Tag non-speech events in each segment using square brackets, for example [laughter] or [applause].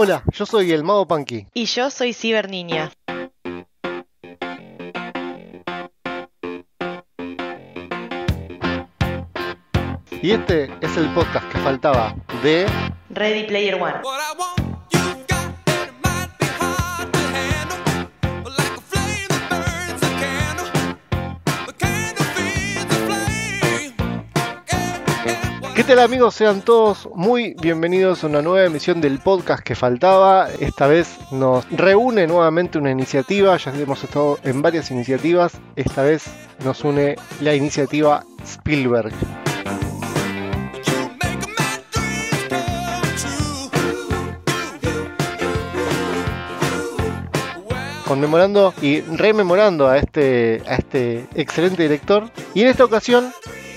Hola, yo soy el Mago Punky. Y yo soy Ciber Niña. Y este es el podcast que faltaba de Ready Player One. Tal amigos? Sean todos muy bienvenidos a una nueva emisión del podcast que faltaba. Esta vez nos reúne nuevamente una iniciativa, ya hemos estado en varias iniciativas, esta vez nos une la iniciativa Spielberg. conmemorando y rememorando a este, a este excelente director. Y en esta ocasión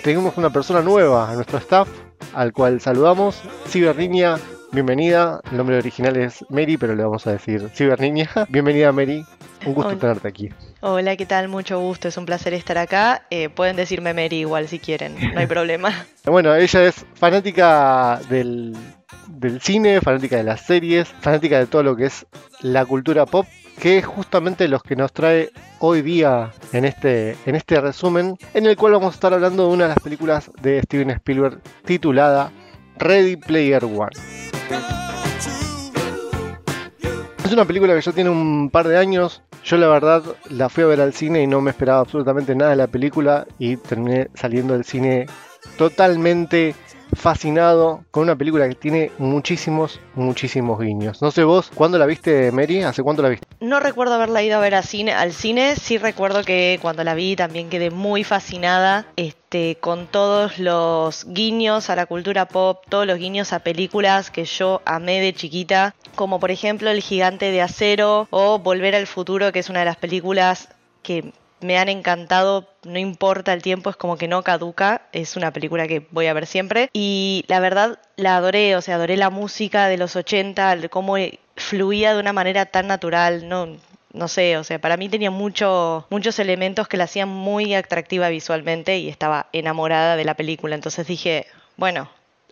tenemos una persona nueva a nuestro staff, al cual saludamos. Ciberniña, bienvenida. El nombre original es Mary, pero le vamos a decir Ciberniña. [laughs] Bienvenida Mary, un gusto Hola. tenerte aquí. Hola, ¿qué tal? Mucho gusto, es un placer estar acá. Eh, pueden decirme Mary igual si quieren, no hay [laughs] problema. Bueno, ella es fanática del, del cine, fanática de las series, fanática de todo lo que es la cultura pop, que es justamente los que nos trae hoy día en este, en este resumen, en el cual vamos a estar hablando de una de las películas de Steven Spielberg titulada Ready Player One. Es una película que ya tiene un par de años. Yo la verdad la fui a ver al cine y no me esperaba absolutamente nada de la película y terminé saliendo del cine totalmente fascinado con una película que tiene muchísimos, muchísimos guiños. No sé vos, ¿cuándo la viste, Mary? ¿Hace cuánto la viste? No recuerdo haberla ido a ver cine, al cine, sí recuerdo que cuando la vi también quedé muy fascinada este, con todos los guiños a la cultura pop, todos los guiños a películas que yo amé de chiquita, como por ejemplo El gigante de acero o Volver al futuro, que es una de las películas que me han encantado, no importa el tiempo, es como que no caduca, es una película que voy a ver siempre. Y la verdad la adoré, o sea, adoré la música de los 80, el- cómo fluía de una manera tan natural, no no sé, o sea, para mí tenía mucho, muchos elementos que la hacían muy atractiva visualmente y estaba enamorada de la película, entonces dije, bueno,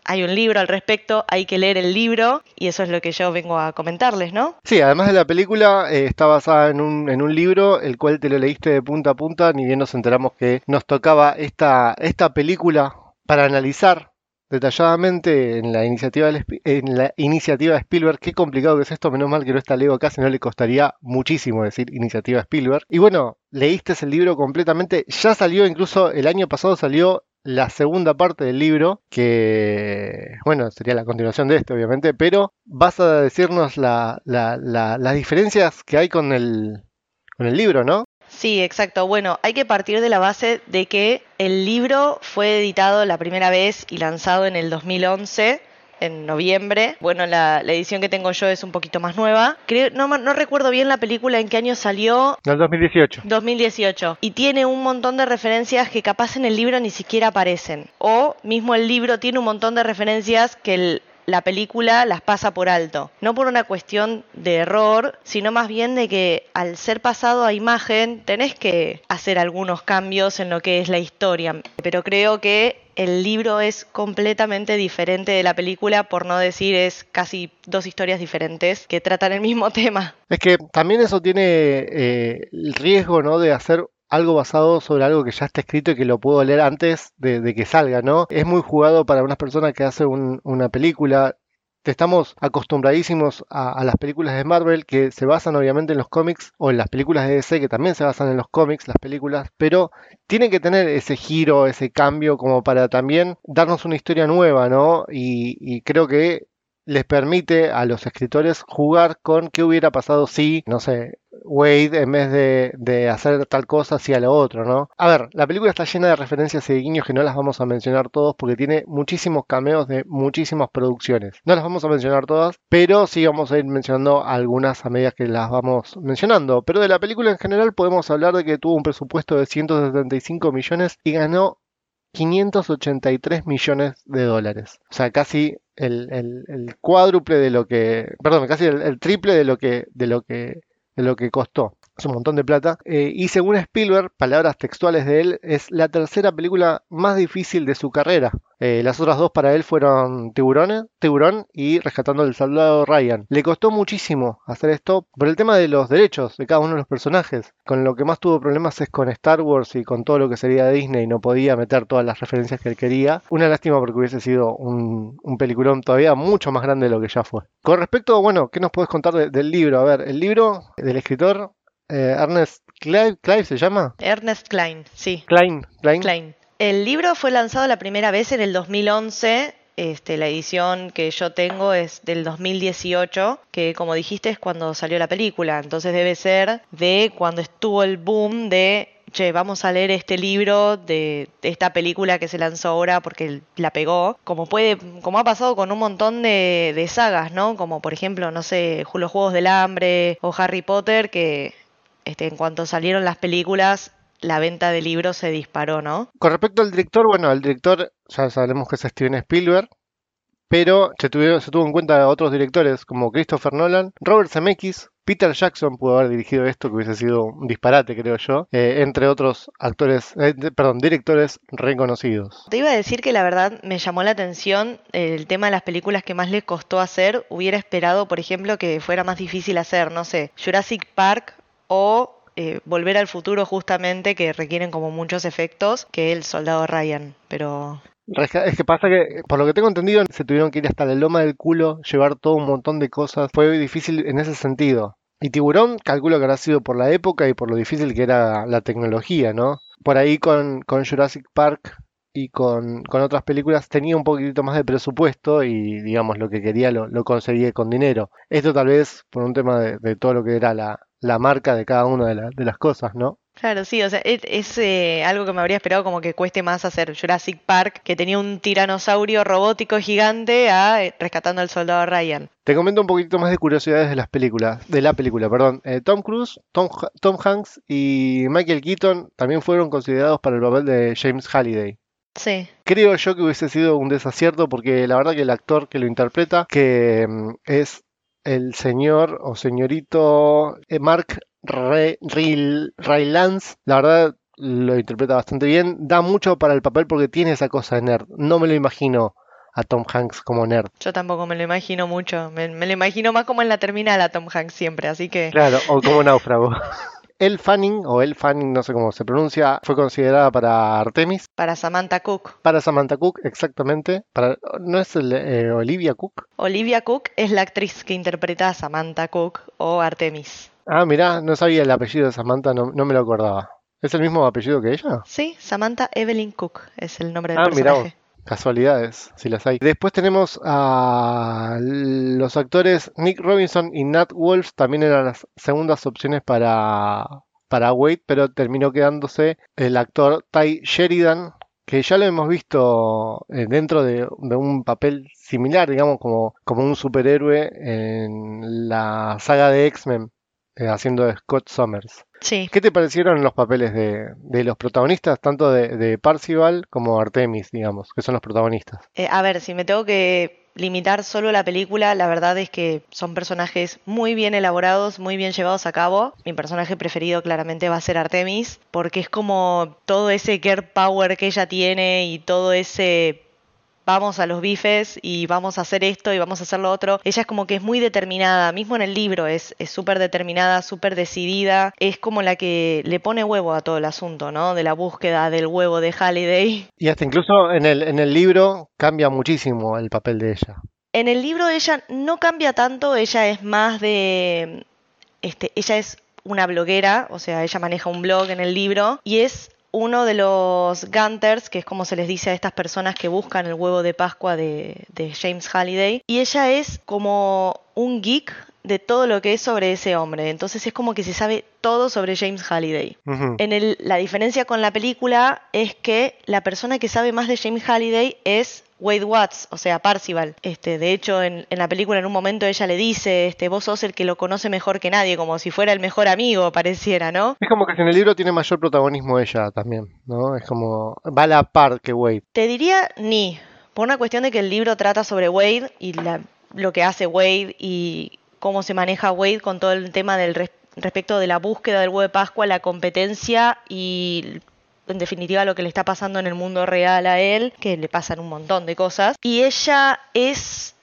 hay un libro al respecto, hay que leer el libro y eso es lo que yo vengo a comentarles, ¿no? Sí, además de la película, eh, está basada en un, en un libro, el cual te lo leíste de punta a punta, ni bien nos enteramos que nos tocaba esta, esta película para analizar detalladamente en la iniciativa en la iniciativa de Spielberg. Qué complicado que es esto, menos mal que no está Leo acá, si no le costaría muchísimo decir iniciativa Spielberg. Y bueno, leíste el libro completamente, ya salió, incluso el año pasado salió la segunda parte del libro, que bueno, sería la continuación de este, obviamente, pero vas a decirnos la- la- la- las diferencias que hay con el, con el libro, ¿no? Sí, exacto. Bueno, hay que partir de la base de que el libro fue editado la primera vez y lanzado en el 2011, en noviembre. Bueno, la, la edición que tengo yo es un poquito más nueva. Creo, no, recuerdo bien la película en qué año salió. En el 2018. 2018 y tiene un montón de referencias que capaz en el libro ni siquiera aparecen o mismo el libro tiene un montón de referencias que el- la película las pasa por alto. No por una cuestión de error sino más bien de que al ser pasado a imagen tenés que hacer algunos cambios en lo que es la historia. Pero creo que el libro es completamente diferente de la película por no decir es casi dos historias diferentes que tratan el mismo [laughs] tema. Es que también eso tiene eh, el riesgo, ¿no? De hacer algo basado sobre algo que ya está escrito y que lo puedo leer antes de, que salga, ¿no? Es muy jugado para unas personas que hacen un- una película. Estamos acostumbradísimos a, las películas de Marvel que se basan obviamente en los cómics o en las películas de DC que también se basan en los cómics, las películas, pero tienen que tener ese giro, ese cambio como para también darnos una historia nueva, ¿no? Y creo que les permite a los escritores jugar con qué hubiera pasado si, no sé, Wade en vez de, de hacer tal cosa hacía lo otro, ¿no? A ver, la película está llena de referencias y de guiños que no las vamos a mencionar todos porque tiene muchísimos cameos de muchísimas producciones. No las vamos a mencionar todas, pero sí vamos a ir mencionando algunas a medida que las vamos mencionando. Pero de la película en general podemos hablar de que tuvo un presupuesto de 175 millones y ganó 583 millones de dólares. O sea, casi el, el- el cuádruple de lo que, perdón, casi el, el triple de lo que, de lo que, de lo que costó. Es un montón de plata. Eh, y según Spielberg, palabras textuales de él, es la tercera película más difícil de su carrera. Eh, las otras dos para él fueron Tiburones, Tiburón y Rescatando al Soldado Ryan. Le costó muchísimo hacer esto por el tema de los derechos de cada uno de los personajes. Con lo que más tuvo problemas es con Star Wars y con todo lo que sería Disney. No podía meter todas las referencias que él quería. Una lástima porque hubiese sido un, peliculón todavía mucho más grande de lo que ya fue. Con respecto, bueno, ¿qué nos puedes contar de- del libro? A ver, el libro del escritor eh, Ernest Clive, Clive se llama? Ernest Klein, sí. Klein, Klein. Klein. El libro fue lanzado la primera vez en el 2011. Este, la edición que yo tengo es del 2018, que como dijiste es cuando salió la película. Entonces debe ser de cuando estuvo el boom de, che, vamos a leer este libro de, de esta película que se lanzó ahora porque la pegó. Como puede, como ha pasado con un montón de, de sagas, ¿no? Como por ejemplo, no sé, los Juegos del Hambre o Harry Potter, que este, en cuanto salieron las películas, la venta de libros se disparó, ¿no? Con respecto al director, bueno, el director ya sabemos que es Steven Spielberg, pero se, tuvieron- se tuvo en cuenta otros directores como Christopher Nolan, Robert Zemeckis, Peter Jackson pudo haber dirigido esto, que hubiese sido un disparate, creo yo, eh, entre otros actores, eh, perdón, directores reconocidos. Te iba a decir que la verdad me llamó la atención el tema de las películas que más le costó hacer. Hubiera esperado, por ejemplo, que fuera más difícil hacer, no sé, Jurassic Park o eh, Volver al Futuro justamente, que requieren como muchos efectos, que El Soldado Ryan. Pero Es que pasa que, por lo que tengo entendido, se tuvieron que ir hasta la loma del culo, llevar todo un montón de cosas. Fue difícil en ese sentido. Y Tiburón, calculo que habrá sido por la época y por lo difícil que era la tecnología, ¿no? Por ahí con, con Jurassic Park y con, con otras películas tenía un poquitito más de presupuesto y, digamos, lo que quería lo, lo conseguía con dinero. Esto tal vez por un tema de, de todo lo que era la, la marca de cada una de, la- de las cosas, ¿no? Claro, sí, o sea, es, es, eh, algo que me habría esperado como que cueste más hacer Jurassic Park, que tenía un tiranosaurio robótico gigante, a eh, Rescatando al Soldado Ryan. Te comento un poquito más de curiosidades de las películas, de la película, perdón. Eh, Tom Cruise, Tom, Tom Hanks y Michael Keaton también fueron considerados para el papel de James Halliday. Sí, Creo yo que hubiese sido un desacierto porque la verdad que el actor que lo interpreta, que mm, es el señor o señorito eh, Mark Rylance, la verdad lo interpreta bastante bien. Da mucho para el papel porque tiene esa cosa de nerd. No me lo imagino a Tom Hanks como nerd. yo tampoco me lo imagino mucho. Me, me lo imagino más como en la terminal a Tom Hanks siempre, así que... Claro, o como náufrago. [laughs] El Fanning, o El Fanning, no sé cómo se pronuncia, fue considerada para Artemis, Para Samantha Cook. para Samantha Cook, exactamente. Para, ¿No es el, eh, Olivia Cook? Olivia Cook es la actriz que interpreta a Samantha Cook o Artemis. Ah, mirá, no sabía el apellido de Samantha, no, no me lo acordaba. ¿Es el mismo apellido que ella? Sí, Samantha Evelyn Cook es el nombre del Ah, mirá vos. Casualidades, si las hay. Después tenemos a los actores Nick Robinson y Nat Wolff, también eran las segundas opciones para, para Wade, pero terminó quedándose el actor Ty Sheridan, que ya lo hemos visto eh, dentro de, un papel similar, digamos, como, como un superhéroe en la saga de X-Men, eh, haciendo Scott Summers. Sí, ¿Qué te parecieron los papeles de, de los protagonistas, tanto de, de Parcival como Artemis, digamos, que son los protagonistas? Eh, a ver, si me tengo que limitar solo a la película, la verdad es que son personajes muy bien elaborados, muy bien llevados a cabo. Mi personaje preferido claramente va a ser Artemis, porque es como todo ese girl power que ella tiene y todo ese vamos a los bifes y vamos a hacer esto y vamos a hacer lo otro. Ella es como que es muy determinada, mismo en el libro es es súper determinada, súper decidida, es como la que le pone huevo a todo el asunto, ¿no? De la búsqueda del huevo de Halliday. Y hasta incluso en el, en el libro cambia muchísimo el papel de ella. En el libro ella no cambia tanto, ella es más de, este, ella es una bloguera, o sea, ella maneja un blog en el libro y es uno de los Gunters, que es como se les dice a estas personas que buscan el huevo de Pascua de, de James Halliday, y ella es como un geek de todo lo que es sobre ese hombre, entonces es como que se sabe todo sobre James Halliday. En el- la diferencia con la película es que la persona que sabe más de James Halliday es Wade Watts, o sea, Parcival. Este, de hecho, en, en la película en un momento ella le dice, este, vos sos el que lo conoce mejor que nadie, como si fuera el mejor amigo, pareciera, ¿no? Es como que en el libro tiene mayor protagonismo ella también, ¿no? Es como, va a la par que Wade. Te diría ni, por una cuestión de que el libro trata sobre Wade y la- lo que hace Wade y cómo se maneja Wade con todo el tema del res- respecto de la búsqueda del huevo de Pascua, la competencia y en definitiva lo que le está pasando en el mundo real a él, que le pasan un montón de cosas. Y ella es,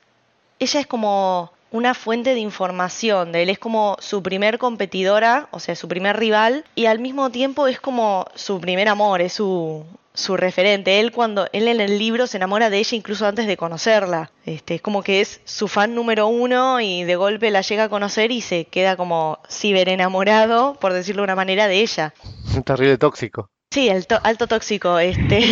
ella es como una fuente de información de él, es como su primer competidora, o sea, su primer rival, y al mismo tiempo es como su primer amor, es su, su referente. Él cuando él en el libro se enamora de ella incluso antes de conocerla. Este, es como que es su fan número uno y de golpe la llega a conocer y se queda como ciber enamorado, por decirlo de una manera, de ella. [laughs] Terrible tóxico. Sí, el to- alto tóxico. Este.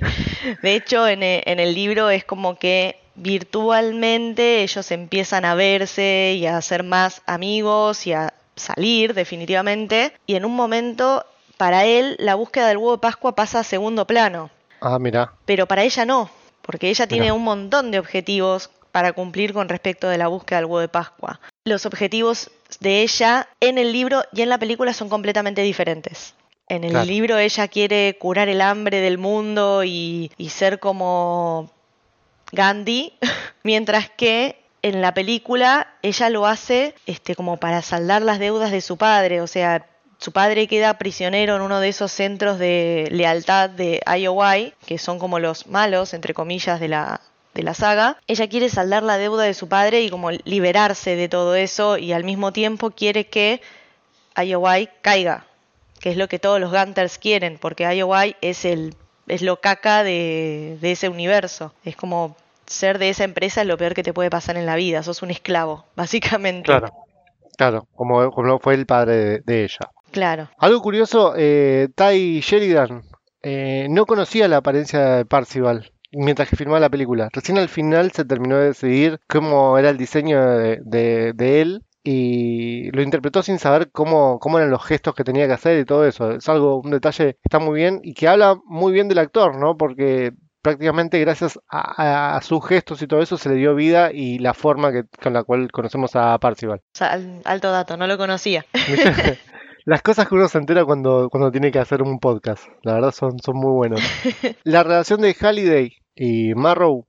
[laughs] de hecho, en e- en el libro es como que virtualmente ellos empiezan a verse y a ser más amigos y a salir definitivamente. Y en un momento, para él, la búsqueda del huevo de Pascua pasa a segundo plano. Ah, mira. Pero para ella no, porque ella tiene un montón de objetivos para cumplir con respecto de la búsqueda del huevo de Pascua. Los objetivos de ella en el libro y en la película son completamente diferentes. En el Claro. libro ella quiere curar el hambre del mundo y, y ser como Gandhi, [laughs] mientras que en la película ella lo hace este, como para saldar las deudas de su padre, o sea, su padre queda prisionero en uno de esos centros de lealtad de IOI, que son como los malos, entre comillas, de la, de la saga. Ella quiere saldar la deuda de su padre y como liberarse de todo eso y al mismo tiempo quiere que IOI caiga, que es lo que todos los Gunters quieren, porque IOI es el es lo caca de, de ese universo. Es como ser de esa empresa es lo peor que te puede pasar en la vida. Sos un esclavo, [laughs] básicamente. Claro. Claro, como, como fue el padre de, de ella. Claro. Algo curioso, eh, Ty Sheridan eh, no conocía la apariencia de Parcival mientras que filmaba la película. Recién al final se terminó de decidir cómo era el diseño de, de- de él y lo interpretó sin saber cómo, cómo eran los gestos que tenía que hacer y todo eso. Es algo, un detalle que está muy bien y que habla muy bien del actor, ¿no? Porque prácticamente gracias a, a- a sus gestos y todo eso se le dio vida y la forma que, con la cual conocemos a Parcival. O sea, al- alto dato, no lo conocía. [laughs] [laughs] Las cosas que uno se entera cuando, cuando tiene que hacer un podcast, la verdad son, son muy buenos. [laughs] La relación de Halliday y Marrow,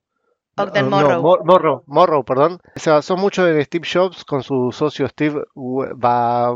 Ogden no, Morrow. Mor- Morrow, Morrow, perdón, se basó mucho en Steve Jobs con su socio Steve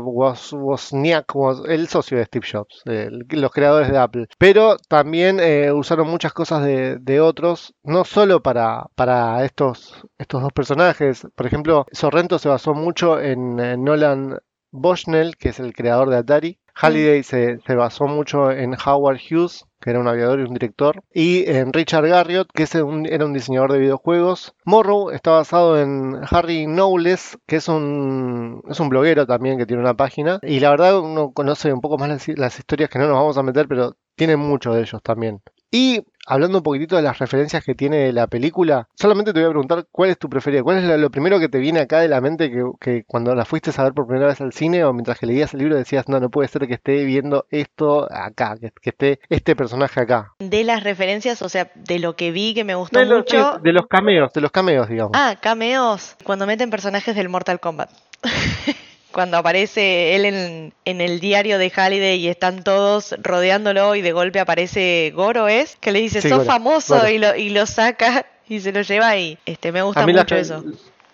Wozniak, el socio de Steve Jobs, el- los creadores de Apple. Pero también eh, usaron muchas cosas de, de otros, no solo para, para estos, estos dos personajes. Por ejemplo, Sorrento se basó mucho en, eh, Nolan Bushnell, que es el creador de Atari. Halliday se, basó mucho en Howard Hughes, que era un aviador y un director, y en Richard Garriott, que es un- era un diseñador de videojuegos. Morrow está basado en Harry Knowles, que es un, es un bloguero también que tiene una página, y la verdad uno conoce un poco más las, las historias que no nos vamos a meter, pero tiene mucho de ellos también. Y hablando un poquitito de las referencias que tiene la película, solamente te voy a preguntar cuál es tu preferida, cuál es lo primero que te viene acá de la mente que, que cuando la fuiste a ver por primera vez al cine o mientras que leías el libro decías, no, no puede ser que esté viendo esto acá, que, que esté este personaje acá. De las referencias, o sea, de lo que vi que me gustó De los, mucho. de los cameos, de los cameos, digamos. Ah, cameos. Cuando meten personajes del Mortal Kombat. [laughs] Cuando aparece él en, en el diario de Halliday y están todos rodeándolo y de golpe aparece Goro, ¿es? Que le dice, Sí, sos famoso y lo, y lo saca y se lo lleva y este me gusta la- mucho eso.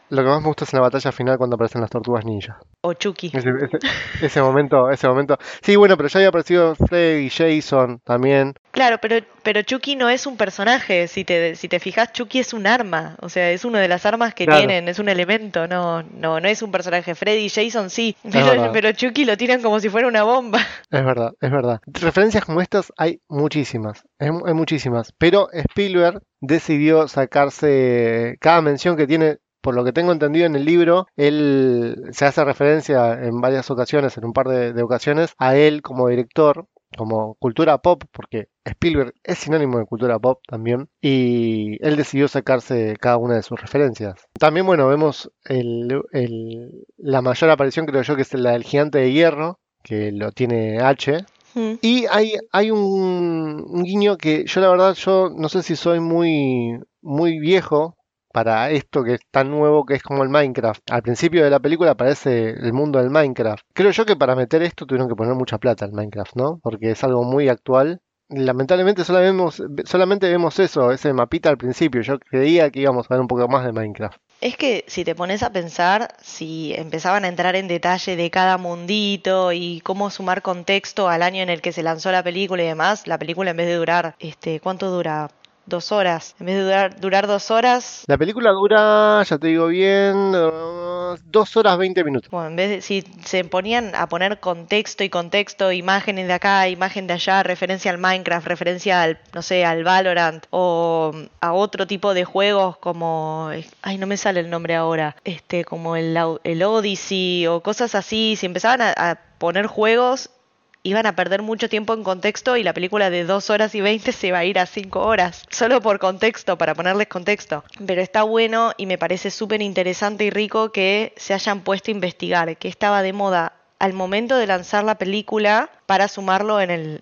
Lo que más me gusta es en la batalla final cuando aparecen las tortugas ninja. O Chucky. Ese, ese- ese momento, ese momento. Sí, bueno, pero ya había aparecido Freddy y Jason también. Claro, pero, pero Chucky no es un personaje. Si te, si te fijas, Chucky es un arma. O sea, es una de las armas que Claro. tienen, es un elemento. No, no, no es un personaje. Freddy y Jason sí. Pero, [laughs] pero Chucky lo tiran como si fuera una bomba. Es verdad, es verdad. Referencias como estas hay muchísimas, hay, mu- hay muchísimas. Pero Spielberg decidió sacarse cada mención que tiene, por lo que tengo entendido en el libro, él se hace referencia en varias ocasiones, en un par de, de ocasiones, a él como director, como cultura pop, porque Spielberg es sinónimo de cultura pop también, y él decidió sacarse cada una de sus referencias. También, bueno, vemos el- el- la mayor aparición, creo yo, que es la del gigante de hierro, que lo tiene H. Mm. Y hay, hay un, un guiño que yo la verdad, yo no sé si soy muy, muy viejo para esto que es tan nuevo que es como el Minecraft. Al principio de la película aparece el mundo del Minecraft. Creo yo que para meter esto tuvieron que poner mucha plata al Minecraft, ¿no? Porque es algo muy actual lamentablemente vemos- solamente vemos eso, ese mapita al principio. Yo creía que íbamos a ver un poco más de Minecraft. Es que si te pones a pensar, si empezaban a entrar en detalle de cada mundito y cómo sumar contexto al año en el que se lanzó la película y demás, la película en vez de durar, este, ¿cuánto dura? Dos horas. En vez de durar, durar dos horas, La película dura, ya te digo bien, dos horas 20 minutos. bueno, en vez de, si se ponían a poner contexto y contexto, imágenes de acá, imagen de allá, referencia al Minecraft, referencia al, no sé, al Valorant o a otro tipo de juegos como, ay, no me sale el nombre ahora, este, como el, el Odyssey o cosas así, si empezaban a, a poner juegos iban a perder mucho tiempo en contexto y la película de 2 horas y 20 se va a ir a 5 horas, solo por contexto, para ponerles contexto. Pero está bueno y me parece súper interesante y rico que se hayan puesto a investigar qué estaba de moda al momento de lanzar la película para sumarlo en el,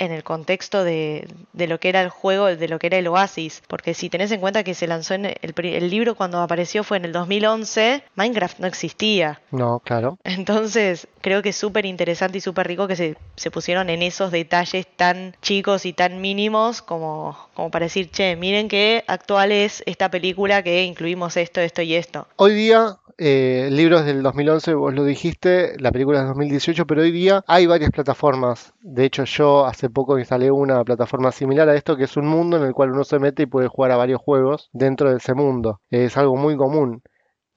en el contexto de, de lo que era el juego, de lo que era el Oasis. Porque si tenés en cuenta que se lanzó en el, el libro cuando apareció fue en el 2011, Minecraft no existía. No, claro. Entonces, creo que es súper interesante y súper rico que se, se pusieron en esos detalles tan chicos y tan mínimos como, como para decir, che, miren qué actual es esta película que incluimos esto, esto y esto. Hoy día, eh, el libro es del 2011, vos lo dijiste, la película es 2018, pero hoy día hay varias plataformas. De hecho, yo hace poco instalé una plataforma similar a esto, que es un mundo en el cual uno se mete y puede jugar a varios juegos dentro de ese mundo. Es algo muy común.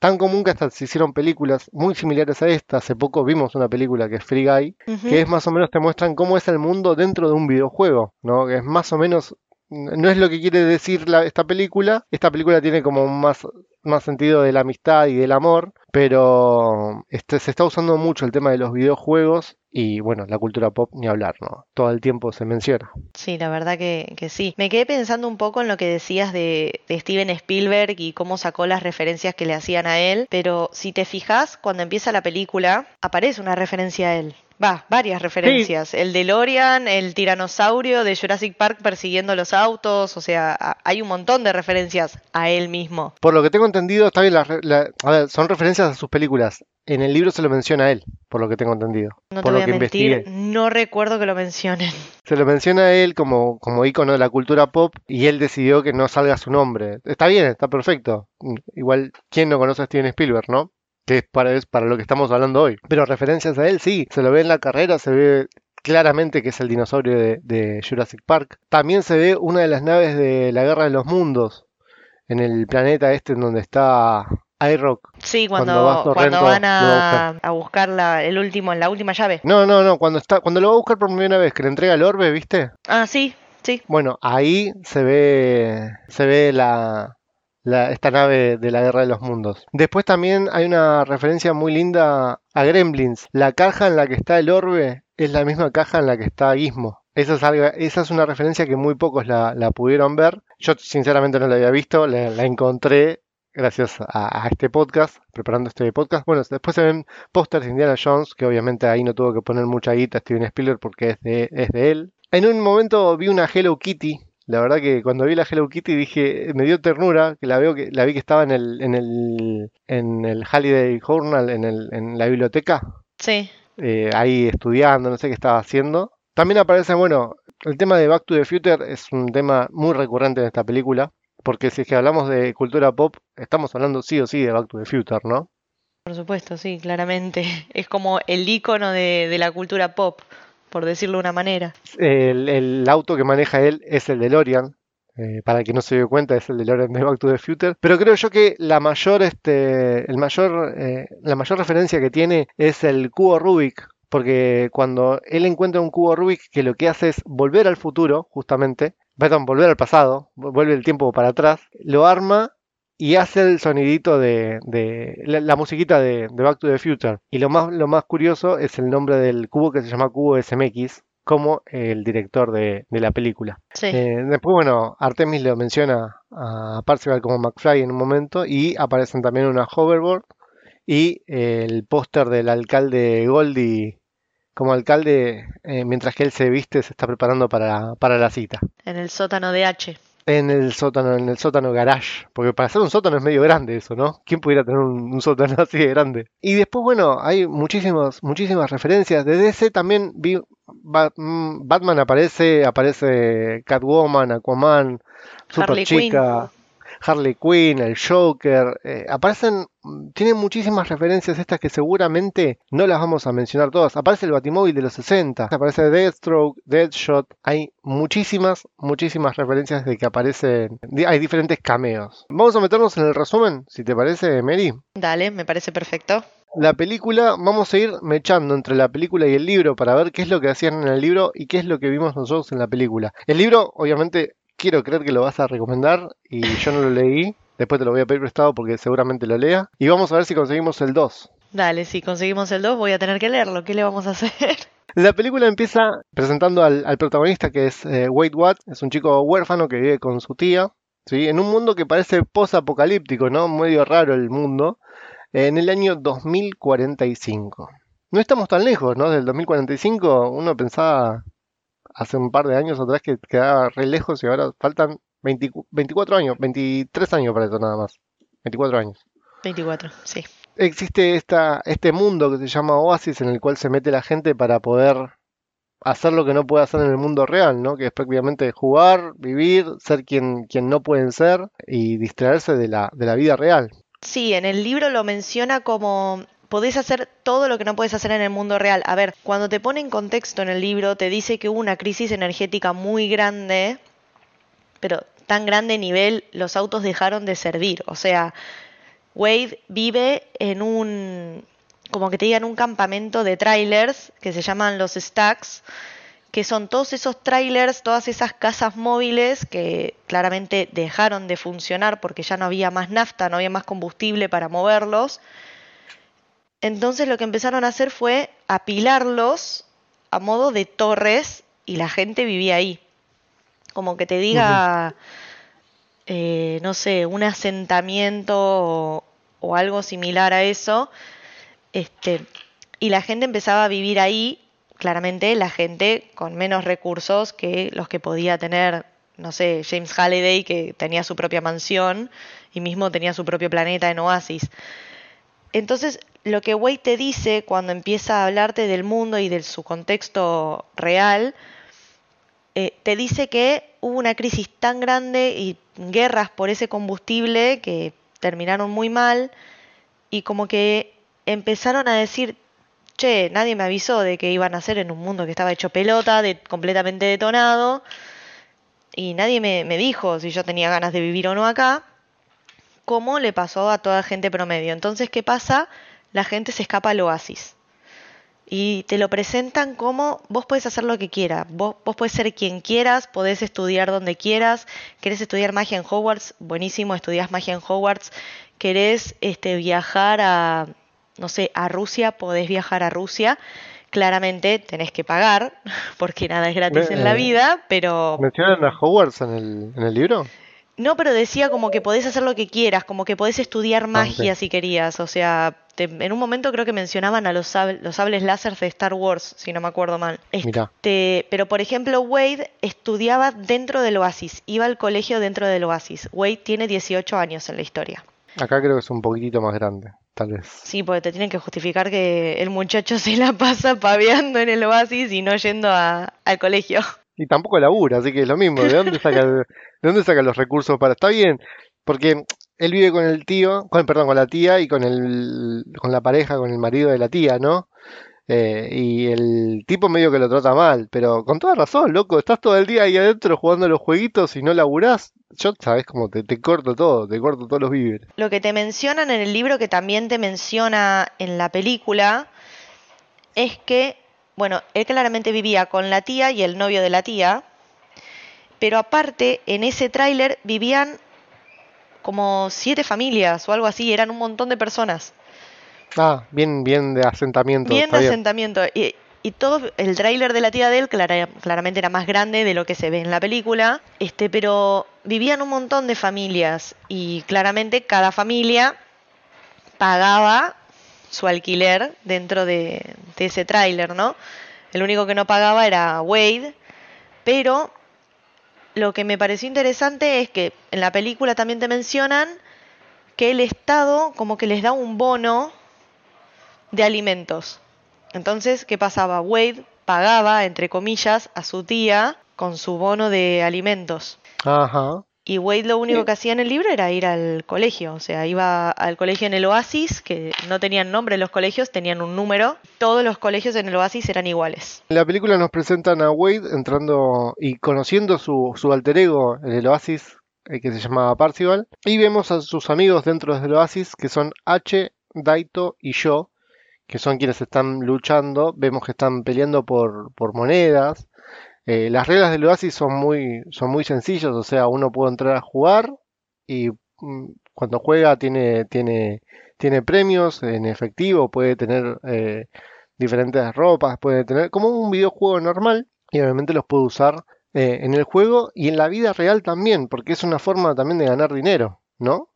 Tan común que hasta se hicieron películas muy similares a esta. Hace poco vimos una película que es Free Guy, que es más o menos te muestran cómo es el mundo dentro de un videojuego, ¿no? Que es más o menos, no es lo que quiere decir la- esta película. Esta película tiene como más, más sentido de la amistad y del amor, pero este, se está usando mucho el tema de los videojuegos y bueno, la cultura pop ni hablar, ¿no? Todo el tiempo se menciona. Sí, la verdad que, que sí. Me quedé pensando un poco en lo que decías de, de Steven Spielberg y cómo sacó las referencias que le hacían a él, pero si te fijas, cuando empieza la película, aparece una referencia a él. Va, varias referencias. El DeLorean, el tiranosaurio de Jurassic Park persiguiendo los autos, o sea, a- hay un montón de referencias a él mismo. Por lo que tengo entendido, está bien, la re- la- a ver, son referencias a sus películas. En el libro se lo menciona a él, por lo que tengo entendido. No te por voy lo a que mentir, investigué. no recuerdo que lo mencionen. [laughs] Se lo menciona a él como, como ícono de la cultura pop y él decidió que no salga su nombre. Está bien, está perfecto. Igual, ¿quién no conoce a Steven Spielberg, no? Que es para, es para lo que estamos hablando hoy. Pero referencias a él, sí. Se lo ve en la carrera, se ve claramente que es el dinosaurio de, de Jurassic Park. También se ve una de las naves de la Guerra de los Mundos en el planeta este en donde está iRock. Sí, Cuando cuando, van a buscar la, el último, la última llave. No, no, no, cuando está, cuando lo va a buscar por primera vez, que le entrega el orbe, ¿viste? Ah, sí, sí. Bueno, ahí se ve, se ve la, la- esta nave de la Guerra de los Mundos. Después también hay una referencia muy linda a Gremlins. La caja en la que está el orbe es la misma caja en la que está Gizmo. Esa es, algo- es una referencia que muy pocos la, pudieron ver. Yo sinceramente no la había visto, la, encontré gracias a, a este podcast, preparando este podcast. Bueno, después se ven pósters de Indiana Jones, que obviamente ahí no tuvo que poner mucha guita Steven Spielberg porque es de él. En un momento vi una Hello Kitty. La verdad que cuando vi la Hello Kitty dije, me dio ternura, que la veo que la vi que estaba en el en el en el Holiday Journal, en el en la biblioteca, Sí, eh, ahí estudiando, no sé qué estaba haciendo. También aparece, bueno, el tema de Back to the Future es un tema muy recurrente en esta película, porque si es que hablamos de cultura pop, estamos hablando sí o sí de Back to the Future, ¿no? por supuesto, sí, claramente. [laughs] Es como el icono de, de la cultura pop, por decirlo de una manera. El, auto que maneja él es el DeLorean. eh, para que no se dio cuenta, es el DeLorean de Back to the Future. Pero creo yo que la mayor, este, el mayor, eh, la mayor referencia que tiene es el cubo Rubik. Porque cuando él encuentra un cubo Rubik que lo que hace es volver al futuro, justamente, perdón, volver al pasado, vu- vuelve el tiempo para atrás, lo arma y hace el sonidito de, de- la, la musiquita de, de Back to the Future. Y lo más, lo más curioso es el nombre del cubo que se llama cubo SMX, como el director de, de la película. Sí, Eh, después, bueno, Artemis lo menciona a Parzival como McFly en un momento y aparecen también una hoverboard y el póster del alcalde Goldie como alcalde eh, mientras que él se viste se está preparando para, para la cita. en el sótano de H. En el sótano, en el sótano garage, porque para hacer un sótano es medio grande eso, ¿no? ¿Quién pudiera tener un, un sótano [laughs] así de grande? Y después, bueno, hay muchísimos, muchísimas referencias. De DC también vi mm, Batman aparece, aparece Catwoman, Aquaman, Harley Superchica, Harley Quinn, el Joker, eh, aparecen, mm, tienen muchísimas referencias estas que seguramente no las vamos a mencionar todas. Aparece el Batimóvil de los 60, aparece Deathstroke, Deadshot, hay muchísimas, muchísimas referencias de que aparecen, hay diferentes cameos. Vamos a meternos en el resumen, si te parece, Mary. Dale, me parece perfecto. La película, vamos a ir mechando entre la película y el libro para ver qué es lo que hacían en el libro y qué es lo que vimos nosotros en la película. El libro, obviamente, quiero creer que lo vas a recomendar y yo no lo leí. Después te lo voy a pedir prestado porque seguramente lo lea. Y vamos a ver si conseguimos el 2. Dale, si conseguimos el 2 voy a tener que leerlo. ¿Qué le vamos a hacer? [laughs] La película empieza presentando al, al protagonista que es eh, Wade Watt. Es un chico huérfano que vive con su tía. ¿sí? En un mundo que parece post-apocalíptico, ¿no? Medio raro el mundo. En el año 2045. No estamos tan lejos, ¿no? Del 2045 uno pensaba hace un par de años atrás que quedaba re lejos y ahora faltan 20 24 años, 23 años para eso nada más. 24 años. 24, sí. Existe esta, este mundo que se llama Oasis en el cual se mete la gente para poder hacer lo que no puede hacer en el mundo real, ¿no? Que es prácticamente jugar, vivir, ser quien, quien no pueden ser y distraerse de la, de la vida real. Sí, en el libro lo menciona como podés hacer todo lo que no puedes hacer en el mundo real. A ver, cuando te pone en contexto en el libro, te dice que hubo una crisis energética muy grande, pero tan grande nivel, los autos dejaron de servir. O sea, Wade vive en un, como que te digan, un campamento de trailers que se llaman los stacks, que son todos esos trailers, todas esas casas móviles que claramente dejaron de funcionar porque ya no había más nafta, no había más combustible para moverlos. Entonces lo que empezaron a hacer fue apilarlos a modo de torres y la gente vivía ahí. Como que te diga, eh, no sé, un asentamiento o, o algo similar a eso. Este, y la gente empezaba a vivir ahí, claramente la gente con menos recursos que los que podía tener, no sé, James Halliday, que tenía su propia mansión y mismo tenía su propio planeta en Oasis. Entonces, lo que Wade te dice cuando empieza a hablarte del mundo y de su contexto real, eh, te dice que hubo una crisis tan grande y guerras por ese combustible que terminaron muy mal y como que empezaron a decir, che, nadie me avisó de que iban a hacer en un mundo que estaba hecho pelota, de, completamente detonado, y nadie me, me dijo si yo tenía ganas de vivir o no acá, como le pasó a toda gente promedio. Entonces, ¿qué pasa? La gente se escapa al oasis. Y te lo presentan como vos podés hacer lo que quieras, vos, vos podés ser quien quieras, podés estudiar donde quieras, querés estudiar magia en Hogwarts, buenísimo, estudias magia en Hogwarts, querés este, viajar a, no sé, a Rusia, podés viajar a Rusia, claramente tenés que pagar, [laughs] porque nada es gratis en la vida, pero ¿Mencionan a Hogwarts en el, en el libro? No, pero decía como que podés hacer lo que quieras, como que podés estudiar Ah, magia si querías. O sea, te- en un momento creo que mencionaban a los, sab- los sables láser de Star Wars, si no me acuerdo mal. Mirá. Este, pero por ejemplo, Wade estudiaba dentro del Oasis, iba al colegio dentro del Oasis. Wade tiene 18 años en la historia. Acá creo que es un poquitito más grande, tal vez. Sí, porque te tienen que justificar que el muchacho [laughs] se la pasa paveando en el Oasis y no yendo a- al colegio. Y tampoco labura, así que es lo mismo. ¿De dónde saca, el- de dónde saca los recursos para...? Está bien, porque él vive con el tío, con, perdón, con la tía y con el, con la pareja, con el marido de la tía, ¿no? Eh, y el tipo medio que lo trata mal, pero con toda razón, loco, estás todo el día ahí adentro jugando los jueguitos y no laburás. Yo, sabes cómo te, te corto todo, te corto todos los víveres. Lo que te mencionan en el libro, que también te menciona en la película, es que, bueno, él claramente vivía con la tía y el novio de la tía, pero aparte, en ese tráiler vivían como siete familias o algo así, eran un montón de personas. Ah, bien, bien de asentamiento, Bien de asentamiento. Y, y todo el tráiler de la tía de él clara- claramente era más grande de lo que se ve en la película, este, pero vivían un montón de familias y claramente cada familia pagaba su alquiler dentro de, ese tráiler, ¿no? El único que no pagaba era Wade, pero lo que me pareció interesante es que en la película también te mencionan que el Estado como que les da un bono de alimentos. Entonces, ¿qué pasaba? Wade pagaba, entre comillas, a su tía con su bono de alimentos. Ajá. Y Wade lo único Sí. que hacía en el libro era ir al colegio, o sea, iba al colegio en el Oasis, que no tenían nombre los colegios, tenían un número. Todos los colegios en el Oasis eran iguales. En la película nos presentan a Wade entrando y conociendo su, su alter ego en el Oasis, eh, que se llamaba Parcival, y vemos a sus amigos dentro del Oasis, que son H, Daito y yo, que son quienes están luchando. Vemos que están peleando por, por monedas. Eh, las reglas del Oasis son muy, son muy sencillas, o sea, uno puede entrar a jugar y mm, cuando juega tiene, tiene, tiene premios en efectivo, puede tener eh, diferentes ropas, puede tener como un videojuego normal y obviamente los puede usar eh, en el juego y en la vida real también, porque es una forma también de ganar dinero, ¿no?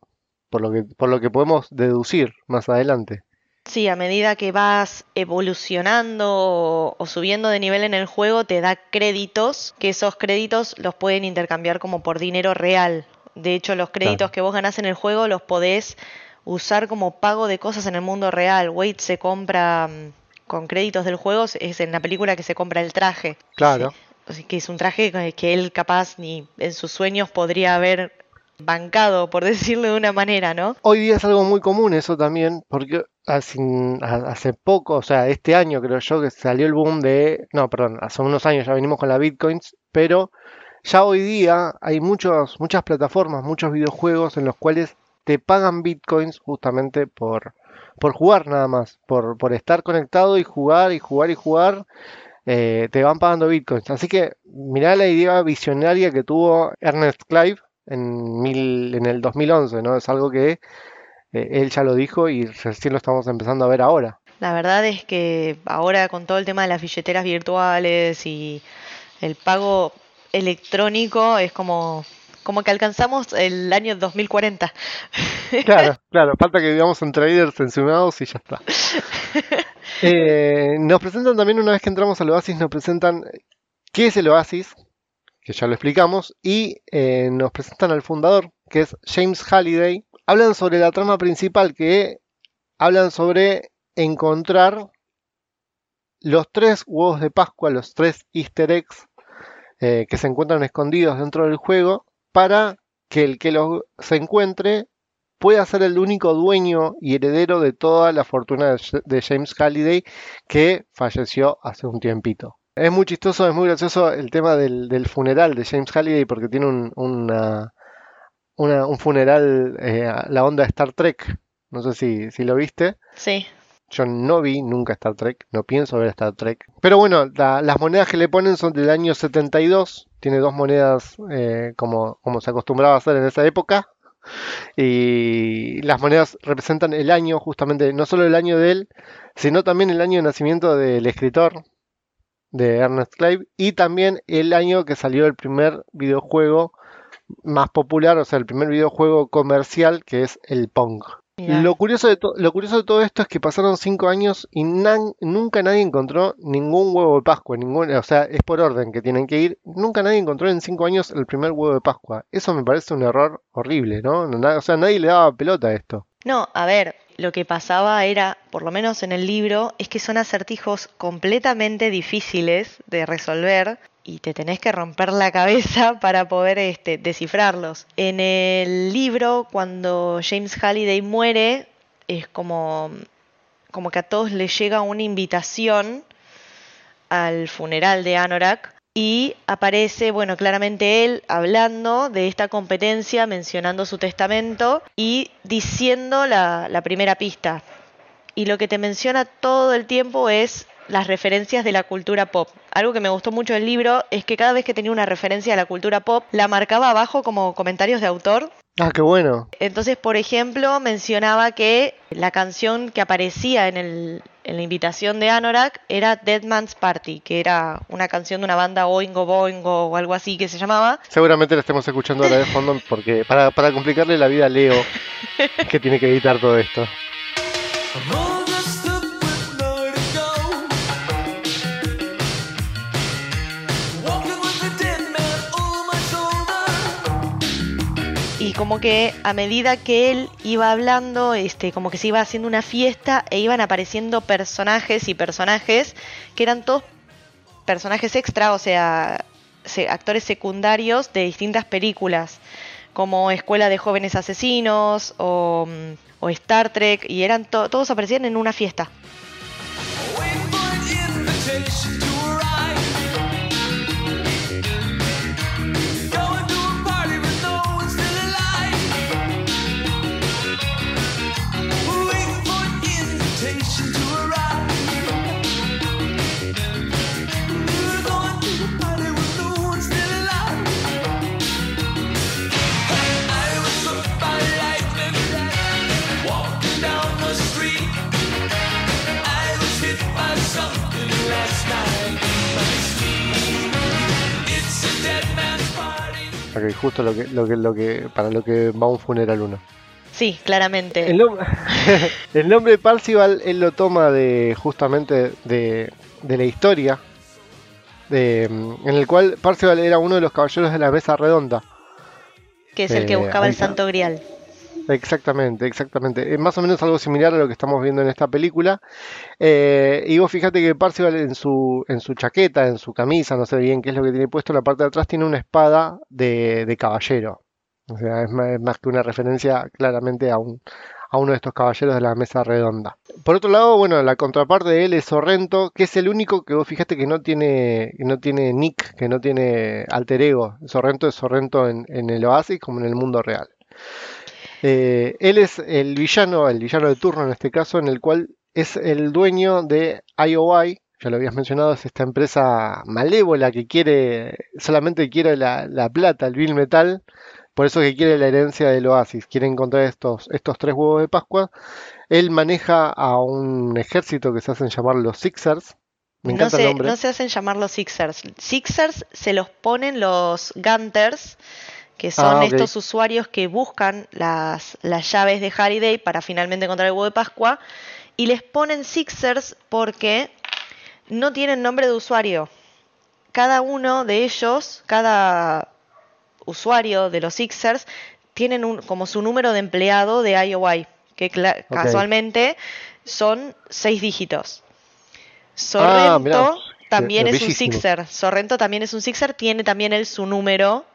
Por lo que, por lo que podemos deducir más adelante. Sí, a medida que vas evolucionando o, o subiendo de nivel en el juego, te da créditos, que esos créditos los pueden intercambiar como por dinero real. De hecho, los créditos Claro. que vos ganás en el juego los podés usar como pago de cosas en el mundo real. Wade se compra mm, con créditos del juego, es en la película que se compra el traje. Claro. Sí, que es un traje que él capaz ni en sus sueños podría haber bancado, por [laughs] decirlo de una manera, ¿no? Hoy día es algo muy común eso también, porque hace, poco, o sea, este año creo yo que salió el boom de, no, perdón, hace unos años ya venimos con la Bitcoins, pero ya hoy día hay muchos, muchas plataformas, muchos videojuegos en los cuales te pagan Bitcoins justamente por, por jugar nada más, por, por estar conectado y jugar y jugar y jugar, eh, te van pagando Bitcoins. Así que mirá la idea visionaria que tuvo Ernest Clive en, mil, en el 2011, ¿no? Es algo que eh, él ya lo dijo y recién lo estamos empezando a ver ahora. La verdad es que ahora con todo el tema de las billeteras virtuales y el pago electrónico es como, como que alcanzamos el año 2040. [laughs] Claro, claro, falta que vivamos en traders encimados y ya está. [laughs] Eh, nos presentan también, una vez que entramos al Oasis, nos presentan qué es el Oasis, que ya lo explicamos, y eh, nos presentan al fundador, que es James Halliday. Hablan sobre la trama principal, que hablan sobre encontrar los tres huevos de Pascua, los tres easter eggs eh, que se encuentran escondidos dentro del juego, para que el que los se encuentre pueda ser el único dueño y heredero de toda la fortuna de, James Halliday que falleció hace un tiempito. Es muy chistoso, es muy gracioso el tema del, del funeral de James Halliday porque tiene un, una- una- un funeral eh, la onda de Star Trek. No sé si, si lo viste. Sí, Yo no vi nunca Star Trek, no pienso ver Star Trek. Pero bueno, la- las monedas que le ponen son del año 72. Tiene dos monedas eh, como, como se acostumbraba a hacer en esa época. Y las monedas representan el año, justamente, no solo el año de él, sino también el año de nacimiento del escritor de Ernest Clive y también el año que salió el primer videojuego más popular, o sea, el primer videojuego comercial que es el Pong. Lo curioso, de lo curioso de todo esto es que pasaron cinco años y nunca nadie encontró ningún huevo de Pascua. Ningún, o sea, es por orden que tienen que ir. Nunca nadie encontró en cinco años el primer huevo de Pascua. Eso me parece un error horrible, ¿no? O sea, nadie le daba pelota a esto. No, a ver, lo que pasaba era, por lo menos en el libro, es que son acertijos completamente difíciles de resolver y te tenés que romper la cabeza [laughs] para poder este, descifrarlos. En el libro, cuando James Halliday muere, es como, como que a todos les llega una invitación al funeral de Anorak y aparece, bueno, claramente él hablando de esta competencia, mencionando su testamento y diciendo la, la primera pista. Y lo que te menciona todo el tiempo es las referencias de la cultura pop. Algo que me gustó mucho del libro es que cada vez que tenía una referencia a la cultura pop, la marcaba abajo como comentarios de autor Ah, qué bueno. entonces, por ejemplo, mencionaba que la canción que aparecía en, el, en la invitación de Anorak era Dead Man's Party, que era una canción de una banda Oingo Boingo o algo así que se llamaba. Seguramente la estemos escuchando ahora de fondo porque para, para complicarle la vida a Leo, [laughs] que tiene que editar todo esto. Y como que a medida que él iba hablando, este, como que se iba haciendo una fiesta e iban apareciendo personajes y personajes que eran todos personajes extra, o sea, se- actores secundarios de distintas películas, como Escuela de Jóvenes Asesinos o, mm, Star Trek, y eran to- todos aparecían en una fiesta. Ok, justo lo que, lo que, lo que, para lo que va un funeral uno. Sí, claramente. El, nom- [laughs] el nombre de Parcival él lo toma de justamente de, de la historia, de, en el cual Parcival era uno de los caballeros de la mesa redonda. que es el que eh, buscaba el. Santo Grial. Exactamente, exactamente. Es más o menos algo similar a lo que estamos viendo en esta película. Eh, y vos fíjate que Parcival en su, en su chaqueta, en su camisa, no sé bien qué es lo que tiene puesto, en la parte de atrás tiene una espada de, de caballero. O sea, es más, es más que una referencia claramente a, un, a uno de estos caballeros de la mesa redonda. Por otro lado, bueno, la contraparte de él es Sorrento, que es el único que vos fíjate que no tiene, que no tiene nick, que no tiene alter ego. Sorrento es Sorrento en, en el Oasis como en el mundo real. Eh, él es el villano, el villano de turno en este caso, en el cual es el dueño de IOI, ya lo habías mencionado, es esta empresa malévola que quiere, solamente quiere la, la plata, el bill metal, por eso que quiere la herencia del Oasis, quiere encontrar estos, estos tres huevos de Pascua. Él maneja a un ejército que se hacen llamar los Sixers. Me No el se, nombre. no se hacen llamar los Sixers. Sixers se los ponen los Gunters, que son Ah, estos usuarios que buscan las, las llaves de Halliday para finalmente encontrar el huevo de Pascua. Y les ponen Sixers porque no tienen nombre de usuario. Cada uno de ellos, cada usuario de los Sixers, tienen un, como su número de empleado de IOI, que casualmente son seis dígitos. Ah. Sorrento también Qué- es un. Sixer. Sorrento también es un Sixer, tiene también él su número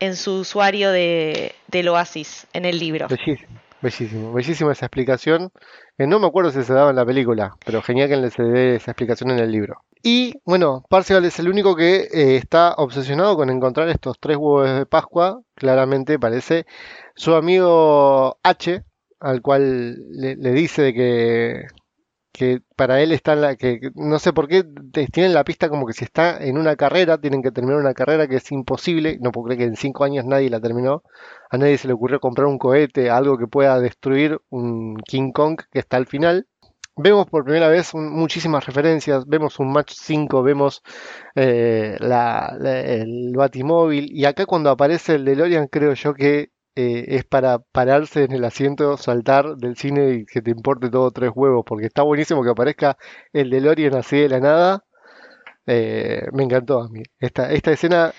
en su usuario de, del Oasis, en el libro. Bellísimo, bellísimo, bellísima esa explicación. No me acuerdo si se daba en la película, pero genial que se dé esa explicación en el libro. Y bueno, Parcival es el único que eh, está obsesionado con encontrar estos tres huevos de Pascua. Claramente parece su amigo H, al cual le, le dice de que, que para él está en la que no sé por qué tienen la pista como que si está en una carrera, tienen que terminar una carrera que es imposible. No puedo creer que en cinco años nadie la terminó. A nadie se le ocurrió comprar un cohete, algo que pueda destruir un King Kong que está al final. Vemos por primera vez muchísimas referencias, vemos un Match 5, vemos eh, la- la- el Batimóvil y acá cuando aparece el DeLorean creo yo que eh, es para pararse en el asiento, saltar del cine y que te importe todo tres huevos, porque está buenísimo que aparezca el DeLorean así de la nada. Eh, me encantó a mí. Esta, esta escena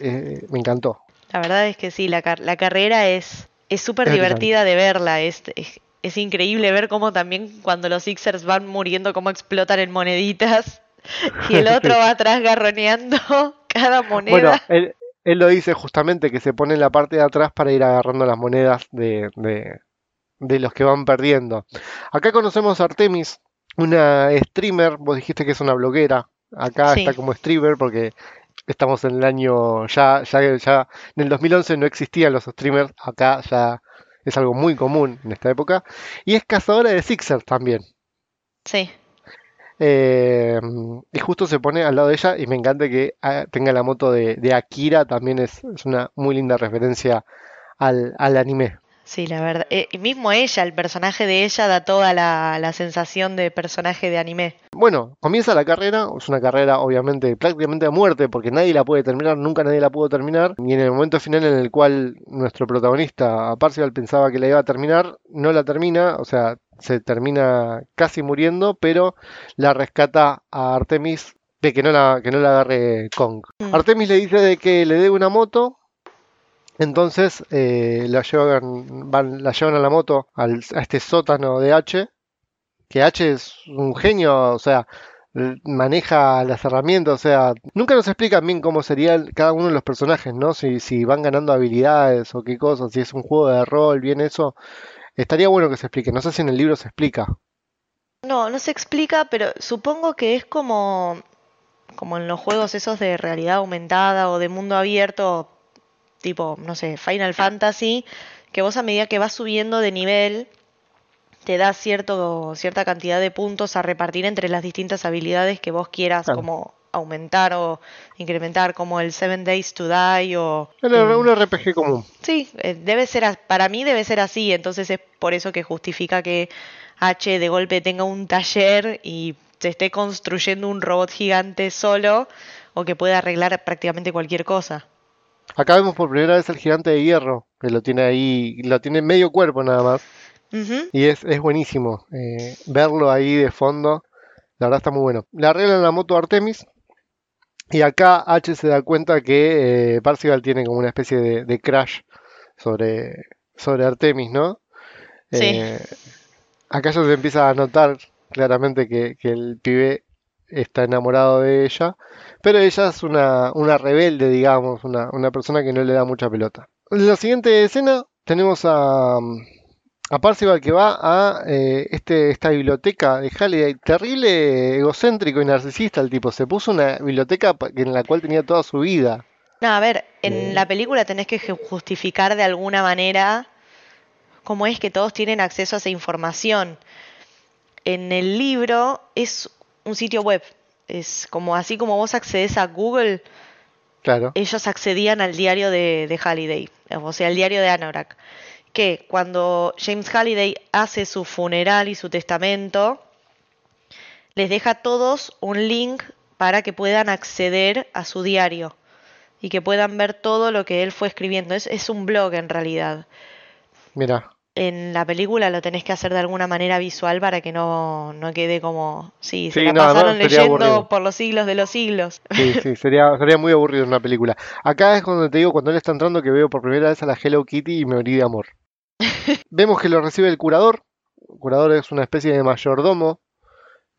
eh, me encantó. La verdad es que sí, la, car- la carrera es es súper Es divertida de verla. Es, es, es increíble ver cómo también cuando los Sixers van muriendo, cómo explotan en moneditas. [laughs] Y el [laughs] otro va atrás garroneando [laughs] cada Bueno, moneda. Él, lo dice justamente que se pone en la parte de atrás para ir agarrando las monedas de, de- de los que van perdiendo. Acá conocemos a Artemis, una streamer, vos dijiste que es una bloguera. Acá Sí. está como streamer porque estamos en el año ya, ya, ya en el 2011 no existían los streamers, acá ya es algo muy común en esta época. Y es cazadora de Sixers también. Sí. Eh, y justo se pone al lado de ella y me encanta que ah, tenga la moto de, de Akira, también es, es una muy linda referencia al, al anime. Sí, la verdad. eh, y mismo ella, el personaje de ella, da toda la, la sensación de personaje de anime. Bueno, comienza la carrera, es una carrera obviamente prácticamente a muerte porque nadie la puede terminar, nunca nadie la pudo terminar y en el momento final en el cual nuestro protagonista Parcival pensaba que la iba a terminar, no la termina, o sea, se termina casi muriendo, pero la rescata a Artemis de que no la, que no la agarre Kong. Mm. Artemis le dice de que le debe una moto, entonces eh, la llevan, van, la llevan a la moto al- a este sótano de H, que H es un genio, o sea, maneja las herramientas, o sea, nunca nos explican bien cómo sería cada uno de los personajes, ¿no? Si, si van ganando habilidades o qué cosas, si es un juego de rol, bien eso. Estaría bueno que se explique, no sé si en el libro se explica. No, no se explica, pero supongo que es como, como en los juegos esos de realidad aumentada o de mundo abierto, tipo, no sé, Final Fantasy, que vos a medida que vas subiendo de nivel, te da cierto, cierta cantidad de puntos a repartir entre las distintas habilidades que vos quieras Claro. como aumentar o incrementar, como el Seven Days to Die o... Un, un RPG común. Sí, eh, debe ser, para mí debe ser así, entonces es por eso que justifica que H de golpe tenga un taller y se esté construyendo un robot gigante solo o que pueda arreglar prácticamente cualquier cosa. Acá vemos por primera vez el gigante de hierro, que lo tiene ahí, lo tiene en medio cuerpo nada más. Y es, es buenísimo eh, verlo ahí de fondo. La verdad está muy bueno. Le arreglan la moto Artemis. Y acá H se da cuenta que eh, Parcival tiene como una especie de, de crash sobre, sobre Artemis, ¿no? Sí. Eh, acá ya se empieza a notar claramente que, que el pibe está enamorado de ella. Pero ella es una, una rebelde, digamos, una, una persona que no le da mucha pelota. En la siguiente escena tenemos a, a Parcival que va a eh, este, esta biblioteca de Halliday, terrible egocéntrico y narcisista el tipo. Se puso una biblioteca en la cual tenía toda su vida. No, a ver, en Eh. la película tenés que ju- justificar de alguna manera cómo es que todos tienen acceso a esa información. En el libro es un sitio web. Es como así como vos accedes a Google, Claro, ellos accedían al diario de, de Halliday, o sea, al diario de Anorak. Que cuando James Halliday hace su funeral y su testamento, les deja a todos un link para que puedan acceder a su diario y que puedan ver todo lo que él fue escribiendo. Es, es un blog en realidad. mira. En la película lo tenés que hacer de alguna manera visual para que no, no quede como, sí, se Sí, la no, pasaron leyendo aburrido. por los siglos de los siglos. Sí, sí, [laughs] sería, sería muy aburrido en una película. Acá es cuando te digo, cuando él está entrando, que veo por primera vez a la Hello Kitty y me morí de amor. [laughs] Vemos que lo recibe el curador. El curador es una especie de mayordomo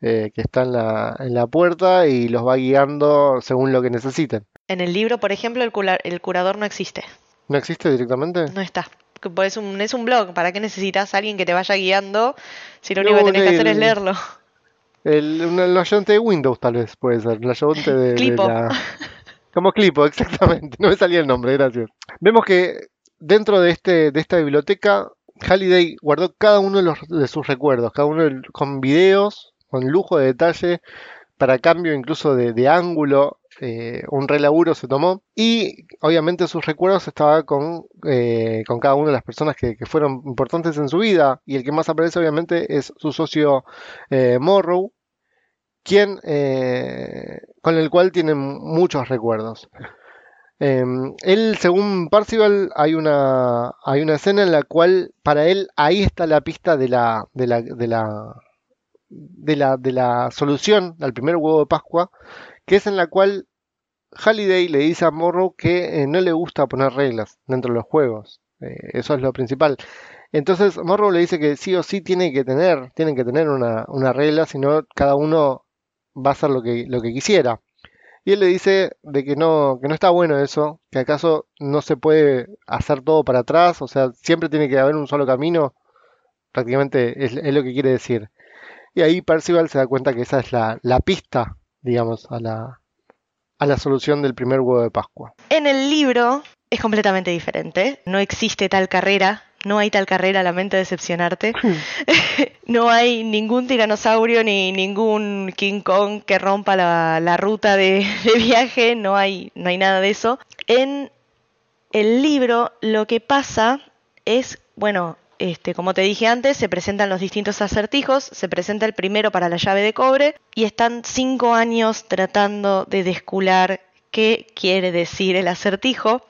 eh, que está en la, en la puerta y los va guiando según lo que necesiten. En el libro, por ejemplo, el, el curador no existe. ¿No existe directamente? No está. Pues Es un, es un blog. ¿Para qué necesitas a alguien que te vaya guiando si lo único No, que tenés que hacer es leerlo? El, el ayudante de Windows, tal vez, puede ser. El ayudante de, de [laughs] Clipo. la... Como Clipo, [laughs] exactamente. No me salía el nombre, gracias. Vemos que dentro de, este, de esta biblioteca, Halliday guardó cada uno de, los, de sus recuerdos, cada uno con videos, con lujo de detalle, para cambio incluso de, ángulo. eh, un relaburo se tomó. Y obviamente sus recuerdos estaban con, eh, con cada una de las personas que, que fueron importantes en su vida. Y el que más aparece obviamente es su socio eh, Morrow, quien, eh, con el cual tienen muchos recuerdos. Eh, él, según Parcival, hay una, hay una escena en la cual para él ahí está la pista de la, de la, de la, de la, de la solución al primer huevo de Pascua, que es en la cual Halliday le dice a Morrow que eh, no le gusta poner reglas dentro de los juegos. Eh, eso es lo principal. Entonces Morrow le dice que sí o sí tiene que tener, tienen que tener una, una regla, si no cada uno va a hacer lo que, lo que quisiera. Y él le dice de que no, que no está bueno eso, que acaso no se puede hacer todo para atrás, o sea, siempre tiene que haber un solo camino, prácticamente es, lo que quiere decir. Y ahí Percival se da cuenta que esa es la, la pista, digamos, a la, a la solución del primer huevo de Pascua. En el libro es completamente diferente. No existe tal carrera. No hay tal carrera, lamento decepcionarte. [laughs] [laughs] no hay ningún tiranosaurio ni ningún King Kong que rompa la, la ruta de, de viaje. No hay, no hay nada de eso. En el libro lo que pasa es, bueno, este, como te dije antes, se presentan los distintos acertijos, se presenta el primero para la llave de cobre y están cinco años tratando de descular qué quiere decir el acertijo,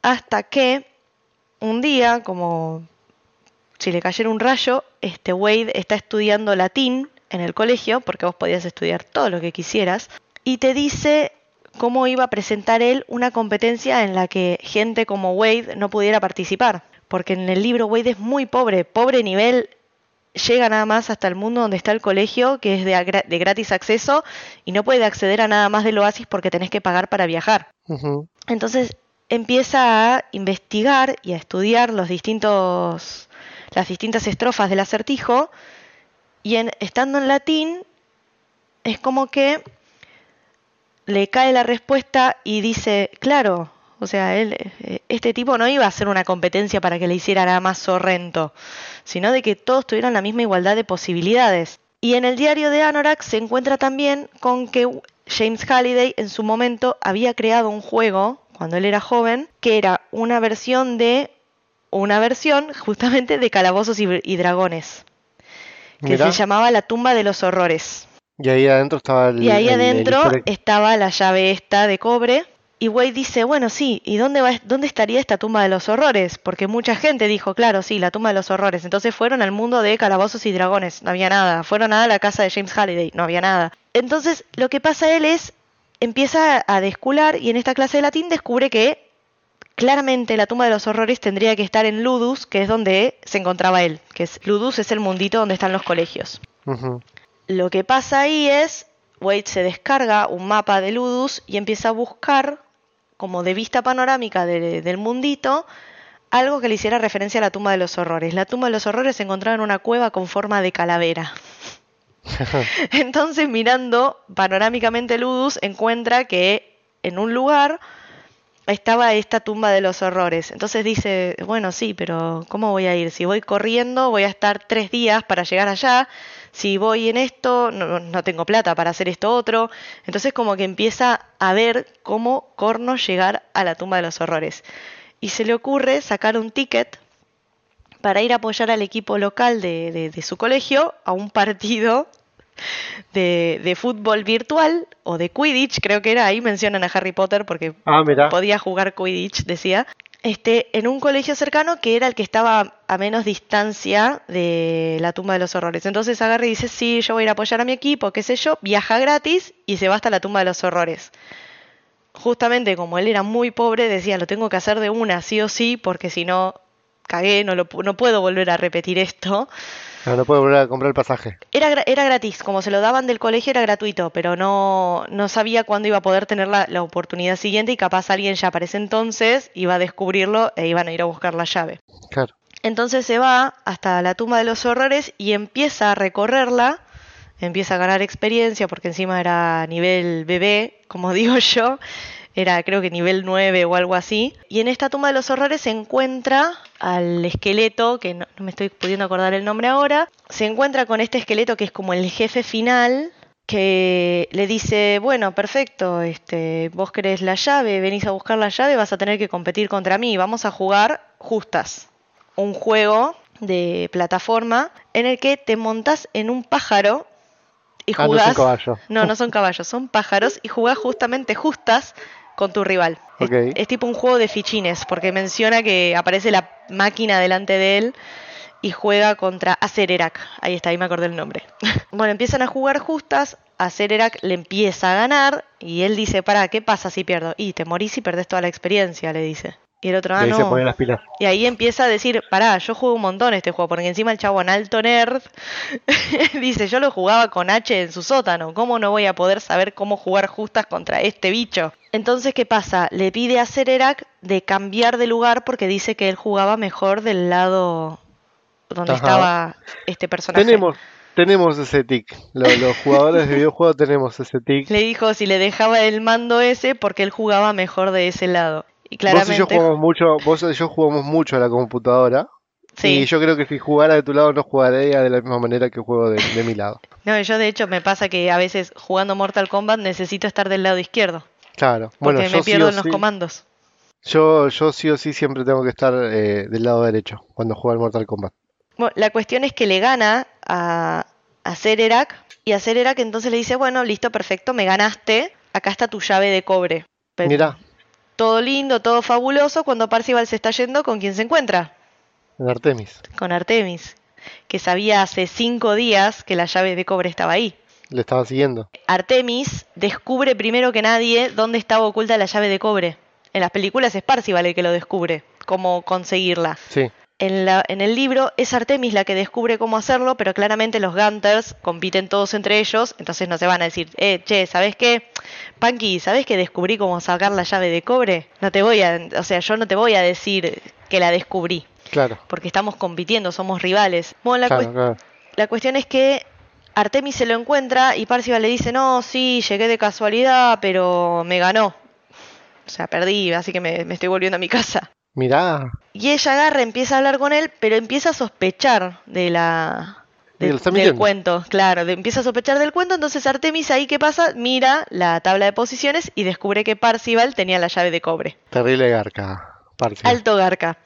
hasta que un día, como si le cayera un rayo, este Wade está estudiando latín en el colegio, porque vos podías estudiar todo lo que quisieras, y te dice cómo iba a presentar él una competencia en la que gente como Wade no pudiera participar. Porque en el libro Wade es muy pobre, pobre nivel llega nada más hasta el mundo donde está el colegio, que es de, gratis acceso, y no puede acceder a nada más del oasis porque tenés que pagar para viajar. Entonces empieza a investigar y a estudiar los distintos, las distintas estrofas del acertijo y en, estando en latín es como que le cae la respuesta y dice, claro, o sea, él, este tipo no iba a hacer una competencia para que le hiciera nada más Sorrento, sino de que todos tuvieran la misma igualdad de posibilidades. Y en el diario de Anorak se encuentra también con que James Halliday en su momento había creado un juego, cuando él era joven, que era una versión de una versión justamente de Calabozos y, y Dragones, que Mirá. se llamaba La tumba de los horrores. Y ahí adentro estaba el. Y ahí el- adentro estaba la llave esta de cobre. Y Wade dice, bueno, sí, ¿y dónde, va, dónde estaría esta tumba de los horrores? Porque mucha gente dijo, claro, sí, la tumba de los horrores. Entonces fueron al mundo de calabozos y dragones, no había nada. Fueron a la casa de James Halliday, no había nada. Entonces lo que pasa a él es, empieza a descular y en esta clase de latín descubre que claramente la tumba de los horrores tendría que estar en Ludus, que es donde se encontraba él. Que es, Ludus es el mundito donde están los colegios. Lo que pasa ahí es, Wade se descarga un mapa de Ludus y empieza a buscar, como de vista panorámica de- del mundito, algo que le hiciera referencia a la tumba de los horrores. La tumba de los horrores se encontraba en una cueva con forma de calavera. [laughs] Entonces, mirando panorámicamente Ludus, encuentra que en un lugar estaba esta tumba de los horrores. Entonces dice, bueno, sí, pero ¿cómo voy a ir? Si voy corriendo, voy a estar tres días para llegar allá. Si voy en esto, no, tengo plata para hacer esto otro. Entonces como que empieza a ver cómo corno llegar a la tumba de los horrores. Y se le ocurre sacar un ticket para ir a apoyar al equipo local de, de- de su colegio a un partido de, de fútbol virtual o de Quidditch, creo que era ahí mencionan a Harry Potter porque Ah, podía jugar Quidditch, decía, este, en un colegio cercano que era el que estaba a menos distancia de la tumba de los horrores. Entonces agarra y dice, sí, yo voy a ir a apoyar a mi equipo, qué sé yo, viaja gratis y se va hasta la tumba de los horrores. Justamente como él era muy pobre, decía, lo tengo que hacer de una, sí o sí, porque si no, cagué, no, lo, no puedo volver a repetir esto. Ah, no puedo volver a comprar el pasaje. Era, era gratis, como se lo daban del colegio era gratuito, pero no, no sabía cuándo iba a poder tener la, la oportunidad siguiente y capaz alguien ya para ese entonces iba a descubrirlo e iban a ir a buscar la llave. Claro. Entonces se va hasta la tumba de los horrores y empieza a recorrerla, empieza a ganar experiencia porque encima era nivel bebé, como [laughs] digo yo, era creo que nivel 9 o algo así. Y en esta tumba de los horrores se encuentra al esqueleto, que no, no me estoy pudiendo acordar el nombre ahora, se encuentra con este esqueleto que es como el jefe final que le dice, bueno, perfecto, este, vos querés la llave, venís a buscar la llave, vas a tener que competir contra mí, vamos a jugar justas. Un juego de plataforma en el que te montás en un pájaro y Ah, no jugás. caballo. No, no son caballos, son pájaros y jugás justamente justas con tu rival. Es- tipo un juego de fichines, porque menciona que aparece la máquina delante de él y juega contra Acererac. Ahí está, ahí me acordé el nombre. [laughs] bueno, empiezan a jugar justas, Acererac le empieza a ganar y él dice, para, ¿qué pasa si pierdo? Y te morís y perdés toda la experiencia, le dice. Y el otro, Y ah, ahí se no. ponen las pilas. Y ahí empieza a decir, pará, yo juego un montón este juego, porque encima el chabón alto nerd [laughs] dice, yo lo jugaba con H en su sótano, ¿cómo no voy a poder saber cómo jugar justas contra este bicho? Entonces, ¿qué pasa? Le pide a Cererac de cambiar de lugar porque dice que él jugaba mejor del lado donde Ajá. estaba este personaje. Tenemos, tenemos ese tic. Lo- Los, jugadores de videojuegos tenemos ese tic. Le dijo si le dejaba el mando ese porque él jugaba mejor de ese lado. Y Vos y yo jugamos mucho, vos y yo jugamos mucho a la computadora. sí. Y yo creo que si jugara de tu lado no jugaría de la misma manera que juego de, de mi lado. [laughs] No, yo de hecho me pasa que a veces jugando Mortal Kombat necesito estar del lado izquierdo. Claro. Porque Bueno, me yo sí, pierdo o en los sí, comandos. yo, yo sí o sí siempre tengo que estar eh, del lado derecho cuando juego al Mortal Kombat. Bueno, la cuestión es que le gana a, a Cererac y a Cererac entonces le dice, bueno, listo, perfecto, me ganaste, acá está tu llave de cobre. Pe- Mirá, Todo lindo, todo fabuloso, cuando Parcival se está yendo, ¿con quién se encuentra? en Artemis. Con Artemis, que sabía hace cinco días que la llave de cobre estaba ahí. Le estaba siguiendo. Artemis descubre primero que nadie dónde estaba oculta la llave de cobre. En las películas es Parcival el que lo descubre, cómo conseguirla. Sí. En, la- en el libro es Artemis la que descubre cómo hacerlo, pero claramente los Gunters compiten todos entre ellos, entonces no se van a decir, eh, che, ¿sabes qué? Panky, ¿sabes que descubrí cómo sacar la llave de cobre? No te voy a, o sea, yo no te voy a decir que la descubrí, Claro, porque estamos compitiendo, somos rivales. Bueno, la, claro, la cuestión es que Artemis se lo encuentra y Parcival le dice, no, sí, llegué de casualidad, pero me ganó. O sea, perdí, así que me, me estoy volviendo a mi casa. Mirá, Y ella agarra, empieza a hablar con él, pero empieza a sospechar de la... De del cuento, claro, de- empieza a sospechar del cuento, entonces Artemis ahí qué pasa, mira la tabla de posiciones y descubre que Parcival tenía la llave de cobre. terrible garca. Parcial. Alto Garca.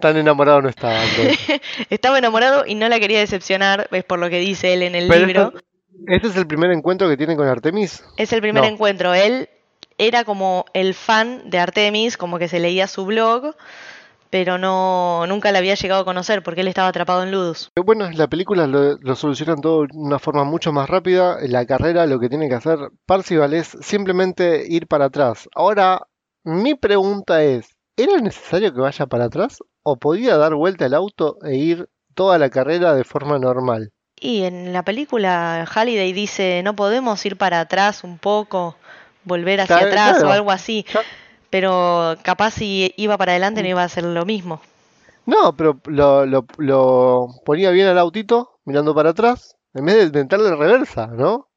Tan enamorado no estaba. [laughs] Estaba enamorado y no la quería decepcionar, es por lo que dice él en el Pero libro. esto- ¿Este es el primer encuentro que tiene con Artemis? Es el primer No. encuentro. Él era como el fan de Artemis, como que se leía su blog, pero no nunca la había llegado a conocer porque él estaba atrapado en Ludus. Eh, Bueno, la película lo, lo solucionan todo de una forma mucho más rápida. En la carrera lo que tiene que hacer Parcival es simplemente ir para atrás. Ahora, mi pregunta es, ¿era necesario que vaya para atrás? ¿O podía dar vuelta el auto e ir toda la carrera de forma normal? Y en la película Halliday dice, no podemos ir para atrás un poco, volver hacia Claro, atrás claro. o algo así, pero capaz si iba para adelante no iba a hacer lo mismo. No, pero lo, lo- lo ponía bien al autito, mirando para atrás, en vez de intentarle reversa, ¿no?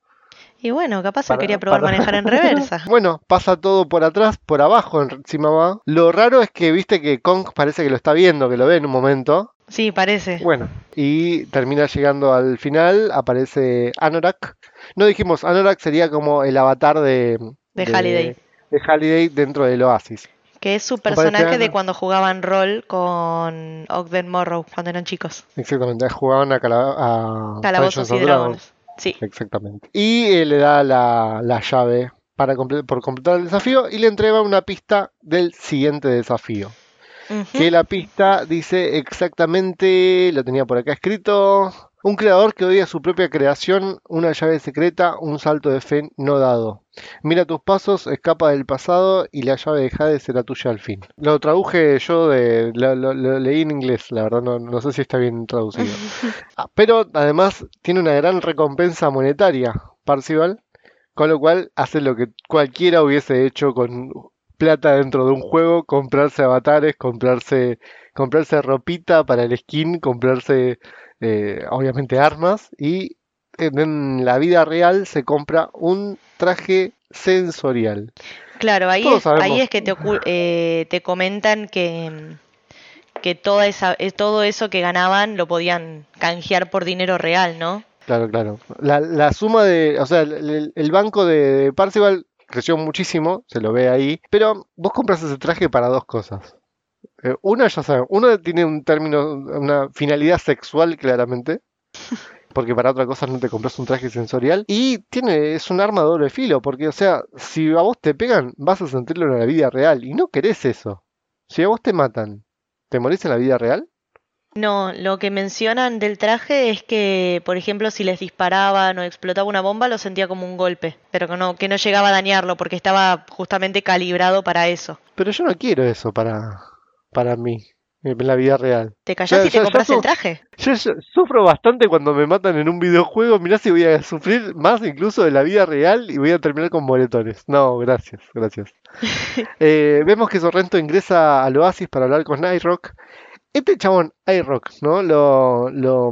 Y bueno, capaz Para- quería [laughs] probar para- manejar en reversa. [laughs] Bueno, pasa todo por atrás, por abajo encima va. Lo raro es que viste que Kong parece que lo está viendo, que lo ve en un momento. Sí, parece. Bueno, y termina llegando al final, aparece Anorak. No dijimos, Anorak sería como el avatar de, De Halliday. de Halliday dentro del Oasis. Que es su personaje de cuando jugaban rol con Ogden Morrow, cuando eran chicos. Exactamente, jugaban a, cala- a Calabozos Dungeons y dragones. Sí. Exactamente. Y eh, le da la, la llave para comple- por completar el desafío y le entrega una pista del siguiente desafío. Que la pista dice exactamente, lo tenía por acá escrito, un creador que odia su propia creación, una llave secreta, un salto de fe no dado. Mira tus pasos, escapa del pasado y la llave de Jade será tuya al fin. Lo traduje yo, de, lo, lo- lo leí en inglés, la verdad no, no sé si está bien traducido. [laughs] Ah, Pero además tiene una gran recompensa monetaria, Parcival, con lo cual hace lo que cualquiera hubiese hecho con plata dentro de un juego, comprarse avatares, comprarse, comprarse ropita para el skin, comprarse eh, obviamente armas y en, la vida real se compra un traje sensorial. Claro, ahí es, ahí es que te, eh, te comentan que, que toda esa, eh, todo eso que ganaban lo podían canjear por dinero real, ¿no? Claro, claro. La, la suma de, o sea, el, el- banco de, de Parcival creció muchísimo, se lo ve ahí, pero vos compras ese traje para dos cosas. Eh, una, ya saben, uno tiene un término, una finalidad sexual claramente, [laughs] porque para otra cosa no te compras un traje sensorial, y tiene, es un arma de doble filo, porque, o sea, si a vos te pegan, vas a sentirlo en la vida real, y no querés eso. Si a vos te matan, ¿te morís en la vida real? No, lo que mencionan del traje es que, por ejemplo, si les disparaban o explotaba una bomba, lo sentía como un golpe, pero que no, que no llegaba a dañarlo porque estaba justamente calibrado para eso. Pero yo no quiero eso para, para mí, en la vida real. ¿Te callás Ya- y te compras el traje? Yo, yo sufro bastante cuando me matan en un videojuego. Mirá si voy a sufrir más incluso de la vida real y voy a terminar con moretones. No, gracias, gracias. [laughs] Eh, vemos que Sorrento ingresa al Oasis para hablar con iRock. Este chabón, iRock, ¿no? Lo, lo,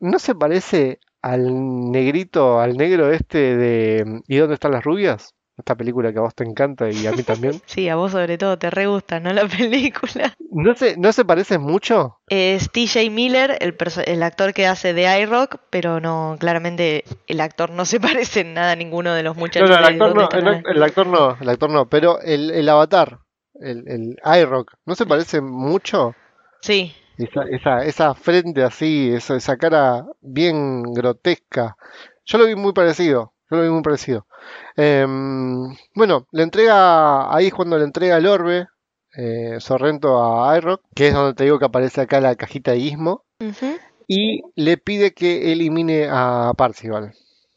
¿No se parece al negrito, al negro este de ¿Y dónde están las rubias? Esta película que a vos te encanta y a mí también. [laughs] Sí, a vos sobre todo te re gusta, ¿no? La [laughs] película. ¿No se, ¿no se parecen mucho? Es TJ Miller, el, el actor que hace de iRock, pero no, claramente el actor no se [laughs] parece en nada a ninguno de los No, muchachos no, el actor ¿Dónde no, el, las- ac- el actor no, el actor no, pero el, el avatar, el, el iRock, ¿no se parece mucho? Sí, Esa, esa, esa frente así, esa, esa cara bien grotesca. Yo lo vi muy parecido, lo vi muy parecido. Em, bueno, le entrega, ahí es cuando le entrega el orbe, eh, Sorrento a iRock, que es donde te digo que aparece acá la cajita de Ismo, ujú, y le pide que elimine a Parcival,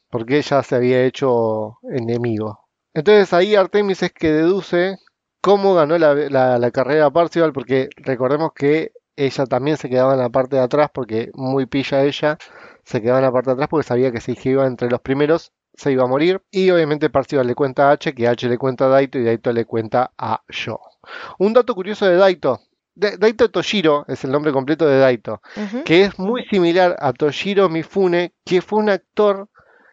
porque ella se había hecho enemigo. Entonces ahí Artemis es que deduce cómo ganó la, la- la carrera Parcival, porque recordemos que ella también se quedaba en la parte de atrás porque muy pilla ella, se quedaba en la parte de atrás porque sabía que si iba entre los primeros se iba a morir. Y obviamente Parcival le cuenta a H, que H le cuenta a Daito y Daito le cuenta a Yo. Un dato curioso de Daito. Daito Toshiro es el nombre completo de Daito, que es muy similar a Toshiro Mifune, que fue un actor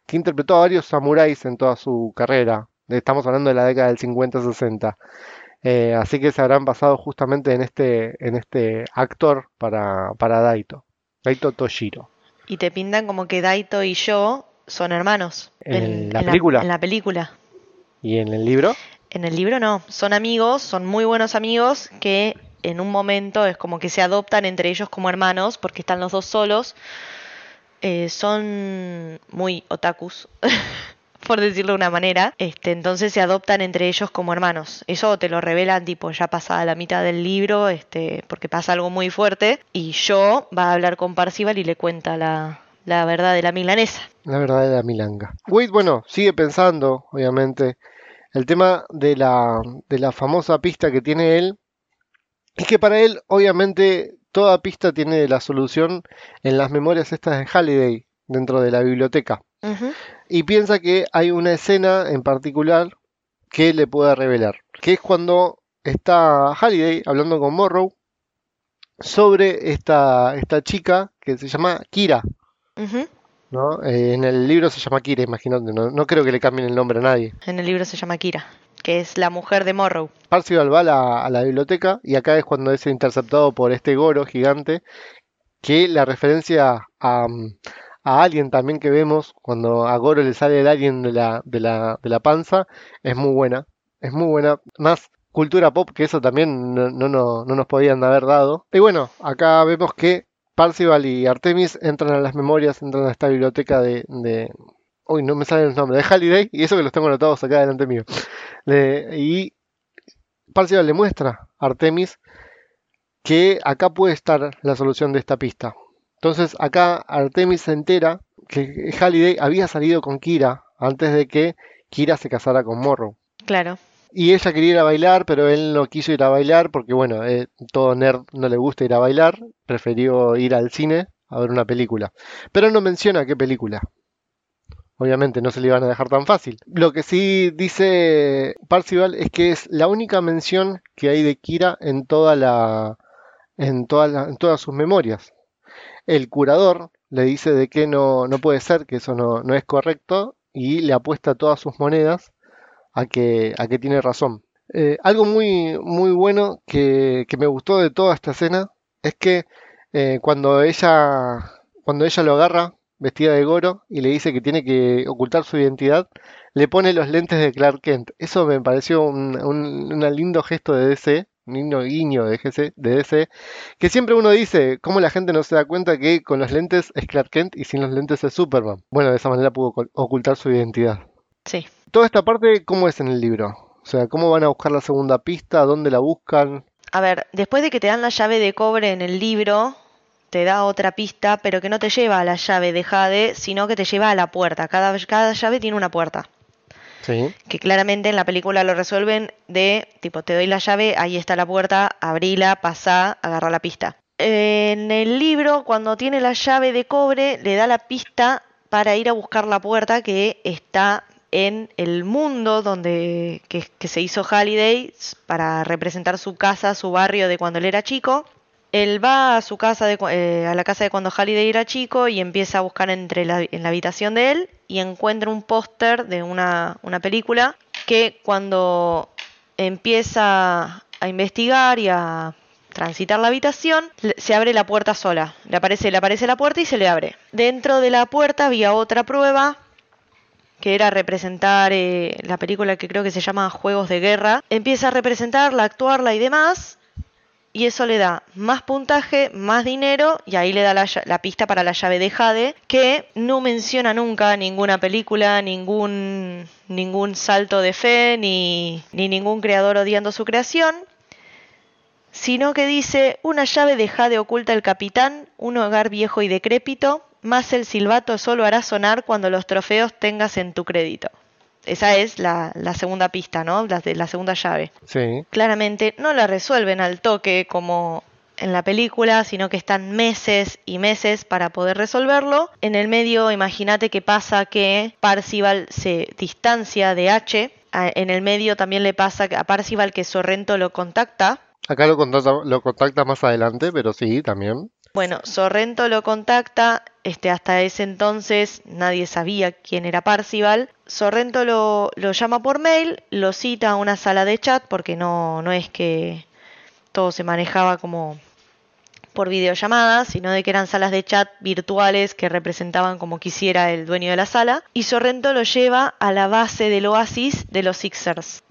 que interpretó a varios samuráis en toda su carrera. Estamos hablando de la década del 50-60. Eh, así que se habrán basado justamente en este, en este actor para, para Daito. Daito Toshiro. Y te pintan como que Daito y yo son hermanos. ¿En la película? en la película. ¿Y en el libro? En el libro no, son amigos, son muy buenos amigos que en un momento es como que se adoptan entre ellos como hermanos porque están los dos solos. Eh, son muy otakus, [laughs] por decirlo de una manera. Este, entonces se adoptan entre ellos como hermanos. Eso te lo revelan tipo ya pasada la mitad del libro, este, porque pasa algo muy fuerte. Y yo va a hablar con Parcival y le cuenta la, la verdad de la milanesa. La verdadera milanga. Wade, bueno, sigue pensando, obviamente, el tema de la, de la famosa pista que tiene él. Es que para él, obviamente, toda pista tiene la solución en las memorias estas de Halliday dentro de la biblioteca. Y piensa que hay una escena en particular que le puede revelar. Que es cuando está Halliday hablando con Morrow sobre esta, esta chica que se llama Kira. ¿No? Eh, en el libro se llama Kira, imagínate, no, no creo que le cambien el nombre a nadie. En el libro se llama Kira, que es la mujer de Morrow. Parcival va a la, a la biblioteca y acá es cuando es interceptado por este Goro gigante, que la referencia a, mm, a Alien también que vemos, cuando a Goro le sale el Alien de la, de la, de la panza, es muy buena, es muy buena, más cultura pop que eso también no, no- no nos podían haber dado. Y bueno, acá vemos que Parcival y Artemis entran a las memorias, entran a esta biblioteca de... de Uy, no me salen los nombres, de Halliday, y eso que los tengo anotados acá delante mío. Y Parcival le muestra a Artemis que acá puede estar la solución de esta pista. Entonces acá Artemis se entera que Halliday había salido con Kira antes de que Kira se casara con Morrow. Claro. Y ella quería ir a bailar, pero él no quiso ir a bailar porque, bueno, eh, todo nerd no le gusta ir a bailar. Prefirió ir al cine a ver una película. Pero no menciona qué película. Obviamente no se le iban a dejar tan fácil. Lo que sí dice Parcival es que es la única mención que hay de Kira en toda la, en toda la- en todas sus memorias. El curador le dice de que no, no puede ser, que eso no, no es correcto, y le apuesta todas sus monedas a que, a que tiene razón. Eh, algo muy, muy bueno que, me gustó de toda esta escena es que eh, cuando ella, cuando ella lo agarra vestida de Goro y le dice que tiene que ocultar su identidad, le pone los lentes de Clark Kent. Eso me pareció un, un- lindo gesto de DC, un lindo guiño de de DC, que siempre uno dice, cómo la gente no se da cuenta que con los lentes es Clark Kent y sin los lentes es Superman. Bueno, de esa manera pudo ocul- ocultar su identidad. Sí. Toda esta parte, ¿cómo es en el libro? O sea, ¿cómo van a buscar la segunda pista? ¿Dónde la buscan? A ver, después de que te dan la llave de cobre en el libro, te da otra pista, pero que no te lleva a la llave de Jade, sino que te lleva a la puerta. Cada, cada llave tiene una puerta. Sí. Que claramente en la película lo resuelven de, tipo, te doy la llave, ahí está la puerta, abrila, pasá, agarra la pista. En el libro, cuando tiene la llave de cobre, le da la pista para ir a buscar la puerta que está en el mundo donde que, se hizo Halliday para representar su casa, su barrio de cuando él era chico. Él va a su casa de, eh, a la casa de cuando Halliday era chico y empieza a buscar entre la, en la habitación de él y encuentra un póster de una, una película que cuando empieza a investigar y a transitar la habitación, se abre la puerta sola. Le aparece, le aparece la puerta y se le abre. Dentro de la puerta había otra prueba que era representar eh, la película que creo que se llama Juegos de Guerra. Empieza a representarla, actuarla y demás. Y eso le da más puntaje, más dinero y ahí le da la pista para la llave de Jade, que no menciona nunca ninguna película, ningún, ningún salto de fe, ni, ni ningún creador odiando su creación, sino que dice una llave de Jade oculta el capitán, un hogar viejo y decrépito, más el silbato solo hará sonar cuando los trofeos tengas en tu crédito. Esa es la, la segunda pista, ¿no? La, de, la segunda llave Sí. claramente no la resuelven al toque como en la película, sino que están meses y meses para poder resolverlo. En el medio, imagínate que pasa que Parcival se distancia de H. En el medio también le pasa a Parcival que Sorrento lo contacta. Acá lo contacta, lo contacta más adelante, pero sí, también. Bueno, Sorrento lo contacta, este, hasta ese entonces nadie sabía quién era Parcival. Sorrento lo, lo llama por mail, lo cita a una sala de chat, porque no, no es que todo se manejaba como por videollamada, sino de que eran salas de chat virtuales que representaban como quisiera el dueño de la sala. Y Sorrento lo lleva a la base del oasis de los Sixers.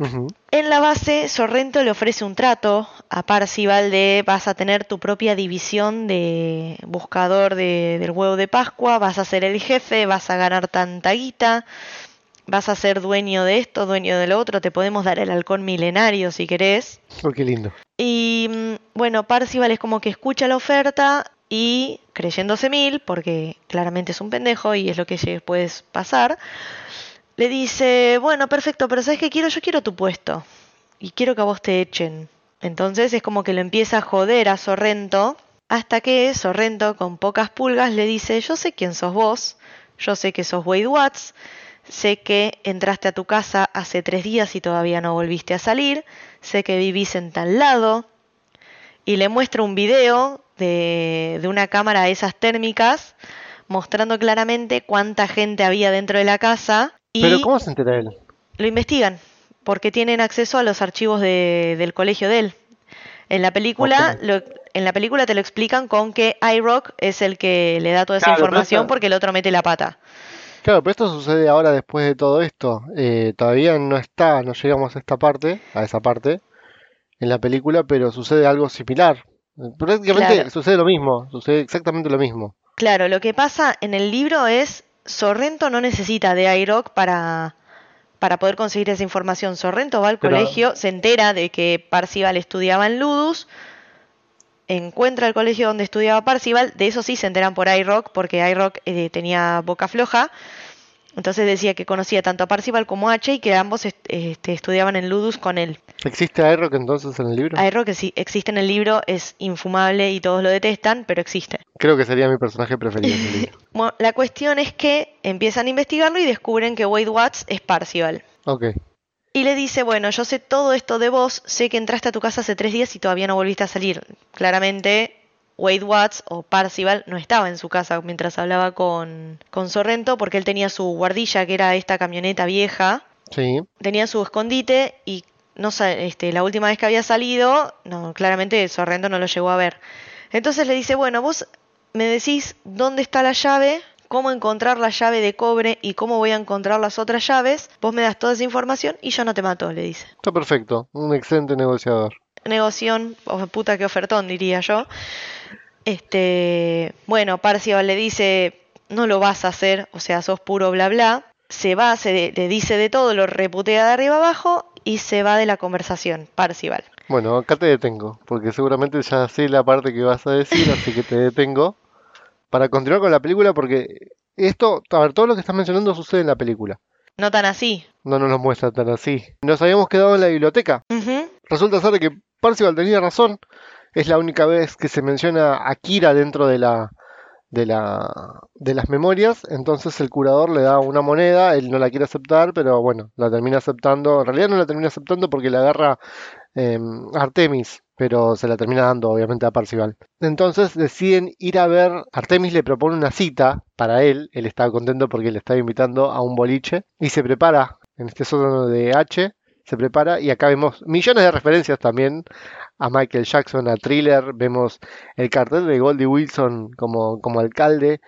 En la base, Sorrento le ofrece un trato a Parcival de vas a tener tu propia división de buscador de- del huevo de Pascua, vas a ser el jefe, vas a ganar tanta guita, vas a ser dueño de esto, dueño de lo otro, te podemos dar el halcón milenario si querés. Oh, qué lindo. Y mm, bueno, Parcival es como que escucha la oferta y creyéndose mil, porque claramente es un pendejo y es lo que puedes pasar, le dice, bueno, perfecto, pero ¿sabes qué quiero? Yo quiero tu puesto y quiero que a vos te echen. Entonces es como que lo empieza a joder a Sorrento hasta que Sorrento con pocas pulgas le dice, yo sé quién sos vos, yo sé que sos Wade Watts, sé que entraste a tu casa hace tres días y todavía no volviste a salir, sé que vivís en tal lado, y le muestra un video de, de una cámara de esas térmicas mostrando claramente cuánta gente había dentro de la casa y Pero ¿cómo se entera él? lo investigan porque tienen acceso a los archivos de- del colegio de él. En la película, lo- en la película te lo explican con que iRock es el que le da toda esa Claro, información porque el otro mete la pata. Claro, pero esto sucede ahora después de todo esto. Eh, todavía no está, no llegamos a esta parte, a esa parte en la película, pero sucede algo similar. Prácticamente Claro. sucede lo mismo, sucede exactamente lo mismo. Claro, lo que pasa en el libro es Sorrento no necesita de iRock para, para poder conseguir esa información. Sorrento va al Pero- colegio, se entera de que Parcival estudiaba en Ludus, encuentra el colegio donde estudiaba Parcival, de eso sí se enteran por iRock, porque iRock eh, tenía boca floja. Entonces decía que conocía tanto a Parcival como a H y que ambos est- este, estudiaban en Ludus con él. ¿Existe iRock entonces en el libro? iRock que sí existe en el libro, es infumable y todos lo detestan, pero existe. Creo que sería mi personaje preferido en el libro. [laughs] Bueno, la cuestión es que empiezan a investigarlo y descubren que Wade Watts es Parcival. Ok. Y le dice, bueno, yo sé todo esto de vos, sé que entraste a tu casa hace tres días y todavía no volviste a salir. Claramente, Wade Watts o Parcival no estaba en su casa mientras hablaba con, con Sorrento porque él tenía su guardilla, que era esta camioneta vieja, Sí. tenía su escondite y no este, la última vez que había salido, no, claramente Sorrento no lo llegó a ver. Entonces le dice, bueno, vos me decís dónde está la llave, cómo encontrar la llave de cobre y cómo voy a encontrar las otras llaves, vos me das toda esa información y yo no te mato, le dice. Está perfecto. Un excelente negociador. Negoción, puta que ofertón, diría yo. Este, bueno, Parcival le dice, no lo vas a hacer, o sea, sos puro bla bla. Se va, se le dice de todo, lo reputea de arriba abajo y se va de la conversación, Parcival. Bueno, acá te detengo, porque seguramente ya sé la parte que vas a decir, así que te detengo para continuar con la película, porque esto, a ver, todo lo que estás mencionando sucede en la película. No tan así. No nos lo muestra tan así. Nos habíamos quedado en la biblioteca. Resulta ser que Parcival tenía razón. Es la única vez que se menciona a Kira dentro de la, de la, de las memorias. Entonces el curador le da una moneda, él no la quiere aceptar, pero bueno, la termina aceptando. En realidad no la termina aceptando porque la agarra eh, Artemis, pero se la termina dando obviamente a Parcival. Entonces deciden ir a ver, Artemis le propone una cita para él, él estaba contento porque le estaba invitando a un boliche y se prepara en este sótano de H, se prepara y acá vemos millones de referencias también a Michael Jackson, a Thriller, vemos el cartel de Goldie Wilson como, como alcalde,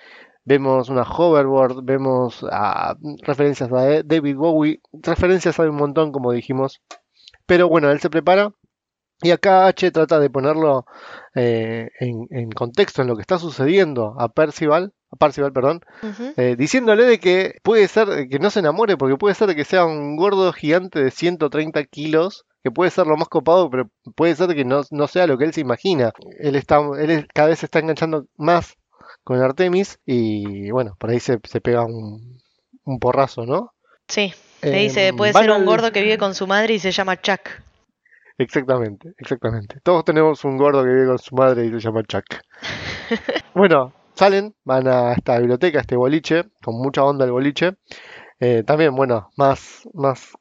vemos una hoverboard, vemos a, referencias a David Bowie, referencias hay un montón como dijimos, pero bueno, él se prepara y acá H trata de ponerlo eh, en, en contexto en lo que está sucediendo a Percival, a Parcival, perdón, eh, diciéndole de que puede ser eh, que no se enamore, porque puede ser que sea un gordo gigante de 130 kilos, que puede ser lo más copado, pero puede ser que no, no sea lo que él se imagina. Él, está, él cada vez se está enganchando más con Artemis y bueno, por ahí se, se pega un, un porrazo, ¿no? Sí, le Eh, dice, puede van ser un al- gordo que vive con su madre y se llama Chuck. Exactamente, exactamente. Todos tenemos un gordo que vive con su madre y se llama Chuck. [laughs] Bueno, salen, van a esta biblioteca, a este boliche, con mucha onda el boliche. Eh, también, bueno, más, más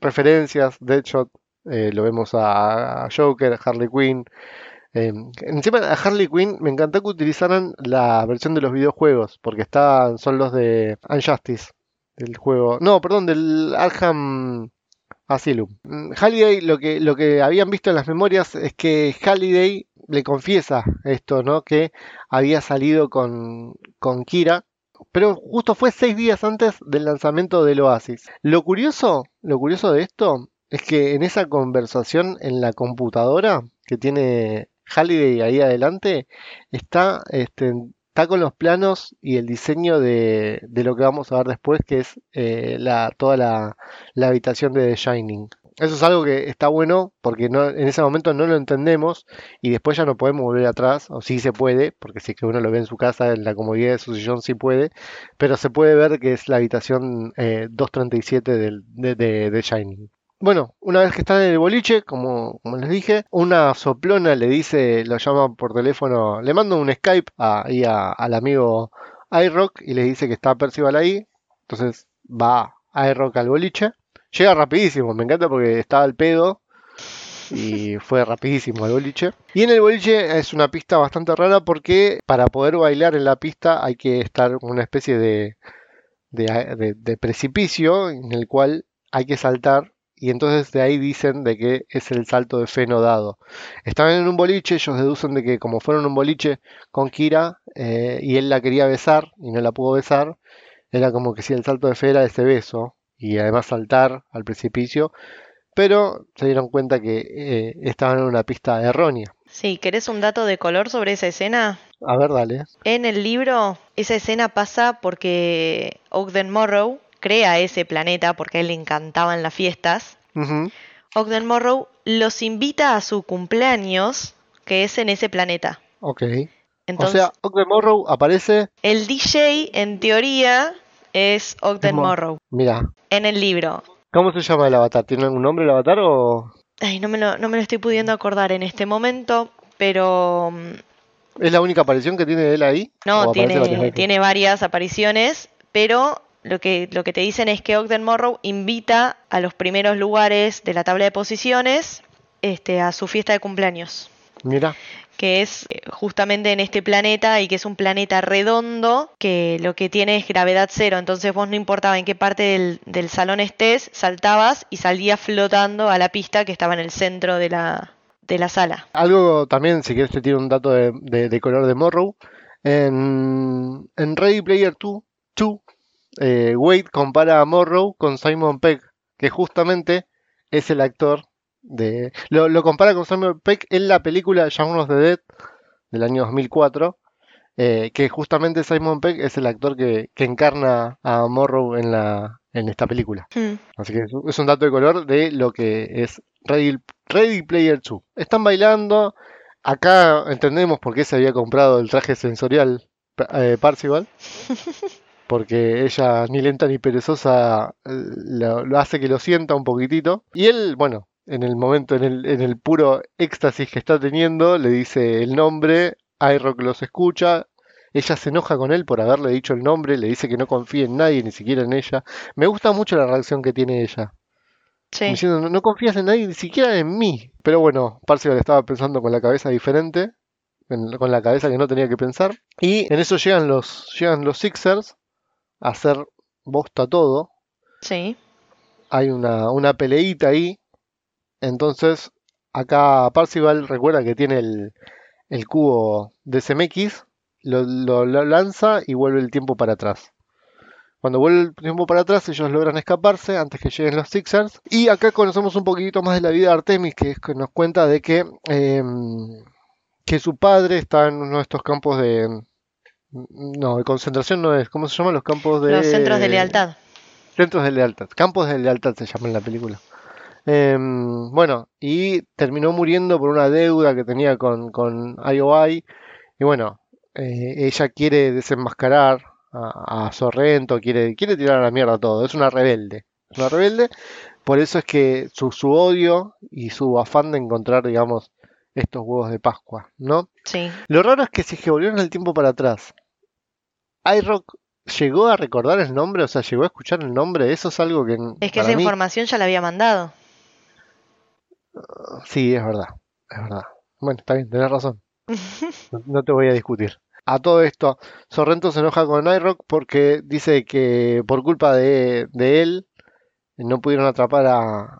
referencias. Deadshot, eh, lo vemos a, a Joker, a Harley Quinn. Eh, encima a Harley Quinn me encantó que utilizaran la versión de los videojuegos, porque están, son los de Unjustice, del juego. No, perdón, del Arkham Asylum. Mm, Halliday, lo que, lo que habían visto en las memorias es que Halliday le confiesa esto, ¿no? Que había salido con, con Kira, pero justo fue seis días antes del lanzamiento del Oasis. Lo curioso, lo curioso de esto es que en esa conversación en la computadora que tiene Halliday ahí adelante, está, este, está con los planos y el diseño de, de lo que vamos a ver después, que es eh, la, toda la, habitación de The Shining. Eso es algo que está bueno porque en ese momento no lo entendemos y después ya no podemos volver atrás, o sí se puede, porque si es que uno lo ve en su casa, en la comodidad de su sillón sí puede, pero se puede ver que es la habitación eh, 237 del, de, de, de Shining. Bueno, una vez que están en el boliche, como, como les dije, una soplona le dice, lo llama por teléfono, le manda un Skype a- ahí a- al amigo iRock y le dice que está Percival ahí. Entonces va iRock al boliche. Llega rapidísimo, me encanta porque estaba al pedo y [laughs] fue rapidísimo al boliche. Y en el boliche es una pista bastante rara porque para poder bailar en la pista hay que estar en una especie de, de, de- de precipicio en el cual hay que saltar y entonces de ahí dicen de que es el salto de fe no dado. Estaban en un boliche, ellos deducen de que como fueron un boliche con Kira eh, y él la quería besar y no la pudo besar, era como que si el salto de fe era ese beso y además saltar al precipicio, pero se dieron cuenta que eh, estaban en una pista errónea. Sí, ¿querés un dato de color sobre esa escena? A ver, dale. En el libro, esa escena pasa porque Ogden Morrow crea ese planeta porque a él le encantaban las fiestas. Ujú. Ogden Morrow los invita a su cumpleaños, que es en ese planeta. Ok. Entonces, o sea, Ogden Morrow aparece. el DJ, en teoría, es Ogden Mo- Morrow. Mira, En el libro. ¿cómo se llama el avatar? ¿Tiene algún nombre el avatar o Ay, no me lo, no me lo estoy pudiendo acordar en este momento, pero mm, es la única aparición que tiene él ahí? ¿O no, tiene, tiene varias apariciones, pero lo que, lo que te dicen es que Ogden Morrow invita a los primeros lugares de la tabla de posiciones este, a su fiesta de cumpleaños. Mira, que es eh, justamente en este planeta y que es un planeta redondo que lo que tiene es gravedad cero. Entonces vos no importaba en qué parte del, del salón estés, saltabas y salías flotando a la pista que estaba en el centro de la, de la sala. algo también, si quieres te tiro un dato de, de- de color de Morrow. En, en Ready Player 2, 2, eh, Wade compara a Morrow con Simon Pegg, que justamente es el actor de... Lo, lo compara con Simon Pegg en la película Shaun of the Dead del año 2004, eh, que justamente Simon Pegg es el actor que, que encarna a Morrow en, la, en esta película. Hmm. Así que es un- es un dato de color de lo que es Ready, Ready Player 2. Están bailando. Acá entendemos por qué se había comprado el traje sensorial eh, Parcival. [laughs] Porque ella, ni lenta ni perezosa, eh, lo, lo hace que lo sienta un poquitito. Y él, bueno, en el momento, en el, en el puro éxtasis que está teniendo, le dice el nombre. iRock los escucha. Ella se enoja con él por haberle dicho el nombre. Le dice que no confía en nadie, ni siquiera en ella. Me gusta mucho la reacción que tiene ella. Sí. Diciendo, no, no confías en nadie, ni siquiera en mí. Pero bueno, Parcival estaba pensando con la cabeza diferente, en- con la cabeza que no tenía que pensar. Y en eso llegan los, llegan los Sixers hacer bosta todo. Sí. Hay una, una peleita ahí. Entonces, acá Parcival recuerda que tiene el, el cubo de CMX, lo, lo- lo lanza y vuelve el tiempo para atrás. Cuando vuelve el tiempo para atrás, ellos logran escaparse antes que lleguen los Sixers. Y acá conocemos un poquitito más de la vida de Artemis, que, es que nos cuenta de que, em, que su padre está en uno de estos campos de... No, de concentración no es. ¿Cómo se llaman los campos de... Los centros de lealtad. Centros de lealtad. Campos de lealtad se llama en la película. Em, bueno, y terminó muriendo por una deuda que tenía con, con IOI. Y bueno, eh, ella quiere desenmascarar a, a Sorrento, quiere, quiere tirar a la mierda todo. Es una rebelde. Es una rebelde. por eso es que su, su odio y su afán de encontrar, digamos, estos huevos de Pascua, ¿no? Sí. Lo raro es que si es que volvieron el tiempo para atrás, iRock llegó a recordar el nombre, o sea, llegó a escuchar el nombre, eso es algo que Es que esa mí- información ya la había mandado. Sí, es verdad, es verdad. Bueno, está bien, tenés razón. [laughs] No, no te voy a discutir. A todo esto, Sorrento se enoja con iRock porque dice que por culpa de, de él no pudieron atrapar a,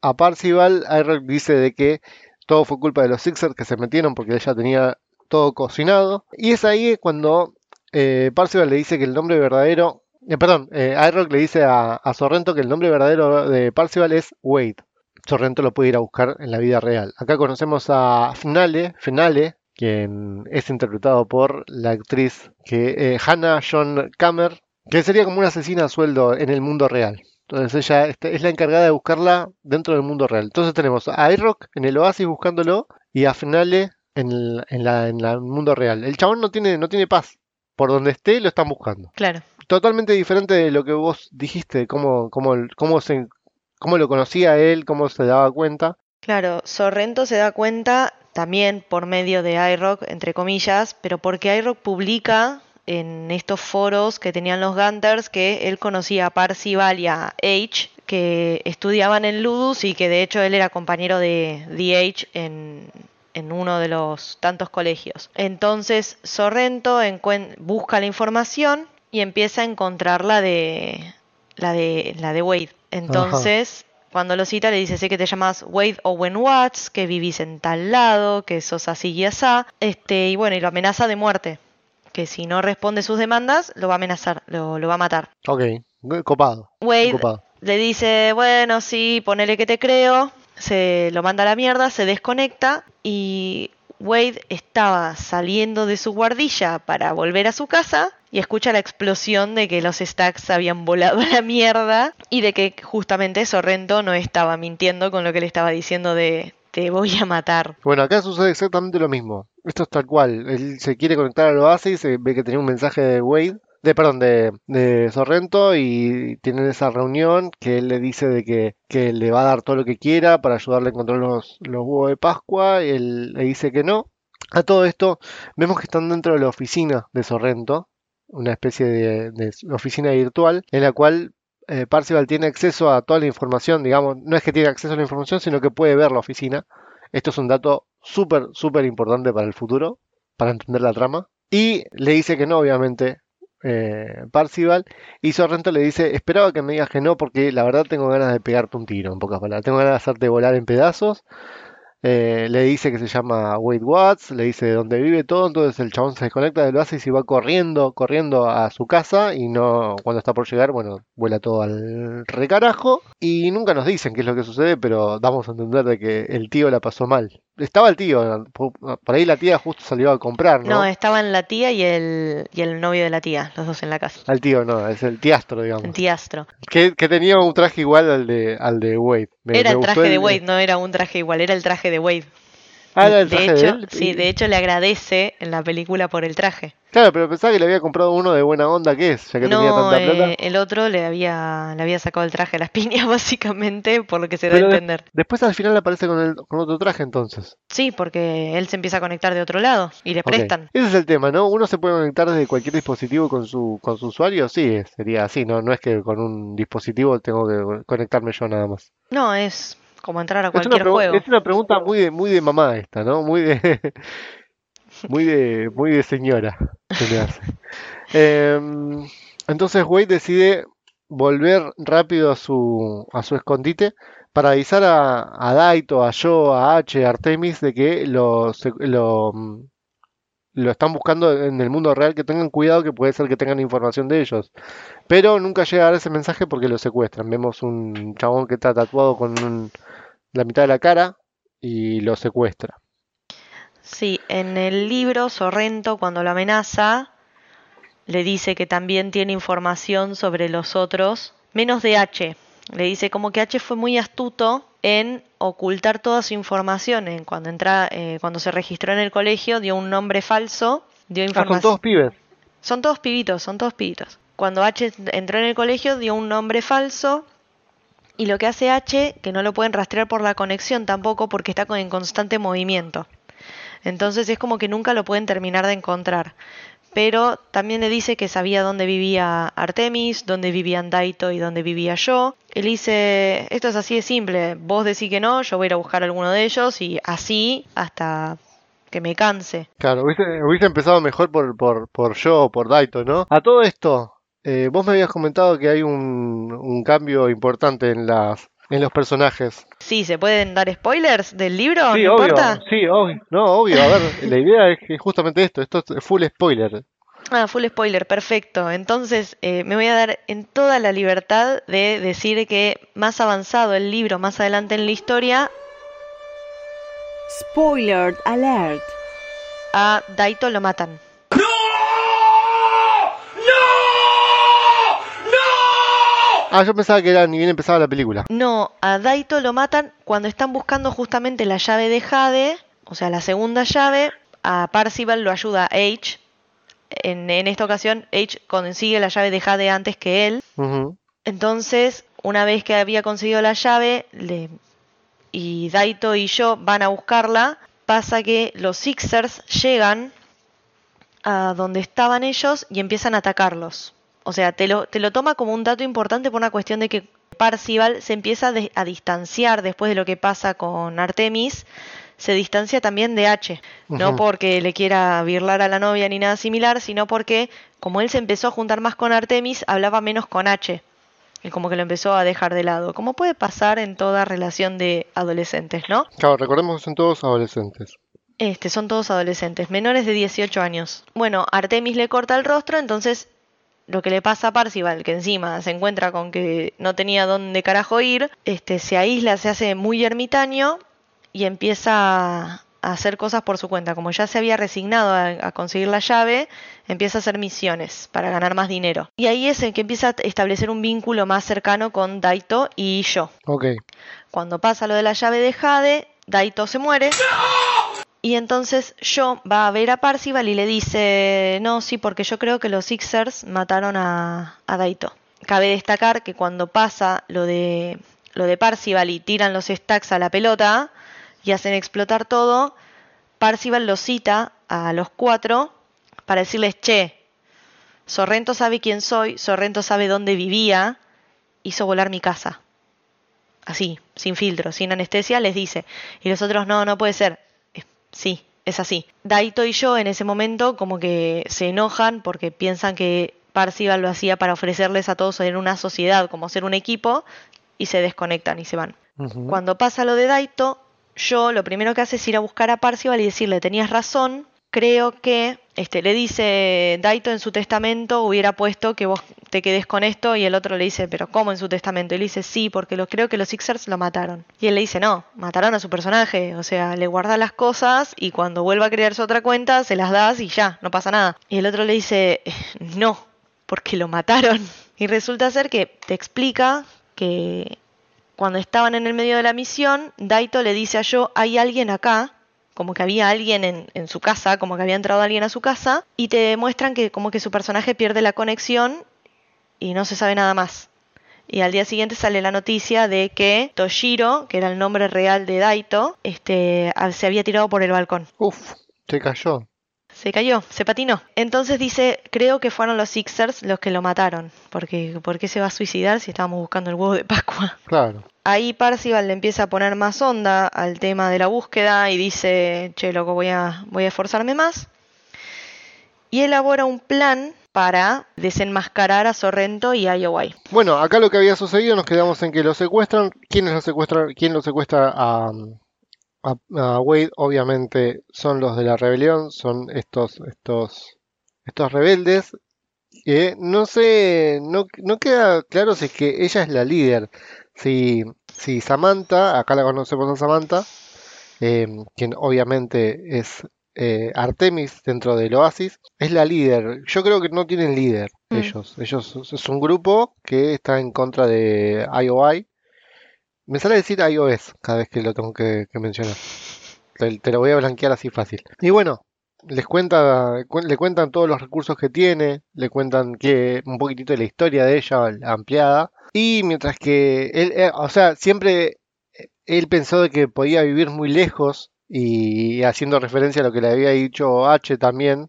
a Parcival. iRock dice de que todo fue culpa de los Sixers que se metieron porque ella tenía todo cocinado. Y es ahí cuando eh, Parcival le dice que el nombre verdadero, eh, perdón, eh, le dice a, a Sorrento que el nombre verdadero de Parcival es Wade. Sorrento lo puede ir a buscar en la vida real. Acá conocemos a Fnale, Fnale, quien es interpretado por la actriz que, eh, Hannah John Kammer, que sería como una asesina a sueldo en el mundo real. Entonces ella este, es la encargada de buscarla dentro del mundo real. Entonces tenemos a iRock en el oasis buscándolo y a Fnale en el, en la- en mundo real. El chabón no tiene, no tiene paz. Por donde esté lo están buscando Claro. totalmente diferente de lo que vos dijiste, cómo, cómo, cómo, se, cómo lo conocía él, cómo se daba cuenta. Claro, Sorrento se da cuenta también por medio de iRock, entre comillas, pero porque iRock publica en estos foros que tenían los Gunters que él conocía a Parcival y a H, que estudiaban en Ludus y que de hecho él era compañero de DH en, en uno de los tantos colegios. Entonces Sorrento busca la información y empieza a encontrar la de la de la de Wade. Entonces, cuando lo cita le dice, sé que te llamas Wade Owen Watts, que vivís en tal lado, que sos así y asá, este, y bueno, y lo amenaza de muerte. Que si no responde sus demandas, lo va a amenazar, lo, lo va a matar. Ok, copado. Wade copado. le dice, bueno, sí, ponele que te creo, se lo manda a la mierda, se desconecta y Wade estaba saliendo de su guardilla para volver a su casa y escucha la explosión de que los stacks habían volado a la mierda y de que justamente Sorrento no estaba mintiendo con lo que le estaba diciendo de te voy a matar. Bueno, acá sucede exactamente lo mismo. Esto es tal cual. Él se quiere conectar al oasis, se ve que tenía un mensaje de Wade, de perdón, de, Sorrento y tienen esa reunión que él le dice de que, que le va a dar todo lo que quiera para ayudarle a encontrar los, los huevos de Pascua y él le dice que no. A todo esto vemos que están dentro de la oficina de Sorrento, una especie de, de oficina virtual en la cual eh, Parcival tiene acceso a toda la información, digamos, no es que tiene acceso a la información, sino que puede ver la oficina. Esto es un dato súper, súper importante para el futuro, para entender la trama. Y le dice que no, obviamente, eh, Parcival. Y Sorrento le dice, esperaba que me digas que no, porque la verdad tengo ganas de pegarte un tiro, en pocas palabras. Tengo ganas de hacerte volar en pedazos. Eh, le dice que se llama Wade Watts, le dice de dónde vive todo, entonces el chabón se desconecta del oasis y va corriendo, corriendo a su casa y no, cuando está por llegar, bueno, vuela todo al recarajo y nunca nos dicen qué es lo que sucede, pero damos a entender de que el tío la pasó mal. Estaba el tío, por ahí la tía justo salió a comprar, ¿no? No, estaban la tía y el, y el novio de la tía, los dos en la casa. Al tío no, es el tiastro, digamos. En Tiastro. Que, que tenía un traje igual al de, al de Wade. Me- Era me el traje de Wade, no era un traje igual, era el traje de Wade. Ah, era el de traje de hecho, él. sí, de hecho le agradece en la película por el traje. Claro, pero pensaba que le había comprado uno de buena onda, ¿qué es? Ya que tenía No, tanta plata. eh, el otro le había, le había sacado el traje a las [laughs] piñas, básicamente, por lo que se da Pero a de- entender. Después al final aparece con, el, con otro traje entonces. Sí, porque él se empieza a conectar de otro lado y le Ok. prestan. Ese es el tema, ¿no? Uno se puede conectar desde cualquier dispositivo con su, con su usuario, sí, sería así, ¿no? No es que con un dispositivo tengo que conectarme yo nada más. No, es como entrar a Es cualquier pregu- juego. es una pregunta muy de, muy de mamá esta, ¿no? Muy de, [laughs] muy de, muy de señora se me hace. Em, entonces Wade decide volver rápido a su, a su escondite para avisar a, a Daito, a Joe, a H, a Artemis de que lo, lo, mm, lo están buscando en el mundo real, que tengan cuidado que puede ser que tengan información de ellos. Pero nunca llega a dar ese mensaje porque lo secuestran. Vemos un chabón que está tatuado con un- la mitad de la cara y lo secuestra. Sí, en el libro Sorrento cuando lo amenaza le dice que también tiene información sobre los otros, menos de H. Le dice como que H fue muy astuto en ocultar toda su información. En cuando entra, eh, cuando se registró en el colegio dio un nombre falso, dio Ah, son información. todos pibes. Son todos pibitos, son todos pibitos. Cuando H entró en el colegio dio un nombre falso Y lo que hace H, que no lo pueden rastrear por la conexión tampoco porque está en constante movimiento. Entonces es como que nunca lo pueden terminar de encontrar. Pero también le dice que sabía dónde vivía Artemis, dónde vivían Daito y dónde vivía yo. Él dice, esto es así de simple, vos decís que no, yo voy a ir a buscar alguno de ellos y así hasta que me canse. Claro, hubiese, hubiese empezado mejor por, por, por yo por Daito, ¿no? A todo esto, eh, vos me habías comentado que hay un, un cambio importante en las en los personajes. Sí, ¿se pueden dar spoilers del libro? Sí, ¿No obvio, importa? sí, obvio. No, obvio, a ver, la idea es que justamente esto, esto es full spoiler. Ah, full spoiler, perfecto. Entonces eh, me voy a dar en toda la libertad de decir que más avanzado el libro, más adelante en la historia, Spoiler alert. a Daito lo matan. Ah, yo pensaba que era ni bien empezaba la película. No, a Daito lo matan cuando están buscando justamente la llave de Jade, o sea, la segunda llave. A Parcival lo ayuda H. En, en esta ocasión, H consigue la llave de Jade antes que él. Entonces, una vez que había conseguido la llave, le- y Daito y yo van a buscarla, pasa que los Sixers llegan a donde estaban ellos y empiezan a atacarlos. O sea, te lo, te lo toma como un dato importante por una cuestión de que Parcival se empieza a, distanciar después de lo que pasa con Artemis, se distancia también de H. No porque le quiera birlar a la novia ni nada similar, sino porque como él se empezó a juntar más con Artemis, hablaba menos con H. Y como que lo empezó a dejar de lado. Como puede pasar en toda relación de adolescentes, ¿no? Claro, recordemos que son todos adolescentes. Este, son todos adolescentes, menores de 18 años. Bueno, Artemis le corta el rostro, entonces lo que le pasa a Parcival, que encima se encuentra con que no tenía dónde carajo ir, este, se aísla, se hace muy ermitaño y empieza a hacer cosas por su cuenta. Como ya se había resignado a, a conseguir la llave, empieza a hacer misiones para ganar más dinero. Y ahí es en que empieza a establecer un vínculo más cercano con Daito y yo. Ok. Cuando pasa lo de la llave de Jade, Daito se muere. Y entonces yo va a ver a Parcival y le dice, no, sí, porque yo creo que los Sixers mataron a, a Daito. Cabe destacar que cuando pasa lo de, lo de Parcival y tiran los stacks a la pelota y hacen explotar todo, Parcival los cita a los cuatro para decirles, che, Sorrento sabe quién soy, Sorrento sabe dónde vivía, hizo volar mi casa así, sin filtro, sin anestesia, les dice. Y los otros, no, no puede ser. Sí, es así. Daito y yo en ese momento como que se enojan porque piensan que Parcival lo hacía para ofrecerles a todos en una sociedad, como ser un equipo, y se desconectan y se van. Cuando pasa lo de Daito, yo lo primero que hace es ir a buscar a Parcival y decirle, tenías razón, creo que, este, le dice Daito en su testamento hubiera puesto que vos te quedes con esto y el otro le dice, pero ¿cómo en su testamento? Y le dice, sí, porque lo, creo que los Sixers lo mataron. Y él le dice, no, mataron a su personaje, o sea, le guardas las cosas y cuando vuelva a crear su otra cuenta se las das y ya, no pasa nada. Y el otro le dice, no, porque lo mataron. Y resulta ser que te explica que cuando estaban en el medio de la misión, Daito le dice a Yo, hay alguien acá, como que había alguien en, en su casa, como que había entrado alguien a su casa, y te muestran que como que su personaje pierde la conexión y no se sabe nada más. Y al día siguiente sale la noticia de que Toshiro, que era el nombre real de Daito, este, se había tirado por el balcón. Uf, se cayó. Se cayó, se patinó. Entonces dice, creo que fueron los Sixers los que lo mataron. Porque, ¿por qué se va a suicidar si estábamos buscando el huevo de Pascua? Claro. Ahí Parcival le empieza a poner más onda al tema de la búsqueda y dice, che, loco, voy a, voy a esforzarme más. Y elabora un plan para desenmascarar a Sorrento y a IOI. Bueno, acá lo que había sucedido nos quedamos en que lo secuestran. ¿Quiénes lo secuestran? ¿Quién lo secuestra a, a, a Wade? Obviamente son los de la rebelión, son estos, estos, estos rebeldes. Que no sé, no, no queda claro si es que ella es la líder. Si, si Samantha, acá la conocemos a Samantha, eh, quien obviamente es eh, Artemis dentro del Oasis, es la líder. Yo creo que no tienen líder Mm. ellos. Ellos es un grupo que está en contra de IOI. Me sale decir iOS cada vez que lo tengo que, mencionar. Te, lo voy a blanquear así fácil. Y bueno, les cuenta, cu- le cuentan todos los recursos que tiene, le cuentan que un poquitito de la historia de ella ampliada. Y mientras que él, eh, o sea, siempre él pensó de que podía vivir muy lejos y haciendo referencia a lo que le había dicho H también,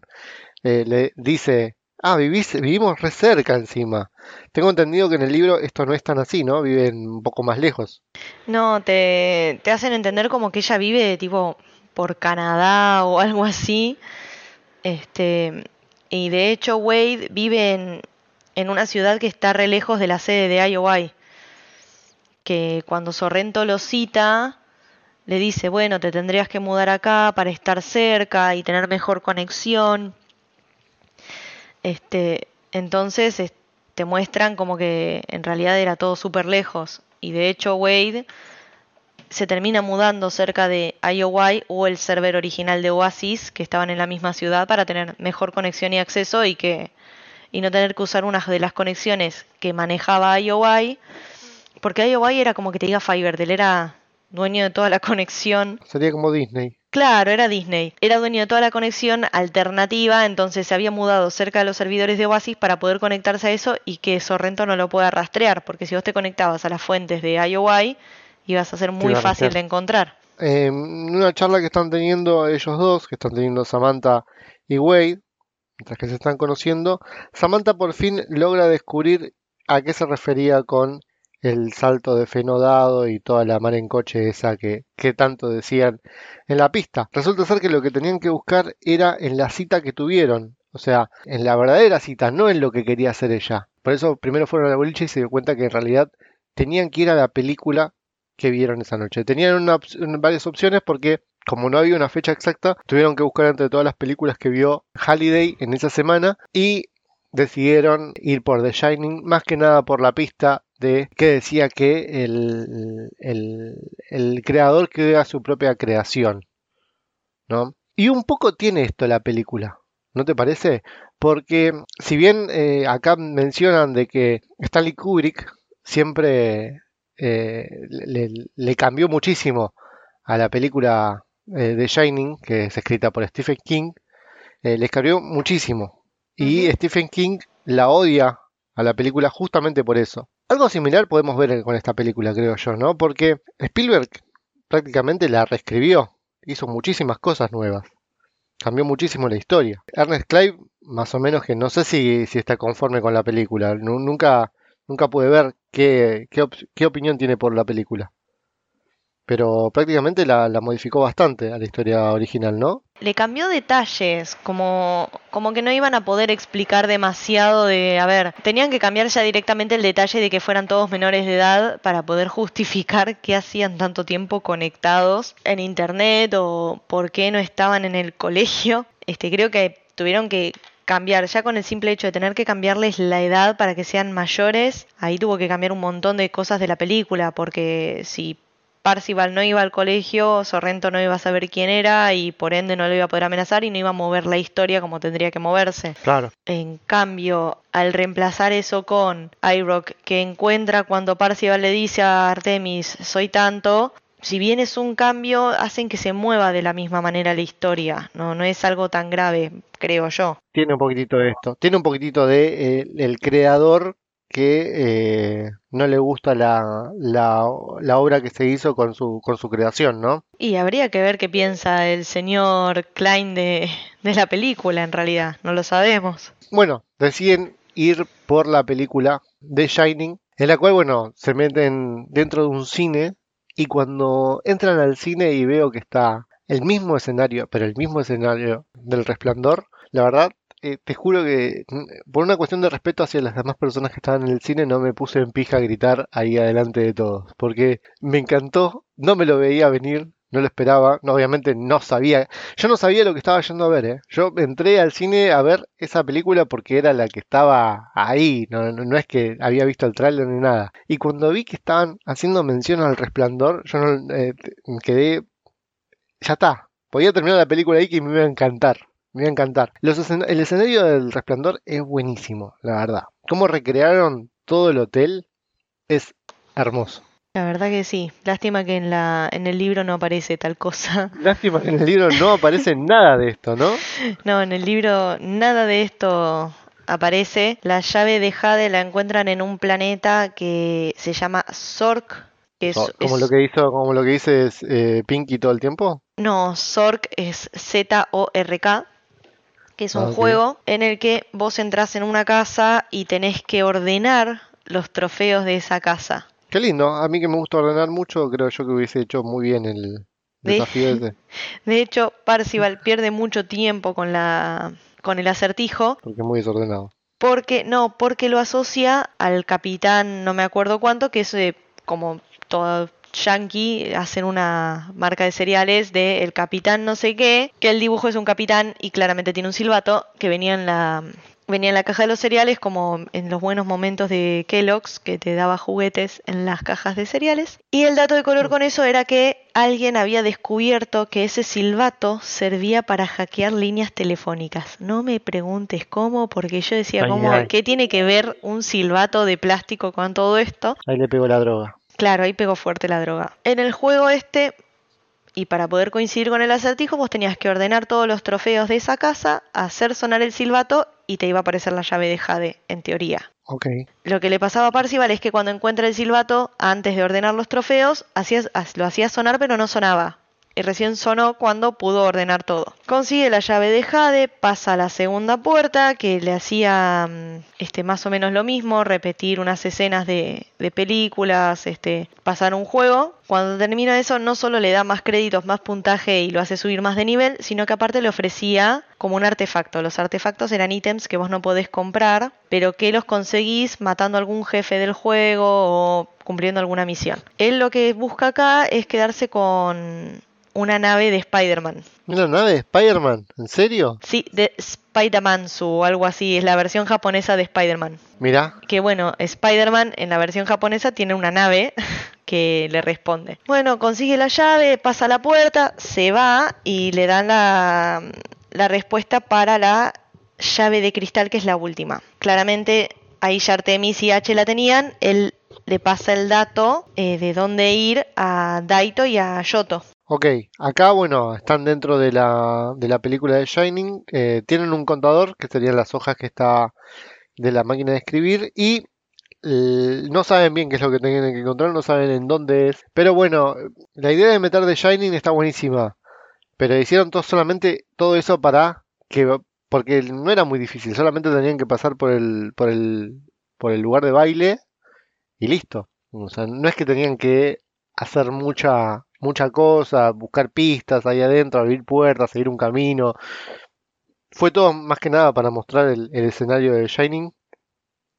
eh, le dice, ah, vivís, vivimos re cerca encima. Tengo entendido que en el libro esto no es tan así, ¿no? Viven un poco más lejos. No, te, te hacen entender como que ella vive tipo por Canadá o [laughs] algo así. Este, y de hecho Wade vive en, en una ciudad que está re lejos de la sede de IOI. Que cuando Sorrento lo cita, le dice, bueno, te tendrías que mudar acá para estar cerca y tener mejor conexión. Este, entonces es- te muestran como que en realidad era todo súper lejos. Y de hecho Wade se termina mudando cerca de IOI o el server original de Oasis, que estaban en la misma ciudad, para tener mejor conexión y acceso y que y no tener que usar una de las conexiones que manejaba IOI, porque IOI era como que te diga Fiverr, él era dueño de toda la [laughs] conexión. Sería como Disney. Claro, era Disney. Era dueño de toda la conexión alternativa, entonces se había mudado cerca de los servidores de Oasis para poder conectarse a eso y que Sorrento no lo pueda rastrear, porque si vos te conectabas a las fuentes de IOI, ibas a ser muy fácil de encontrar. Eh, en una charla que están teniendo ellos dos, que están teniendo Samantha y Wade, mientras que se están conociendo, Samantha por fin logra descubrir a qué se refería con el salto de Feno dado y toda la mar en coche esa que, que tanto decían en la pista. Resulta ser que lo que tenían que buscar era en la cita que tuvieron, o sea, en la verdadera cita, no en lo que quería hacer ella. Por eso primero fueron a la boliche y se dio cuenta que en realidad tenían que ir a la película que vieron esa noche. Tenían varias opciones porque como no había una fecha exacta, tuvieron que buscar entre todas las películas que vio Halliday en esa semana y decidieron ir por The Shining, más que nada por la pista de que decía que el, el, el creador crea su propia creación, ¿no? Y un poco tiene esto la película, ¿no te parece? Porque si bien eh, acá mencionan de que Stanley Kubrick siempre eh, le, le cambió muchísimo a la película eh, The Shining, que es escrita por Stephen King, eh, les cambió muchísimo. Y. Stephen King la odia a la película justamente por eso. Algo similar podemos ver con esta película, creo yo, ¿no? Porque Spielberg prácticamente la reescribió, hizo muchísimas cosas nuevas, cambió muchísimo la historia. Ernest Clive, más o menos que no sé si, si está conforme con la película, nu- nunca, nunca pude ver qué, qué, op- qué opinión tiene por la película. Pero prácticamente la, la modificó bastante a la historia original, ¿no? Le cambió detalles, como, como que no iban a poder explicar demasiado de, a ver, tenían que cambiar ya directamente el detalle de que fueran todos menores de edad para poder justificar [laughs] qué hacían tanto tiempo conectados en internet o por qué no estaban en el colegio. Este, creo que tuvieron que cambiar, ya con el simple hecho de tener que cambiarles la edad para que sean mayores, ahí tuvo que cambiar un montón de cosas de la película, porque si Parcival no iba al colegio, Sorrento no iba a saber quién era y por ende no lo iba a poder amenazar y no iba a mover la historia como tendría que moverse. Claro. En cambio, al reemplazar eso con iRock, que encuentra cuando Parcival le dice a Artemis, soy tanto, si bien es un cambio, hacen que se mueva de la misma manera la historia. No, no es algo tan grave, creo yo. Tiene un poquitito de esto. Tiene un poquitito de eh, el creador que eh, no le gusta la, la, la obra que se hizo con su, con su creación, ¿no? Y habría que ver qué piensa el señor Klein de, de la película, en realidad. No lo sabemos. Bueno, deciden ir por la película The Shining, en la cual, bueno, se meten dentro de un cine y cuando entran al cine y veo que está el mismo escenario, pero el mismo escenario del resplandor, la verdad, eh, te juro que mm, por una cuestión de respeto hacia las demás personas que estaban en el cine no me puse en pija a gritar ahí adelante de todos, porque me encantó, no me lo veía venir, no lo esperaba, no, obviamente no sabía, yo no sabía lo que estaba yendo a ver, ¿eh? Yo entré al cine a ver esa película porque era la que estaba ahí, no, es que había visto el tráiler ni nada. Y cuando vi que estaban haciendo mención al resplandor, yo no, eh, quedé, ya está, podía terminar la película ahí que me iba a encantar. Me iba a encantar. Los escen- el escenario del resplandor es buenísimo, la verdad. Cómo recrearon todo el hotel es hermoso. La verdad que sí. Lástima que en la en el libro no aparece tal cosa. [laughs] Lástima que en el libro no aparece nada de esto, ¿no? [laughs] No, en el libro nada de esto aparece. La llave de Jade la encuentran en un planeta que se llama Zork. que es- Como es- lo que hizo, como lo que dice es, eh, Pinky todo el tiempo. No, Zork es Z-O-R-K, que es un Ah, juego en el que vos entrás en una casa y tenés que ordenar los trofeos de esa casa. Qué lindo. A mí que me gusta ordenar mucho, creo yo que hubiese hecho muy bien el De- [laughs] desafío ese. De hecho, Parcival pierde mucho tiempo con la con el acertijo Porque es muy desordenado. porque no, porque lo asocia al capitán, no me acuerdo cuánto, que es eh, como todo yankee hacen una marca de cereales de el capitán no sé qué, que el dibujo es un capitán y claramente tiene un silbato que venía en la venía en la caja de los cereales como en los buenos momentos de Kellogg's que te daba juguetes en las cajas de cereales. Y el dato de color con eso era que alguien había descubierto que ese silbato servía para hackear líneas telefónicas. No me preguntes cómo, porque yo decía, Ay, ¿cómo, ay. ¿qué tiene que ver un silbato de plástico con todo esto? Ahí le pegó la droga. Claro, ahí pegó fuerte la droga. En el juego este, y para poder coincidir con el acertijo, vos tenías que ordenar todos los trofeos de esa casa, hacer sonar el silbato y te iba a aparecer la llave de Jade, en teoría. Ok. Lo que le pasaba a Parcival es que cuando encuentra el silbato, antes de ordenar los trofeos, hacías- lo hacía sonar pero no sonaba. Y recién sonó cuando pudo ordenar todo. Consigue la llave de Jade, pasa a la segunda puerta, que le hacía mm, este, más o menos lo mismo, repetir unas escenas de, de películas, este, pasar un juego. Cuando termina eso, no solo le da más créditos, más puntaje y lo hace subir más de nivel, sino que aparte le ofrecía como un artefacto. Los artefactos eran ítems que vos no podés comprar, pero que los conseguís matando a algún jefe del juego o cumpliendo alguna misión. Él lo que busca acá es quedarse con una nave de Spider-Man. ¿Una nave de Spider-Man? ¿En serio? Sí, de Spider-Man o algo así, es la versión japonesa de Spider-Man. Mirá. Que bueno, Spider-Man en la versión japonesa tiene una nave [laughs] que le responde. Bueno, consigue la llave, pasa la puerta, se va y le dan la, la respuesta para la llave de cristal que es la última. Claramente ahí ya Artemis y H la tenían, él le pasa el dato eh, de dónde ir a Daito y a Yoto. Ok, acá bueno, están dentro de la, de la película de Shining, eh, tienen un contador, que serían las hojas que está de la máquina de escribir, y no saben bien qué es lo que tienen que encontrar, no saben en dónde es. Pero bueno, la idea de meter de Shining está buenísima, pero hicieron todo, solamente todo eso para que, porque no era muy difícil, solamente tenían que pasar por el, por el, por el lugar de baile y listo. O sea, no es que tenían que hacer mucha, mucha cosa, buscar pistas ahí adentro, abrir puertas, seguir un camino. Fue todo más que nada para mostrar el, escenario de Shining.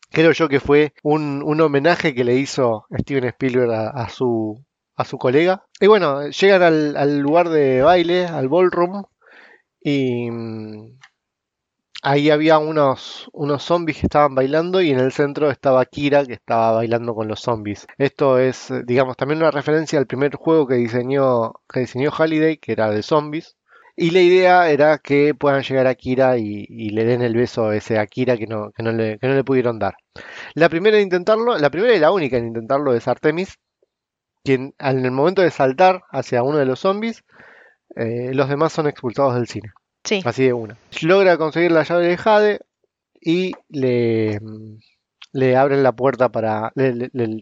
Creo yo que fue un, un homenaje que le hizo Steven Spielberg a, su, a su colega. Y bueno, llegan al, lugar de baile, al ballroom, y ahí había unos, unos zombies que estaban bailando y en el centro estaba Kira que estaba bailando con los zombies. Esto es, eh, digamos, también una referencia al primer juego que diseñó, que diseñó Halliday, que era de zombies. Y la idea era que puedan llegar a Kira y, le den el beso ese a Kira que no, que no le, que no le pudieron dar. La primera en intentarlo, la primera y la única en intentarlo es Artemis, quien en el momento de saltar hacia uno de los zombies, eh, los demás son expulsados del cine. Sí, Así de una. Logra conseguir la llave de Jade y le, abren la puerta para.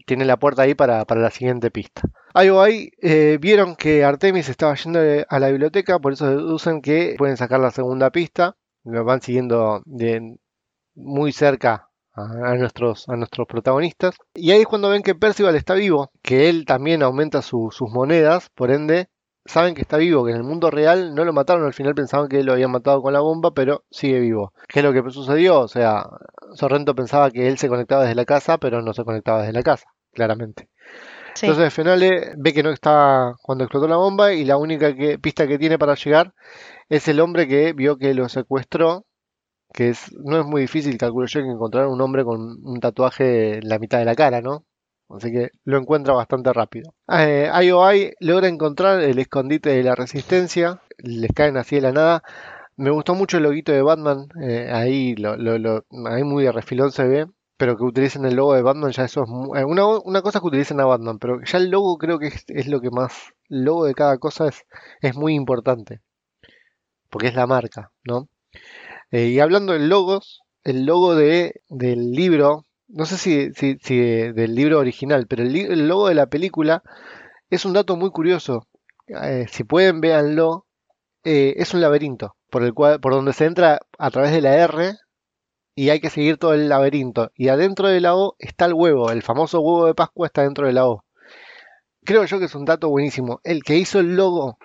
Tiene la puerta ahí para, la siguiente pista. Algo ahí, eh, vieron que Artemis estaba yendo a la biblioteca, por eso deducen que pueden sacar la segunda pista. Lo van siguiendo muy cerca a, nuestros, protagonistas. Y ahí es cuando ven que Percival está vivo, que él también aumenta su- sus monedas, por ende saben que está vivo, que en el mundo real no lo mataron, al final pensaban que lo habían matado con la bomba, pero sigue vivo. ¿Qué es lo que sucedió? O sea, Sorrento pensaba que él se conectaba desde la casa, pero no se conectaba desde la casa, claramente. sí. Entonces Fenale ve que no está cuando explotó la bomba y la única que- pista que tiene para llegar es el hombre que vio que lo secuestró, que es, no es muy difícil, calculo yo, que encontrar un hombre con un tatuaje en la mitad de la cara, ¿no? Así que lo encuentra bastante rápido. Eh, IOI logra encontrar el escondite de la resistencia, les caen así de la nada. Me gustó mucho el loguito de Batman, eh, ahí, ahí muy de refilón se ve, pero que utilicen el logo de Batman, ya eso es eh, una, una cosa es que utilicen a Batman, pero ya el logo creo que es, es lo que más, el logo de cada cosa es, es muy importante, porque es la marca, ¿no? Eh, y hablando de logos, el logo de, del libro, no sé si, si- si del libro original, pero el, logo de la película es un dato muy curioso. Eh, si pueden, véanlo. Eh, es un laberinto por el cual, por donde se entra a través de la R y hay que seguir todo el laberinto. Y adentro de la O está el huevo, el famoso huevo de Pascua está dentro de la O. Creo yo que es un dato buenísimo. El que hizo el logo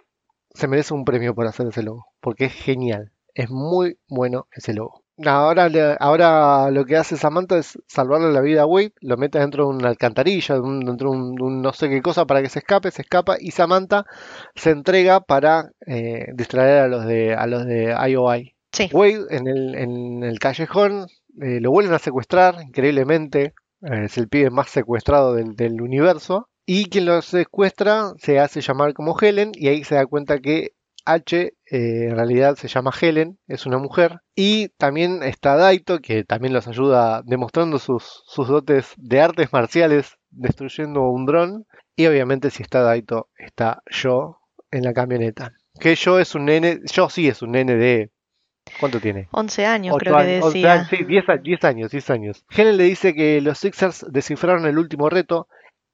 se merece un premio por hacer ese logo, porque es genial. Es muy bueno ese logo. Ahora, le- ahora lo que hace Samantha es salvarle la vida a Wade, lo mete dentro de una alcantarilla, dentro de un, de un no sé qué cosa para que se escape, se escapa y Samantha se entrega para eh, distraer a los de a los de IOI. Sí. Wade en el, en el callejón eh, lo vuelven a secuestrar, increíblemente. eh, es el pibe más secuestrado del, del universo. Y quien lo secuestra se hace llamar como Helen y ahí se da cuenta que H eh, en realidad se llama Helen, es una mujer. Y también está Daito, que también los ayuda demostrando sus, sus dotes de artes marciales destruyendo un dron. Y obviamente si está Daito, está yo en la camioneta. Que yo es un nene, yo sí es un nene de... ¿Cuánto tiene? 11 años creo que decía. años, sí, 10, a- 10 años, 10 años. Helen le dice que los Sixers descifraron el último reto.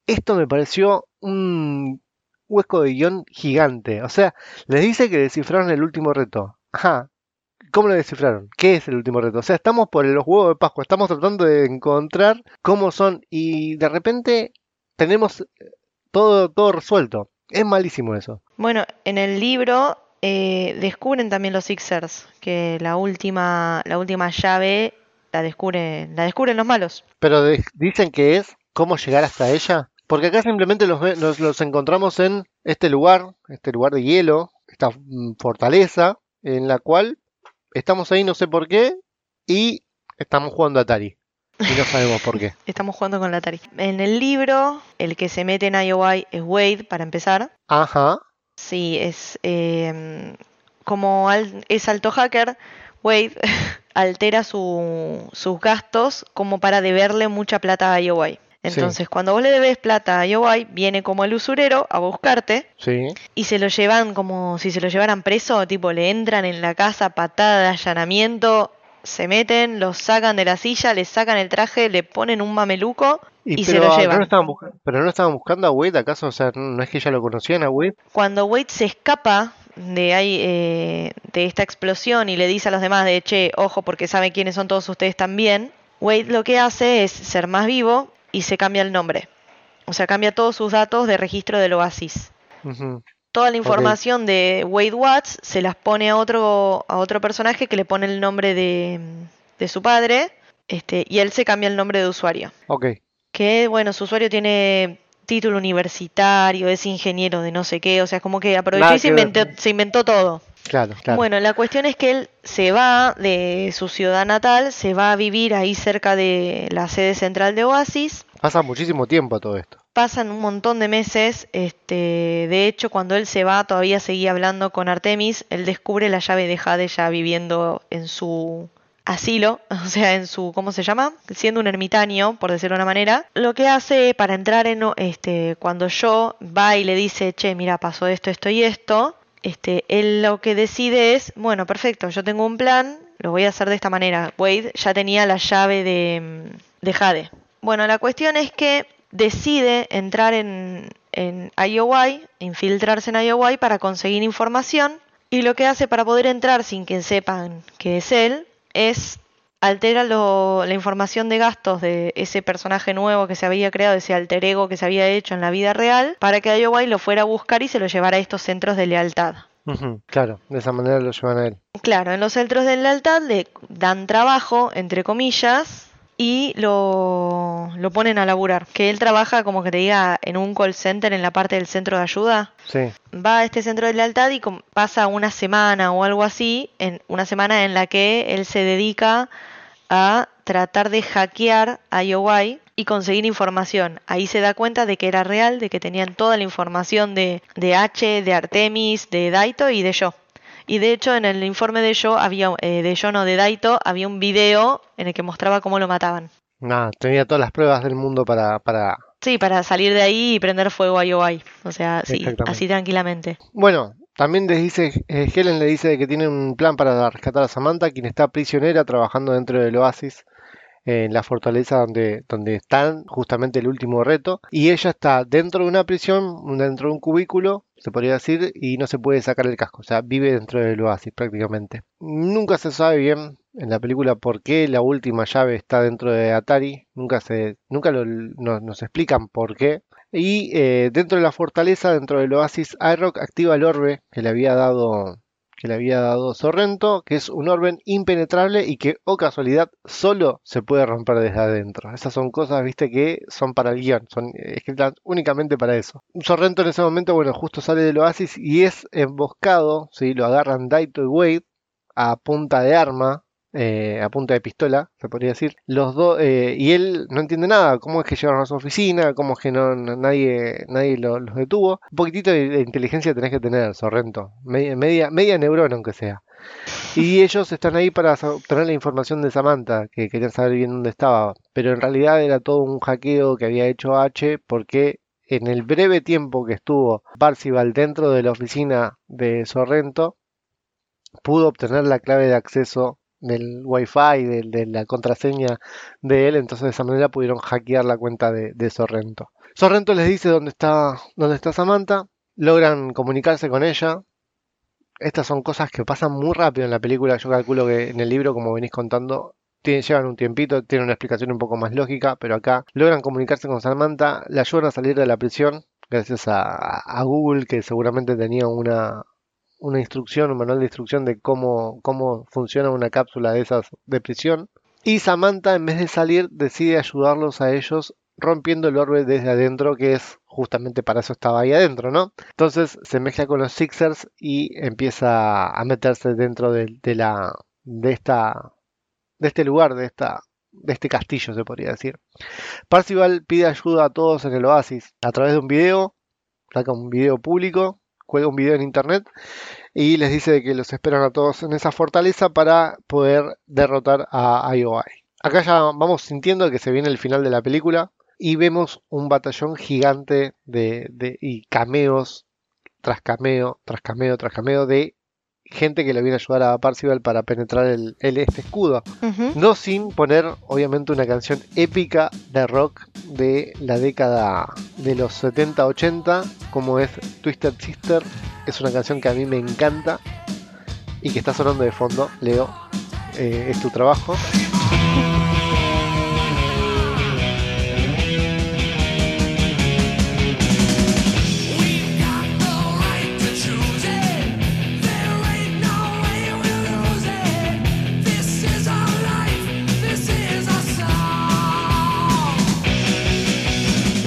Esto me pareció un hueco de guion gigante. O sea, les dice que descifraron el último reto. Ajá. ¿Cómo lo descifraron? ¿Qué es el último reto? O sea, estamos por los huevos de Pascua, estamos tratando de encontrar cómo son y de repente tenemos eh, todo, todo resuelto. Es malísimo eso. Bueno, en el libro eh, descubren también los Sixers que la última, la última llave la descubren, la descubren los malos. Pero de- dicen que es cómo llegar hasta ella. Porque acá simplemente los, los, los encontramos en este lugar, este lugar de hielo, esta mm, fortaleza, en la cual estamos ahí no sé por qué y estamos jugando a Atari. Y no sabemos por qué. [laughs] Estamos jugando con la Atari. En el libro, el que se mete en IOI es Wade, para empezar. Ajá. Sí, es eh, como al- es alto hacker, Wade [laughs] altera su- sus gastos como para deberle mucha plata a IOI. Entonces, cuando vos le debes plata a IOI, viene como el usurero a buscarte Sí. y se lo llevan como si se lo llevaran preso, tipo le entran en la casa, patada de allanamiento, se meten, lo sacan de la silla, le sacan el traje, le ponen un mameluco y, se pero, lo llevan. No estaban busca- pero no estaban buscando a Wade, ¿acaso? O sea, no no es que ya lo conocían a Wade. Cuando Wade se escapa de ahí eh, de esta explosión y le dice a los demás de che, ojo porque sabe quiénes son todos ustedes también, Wade lo que hace es ser más vivo y se cambia el nombre. O sea, cambia todos sus datos de registro del Oasis. Toda la información de Wade Watts se las pone a otro, a otro personaje que le pone el nombre de, de su padre este, y él se cambia el nombre de usuario. Ok. Que bueno, su usuario tiene título universitario, es ingeniero de no sé qué, o sea, como que aprovechó Nada y se inventó, se inventó todo. Claro, claro. Bueno, la cuestión es que él se va de su ciudad natal, se va a vivir ahí cerca de la sede central de Oasis. Pasa muchísimo tiempo todo esto. Pasan un montón de meses, este, de hecho cuando él se va todavía seguía hablando con Artemis, él descubre la llave de Jade ya viviendo en su asilo, [laughs] o sea, en su, ¿cómo se llama? Siendo un ermitaño, por decirlo de una manera. Lo que hace para entrar en, este, cuando yo va y le dice, che, mira, pasó esto, esto y esto, este, él lo que decide es, bueno, perfecto, yo tengo un plan, lo voy a hacer de esta manera. Wade ya tenía la llave de, de Jade. Bueno, la cuestión es que decide entrar en, en infiltrarse en IOI para conseguir información. Y lo que hace para poder entrar sin que sepan que es él es altera lo- la información de gastos de ese personaje nuevo que se había creado, ese alter ego que se había hecho en la vida real, para que IOI lo fuera a buscar y se lo llevara a estos centros de lealtad. Claro, de esa manera lo llevan a él. Claro, en los centros de lealtad le dan trabajo, entre comillas, y lo, lo ponen a laburar. Que él trabaja, como que te diga, en un call center en la parte del centro de ayuda. Sí. Va a este centro de lealtad y pasa una semana o algo así, en una semana en la que él se dedica a tratar de hackear a IOI y conseguir información. Ahí se da cuenta de que era real, de que tenían toda la información de, de H, de Artemis, de Daito y de yo. Y de hecho en el informe de yo había, eh, de yo no de Daito, había un video en el que mostraba cómo lo mataban. Nada, tenía todas las pruebas del mundo para, para... Sí, para salir de ahí y prender fuego a IOI. O sea, sí, así tranquilamente. Bueno, También les dice, eh, Helen le dice que tiene un plan para rescatar a Samantha, quien está prisionera trabajando dentro del oasis en la fortaleza donde, donde están justamente el último reto. Y ella está dentro de una prisión, dentro de un cubículo, se podría decir, y no se puede sacar el casco. O sea, vive dentro del oasis prácticamente. Nunca se sabe bien en la película por qué la última llave está dentro de Atari. Nunca, se, nunca lo- no- nos explican por qué. Y eh, dentro de la fortaleza, dentro del oasis, iRock activa el orbe que le había dado que le había dado Sorrento, que es un orbe impenetrable y que, o casualidad, solo se puede romper desde adentro. Esas son cosas, viste, que son para el guion, son escritas únicamente para eso. Sorrento en ese momento, bueno, justo sale del oasis y es emboscado, ¿sí? lo agarran Daito y Wade a punta de arma, eh, a punta de pistola, se podría decir. Los dos, eh, y él no entiende nada, cómo es que llegaron a su oficina, cómo es que no, nadie, nadie lo- los detuvo. Un poquitito de, inteligencia tenés que tener, Sorrento, media, media, neurona aunque sea. Y ellos están ahí para obtener la información de Samantha, que querían saber bien dónde estaba. Pero en realidad era todo un hackeo que había hecho H porque en el breve tiempo que estuvo Parcival dentro de la oficina de Sorrento, pudo obtener la clave de acceso del Wi-Fi, de, de la contraseña de él, entonces de esa manera pudieron hackear la cuenta de, Sorrento. Sorrento les dice dónde está, dónde está Samantha, logran comunicarse con ella. Estas son cosas que pasan muy rápido en la película. Yo calculo que en el libro, como venís contando, tiene- llevan un tiempito, tiene una explicación un poco más lógica, pero acá logran comunicarse con Samantha, la ayudan a salir de la prisión, gracias a, a Google, que seguramente tenía una, una instrucción, un manual de instrucción de cómo, cómo funciona una cápsula de esas de prisión. Y Samantha, en vez de salir, decide ayudarlos a ellos rompiendo el orbe desde adentro, que es justamente para eso estaba ahí adentro, ¿no? Entonces se mezcla con los Sixers y empieza a meterse dentro de, la de esta de este lugar, de esta de este castillo, se podría decir. Parcival pide ayuda a todos en el oasis a través de un video, saca un video público, cuelga un video en internet y les dice que los esperan a todos en esa fortaleza para poder derrotar a IOI. Acá ya vamos sintiendo que se viene el final de la película y vemos un batallón gigante de, de- y cameos tras cameo, tras cameo, tras cameo de gente que le viene a ayudar a Parcival para penetrar el, el- este escudo. No sin poner, obviamente, una canción épica de rock de la década de los 70-80, como es Twisted Sister. Es una canción que a mí me encanta y que está sonando de fondo. Leo, eh, es tu trabajo. [laughs]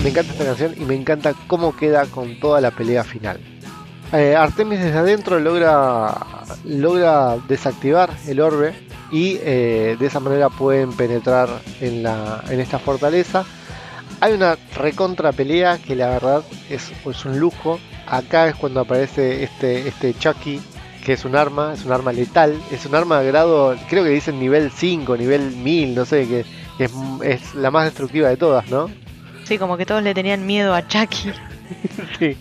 Me encanta esta canción y me encanta cómo queda con toda la pelea final. Eh, Artemis desde adentro logra, logra desactivar el orbe y eh, de esa manera pueden penetrar en, la, en esta fortaleza. Hay una recontra pelea que la verdad es, es un lujo. Acá es cuando aparece este, este Chucky, que es un arma, es un arma letal, es un arma de grado, creo que dicen nivel 5, nivel 1000, no sé, que, es, es la más destructiva de todas, ¿no? Sí, como que todos le tenían miedo a Chucky. [laughs] Sí,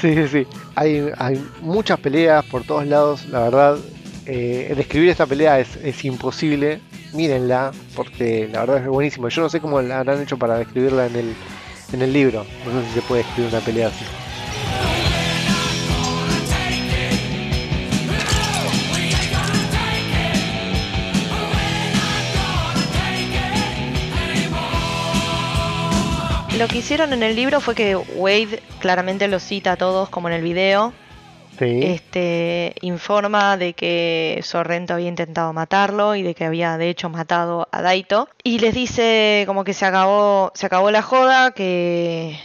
sí, sí. Hay, hay muchas peleas por todos lados, la verdad. eh, describir esta pelea es, es imposible. Mírenla, porque la verdad es buenísimo. Yo no sé cómo la habrán hecho para describirla en el, en el libro. No sé si se puede escribir una pelea así. Lo que hicieron en el libro fue que Wade claramente los cita a todos, como en el video. Sí, Este informa de que Sorrento había intentado matarlo y de que había de hecho matado a Daito. Y les dice como que se acabó, se acabó la joda, que,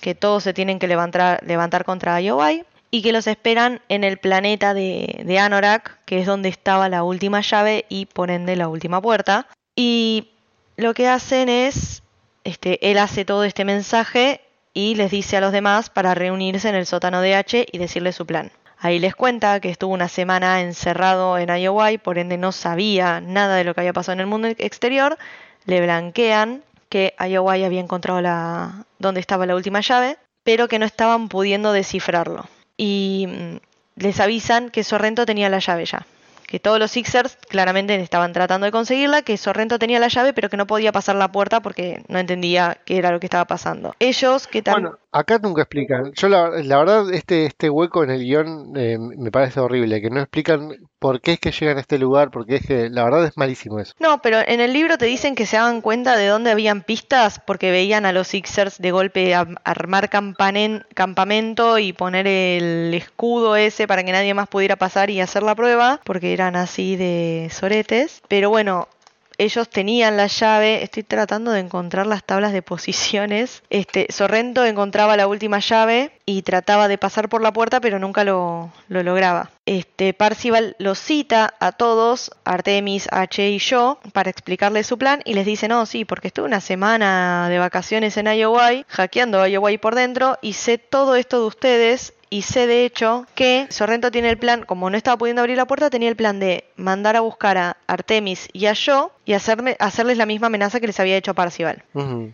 que todos se tienen que levantar, levantar contra IOI y que los esperan en el planeta de, de Anorak, que es donde estaba la última llave y por ende la última puerta. Y lo que hacen es, este, él hace todo este mensaje y les dice a los demás para reunirse en el sótano de H y decirle su plan. Ahí les cuenta que estuvo una semana encerrado en IOI, por ende no sabía nada de lo que había pasado en el mundo exterior. Le blanquean que IOI había encontrado la donde estaba la última llave, pero que no estaban pudiendo descifrarlo. Y mm, les avisan que Sorrento tenía la llave ya. Que todos los Sixers claramente estaban tratando de conseguirla, que Sorrento tenía la llave, pero que no podía pasar la puerta porque no entendía qué era lo que estaba pasando. Ellos, que tal. Bueno, acá nunca explican. Yo la, verdad, este, este hueco en el guion eh, me parece horrible, que no explican por qué es que llegan a este lugar, porque es que la verdad es malísimo eso. No, pero en el libro te dicen que se hagan cuenta de dónde habían pistas porque veían a los Sixers de golpe a- armar campanen- campamento y poner el escudo ese para que nadie más pudiera pasar y hacer la prueba, porque eran así de soretes. Pero bueno, ellos tenían la llave, estoy tratando de encontrar las tablas de posiciones. Este, Sorrento encontraba la última llave y trataba de pasar por la puerta, pero nunca lo, lo lograba. Este, Parcival los cita a todos, Artemis, H y yo, para explicarles su plan y les dice, no, sí, porque estuve una semana de vacaciones en IOI, hackeando IOI por dentro y sé todo esto de ustedes y sé de hecho que Sorrento tiene el plan, como no estaba pudiendo abrir la puerta, tenía el plan de mandar a buscar a Artemis y a yo y hacerme, hacerles la misma amenaza que les había hecho a Parcival.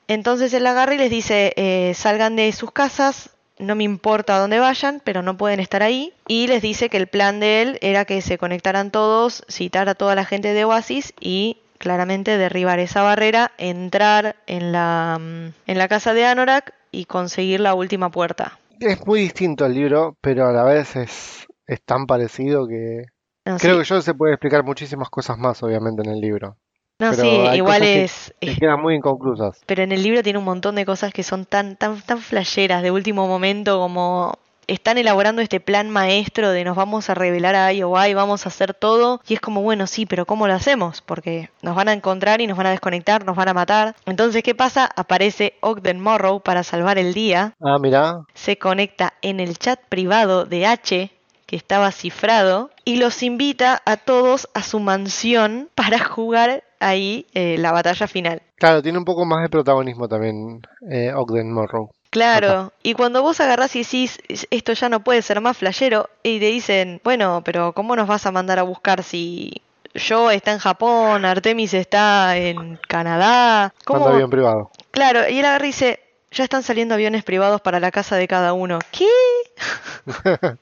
Entonces él agarra y les dice, eh, salgan de sus casas, no me importa a dónde vayan, pero no pueden estar ahí. Y les dice que el plan de él era que se conectaran todos, citar a toda la gente de Oasis y claramente derribar esa barrera, entrar en la, mm, en la casa de Anorak y conseguir la última puerta. Es muy distinto al libro, pero a la vez es, es tan parecido que No, creo sí, que yo se puede explicar muchísimas cosas más, obviamente, en el libro. no, pero sí, igual cosas que- es... Que es- quedan muy inconclusas. Pero en el libro tiene un montón de cosas que son tan, tan, tan flasheras de último momento como están elaborando este plan maestro de nos vamos a revelar a IOI, vamos a hacer todo. Y es como, bueno, sí, pero ¿cómo lo hacemos? Porque nos van a encontrar y nos van a desconectar, nos van a matar. Entonces, ¿qué pasa? Aparece Ogden Morrow para salvar el día. Ah, mirá. Se conecta en el chat privado de H, que estaba cifrado, y los invita a todos a su mansión para jugar ahí eh, la batalla final. Claro, tiene un poco más de protagonismo también eh, Ogden Morrow. Claro, y cuando vos agarrás y decís, esto ya no puede ser más flashero, y te dicen, bueno, pero ¿cómo nos vas a mandar a buscar si yo está en Japón, Artemis está en Canadá? ¿Cómo? Manda avión privado. Claro, y él agarra y dice, ya están saliendo aviones privados para la casa de cada uno. ¿Qué? [laughs]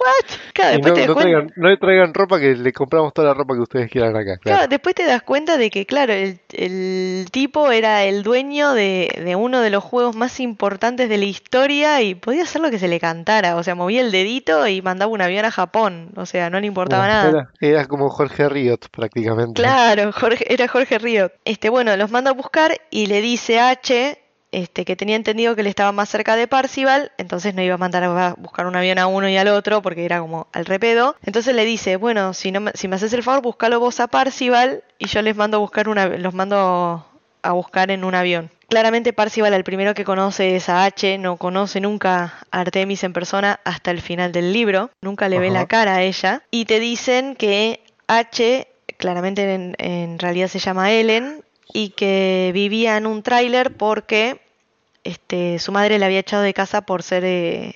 What? Claro, después no, te das no cuenta- traigan, no le traigan ropa que le compramos toda la ropa que ustedes quieran acá. Claro, Claro. después te das cuenta de que, claro, el, el tipo era el dueño de, de uno de los juegos más importantes de la historia y podía hacer lo que se le cantara. O sea, movía el dedito y mandaba un avión a Japón. O sea, no le importaba nada. Era, era como Jorge Riot prácticamente. Claro, Jorge, era Jorge Río. Este, bueno, los manda a buscar y le dice a H este, que tenía entendido que él estaba más cerca de Parcival, entonces no iba a mandar a buscar un avión a uno y al otro porque era como al repedo. Entonces le dice, bueno, si no me, si me haces el favor, búscalo vos a Parcival y yo les mando a buscar una, los mando a buscar en un avión. Claramente Parcival, el primero que conoce es a H, no conoce nunca a Artemis en persona hasta el final del libro, nunca le ve la cara a ella, y te dicen que H, claramente en, en realidad se llama Ellen, y que vivía en un tráiler porque este, su madre le había echado de casa por ser, eh,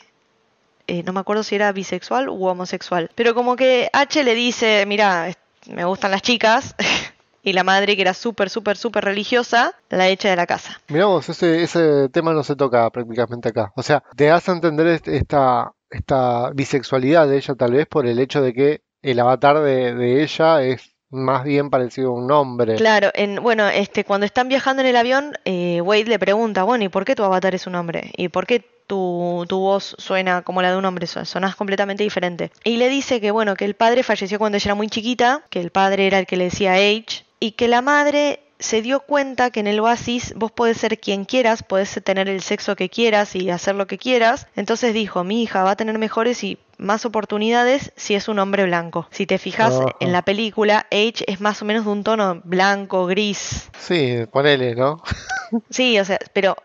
eh, no me acuerdo si era bisexual u homosexual, pero como que H le dice, mira, me gustan las chicas, [laughs] y la madre, que era súper, súper, súper religiosa, la echa de la casa. Mirá vos, ese, ese tema no se toca prácticamente acá. O sea, te a entender est- esta, esta bisexualidad de ella tal vez por el hecho de que el avatar de ella es más bien parecido a un hombre. Claro, en, bueno, este, cuando están viajando en el avión, eh, Wade le pregunta, bueno, ¿y por qué tu avatar es un hombre? ¿Y por qué tu, tu voz suena como la de un hombre? Son- Sonás completamente diferente. Y le dice que, bueno, que el padre falleció cuando ella era muy chiquita, que el padre era el que le decía age, y que la madre se dio cuenta que en el oasis vos podés ser quien quieras, podés tener el sexo que quieras y hacer lo que quieras. Entonces dijo, mi hija va a tener mejores y más oportunidades si es un hombre blanco. Si te fijas Ajá. en la película, Age es más o menos de un tono blanco, gris. Sí, ponele, ¿no? Sí, o sea, pero,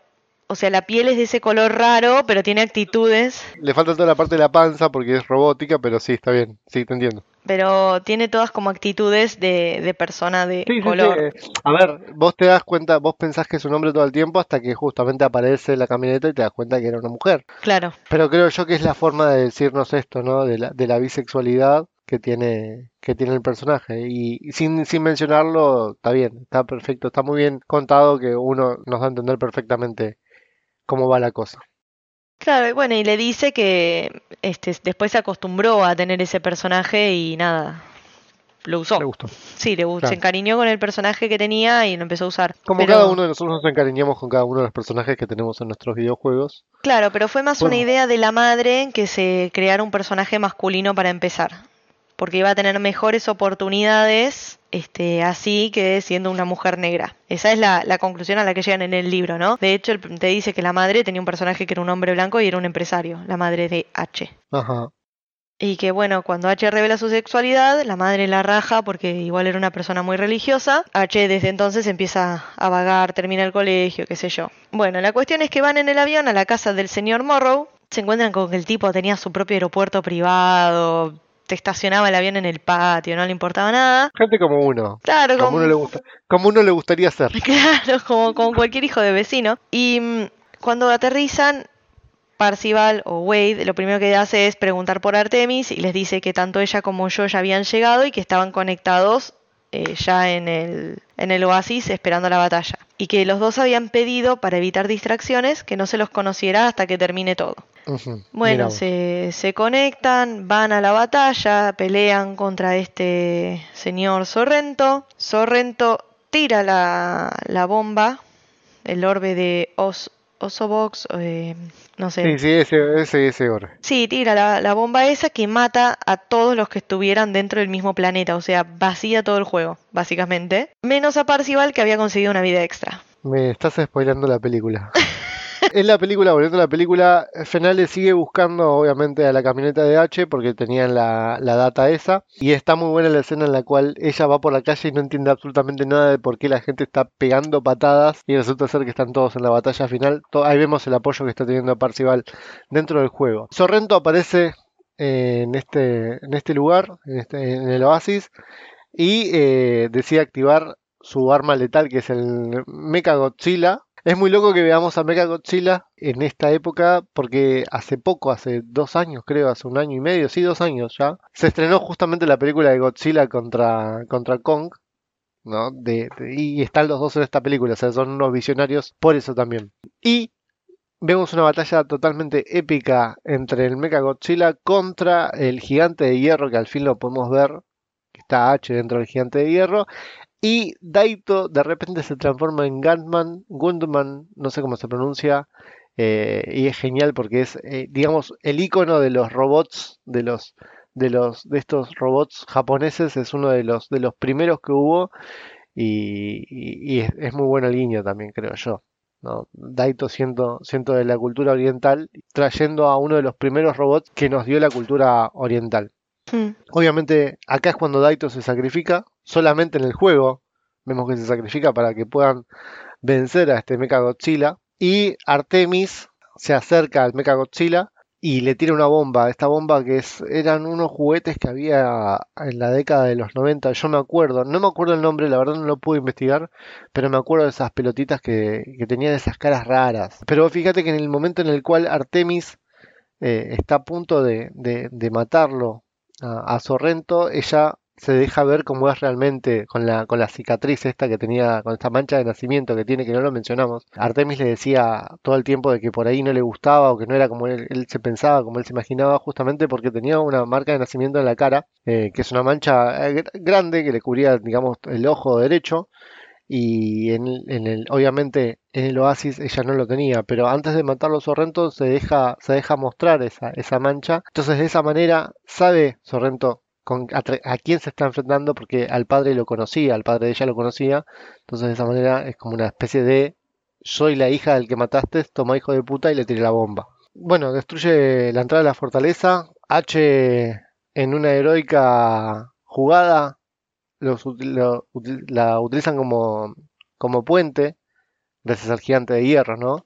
o sea, la piel es de ese color raro, pero tiene actitudes, Le falta toda la parte de la panza porque es robótica, pero sí, está bien. Sí, te entiendo. pero tiene todas como actitudes de, de persona de Sí, sí, sí. color. A ver, vos te das cuenta, vos pensás que es un hombre todo el tiempo hasta que justamente aparece la camioneta y te das cuenta que era una mujer. Claro, Pero creo yo que es la forma de decirnos esto, ¿no? De la, de la bisexualidad que tiene, que tiene el personaje. Y, y sin, sin mencionarlo, está bien, está perfecto, está muy bien contado que uno nos da a entender perfectamente cómo va la cosa. Claro, y bueno, y le dice que este, después se acostumbró a tener ese personaje y nada, lo usó. Le gustó. Sí, le, Claro. se encariñó con el personaje que tenía y lo empezó a usar. Como Pero- cada uno de nosotros nos encariñamos con cada uno de los personajes que tenemos en nuestros videojuegos. Claro, pero fue más una idea de la madre que se creara un personaje masculino para empezar. Porque iba a tener mejores oportunidades este, así que siendo una mujer negra. Esa es la, la conclusión a la que llegan en el libro, ¿no? De hecho, el- te dice que la madre tenía un personaje que era un hombre blanco y era un empresario, la madre de H. Ajá. Y que bueno, cuando H revela su sexualidad, la madre la raja porque igual era una persona muy religiosa. H desde entonces empieza a vagar, termina el colegio, qué sé yo. Bueno, la cuestión es que van en el avión a la casa del señor Morrow. Se encuentran con que el tipo tenía su propio aeropuerto privado, te estacionaba el avión en el patio, no le importaba nada. Gente como uno. Claro, Como como, uno le gusta. Como uno le gustaría ser. [laughs] Claro, como, como cualquier hijo de vecino. Y mm, cuando aterrizan, Parcival o Wade lo primero que hace es preguntar por Artemis y les dice que tanto ella como yo ya habían llegado y que estaban conectados eh, ya en el, en el oasis esperando la batalla. Y que los dos habían pedido, para evitar distracciones, que no se los conociera hasta que termine todo. Bueno, se, se conectan, van a la batalla, pelean contra este señor Sorrento. Sorrento tira la, la bomba, el orbe de Os, Osobox, eh, no sé. Sí, sí, ese, ese, ese oro. Sí, tira la, la bomba esa que mata a todos los que estuvieran dentro del mismo planeta, o sea, vacía todo el juego, básicamente. Menos a Parcival que había conseguido una vida extra. Me estás spoilando la película. [laughs] en la película, volviendo a la película, Fenale sigue buscando obviamente a la camioneta de H porque tenían la, la data esa. Y está muy buena la escena en la cual ella va por la calle y no entiende absolutamente nada de por qué la gente está pegando patadas. Y resulta ser que están todos en la batalla final. Ahí vemos el apoyo que está teniendo Parcival dentro del juego. Sorrento aparece eh, en, este, en este lugar, en, este, el oasis, y eh, decide activar su arma letal que es el Mecha Godzilla. Es muy loco que veamos a Mecha Godzilla en esta época porque hace poco, hace dos años creo, hace un año y medio, sí, dos años ya, se estrenó justamente la película de Godzilla contra, contra Kong, ¿no? De, y están los dos en esta película, o sea, son unos visionarios por eso también. Y vemos una batalla totalmente épica entre el Mecha Godzilla contra el gigante de hierro, que al fin lo podemos ver, que está H dentro del gigante de hierro. Y Daito de repente se transforma en Gunman, Gundman, no sé cómo se pronuncia, eh, y es genial porque es, eh, digamos, el icono de los robots, de los, de los, de estos robots japoneses, es uno de los, de los primeros que hubo y, y- y es, es muy buena línea también, creo yo. ¿no? Daito siendo, siendo de la cultura oriental, trayendo a uno de los primeros robots que nos dio la cultura oriental. Hmm. Obviamente, acá es cuando Daito se sacrifica, solamente en el juego vemos que se sacrifica para que puedan vencer a este Mecha Godzilla. Y Artemis se acerca al Mecha Godzilla y le tira una bomba. Esta bomba que es, eran unos juguetes que había en la década de los 90, yo me acuerdo, no me acuerdo el nombre, la verdad no lo pude investigar, pero me acuerdo de esas pelotitas que, que tenían esas caras raras. Pero fíjate que en el momento en el cual Artemis eh, está a punto de, de- matarlo a, a Sorrento, ella se deja ver cómo es realmente con la, con la cicatriz esta que tenía, con esta mancha de nacimiento que tiene, que no lo mencionamos. Artemis le decía todo el tiempo de que por ahí no le gustaba o que no era como él, se pensaba, como él se imaginaba, justamente porque tenía una marca de nacimiento en la cara, eh, que es una mancha eh, gr- grande que le cubría, digamos, el ojo derecho. Y en, el, obviamente en el oasis ella no lo tenía, pero antes de matarlo Sorrento se deja, se deja mostrar esa, esa mancha. Entonces de esa manera sabe Sorrento a, quién se está enfrentando porque al padre lo conocía, al padre de ella lo conocía. Entonces de esa manera es como una especie de soy la hija del que mataste, toma hijo de puta y le tiré la bomba. Bueno, destruye la entrada de la fortaleza. H en una heroica jugada los la utilizan como, como puente, gracias al gigante de hierro, ¿no?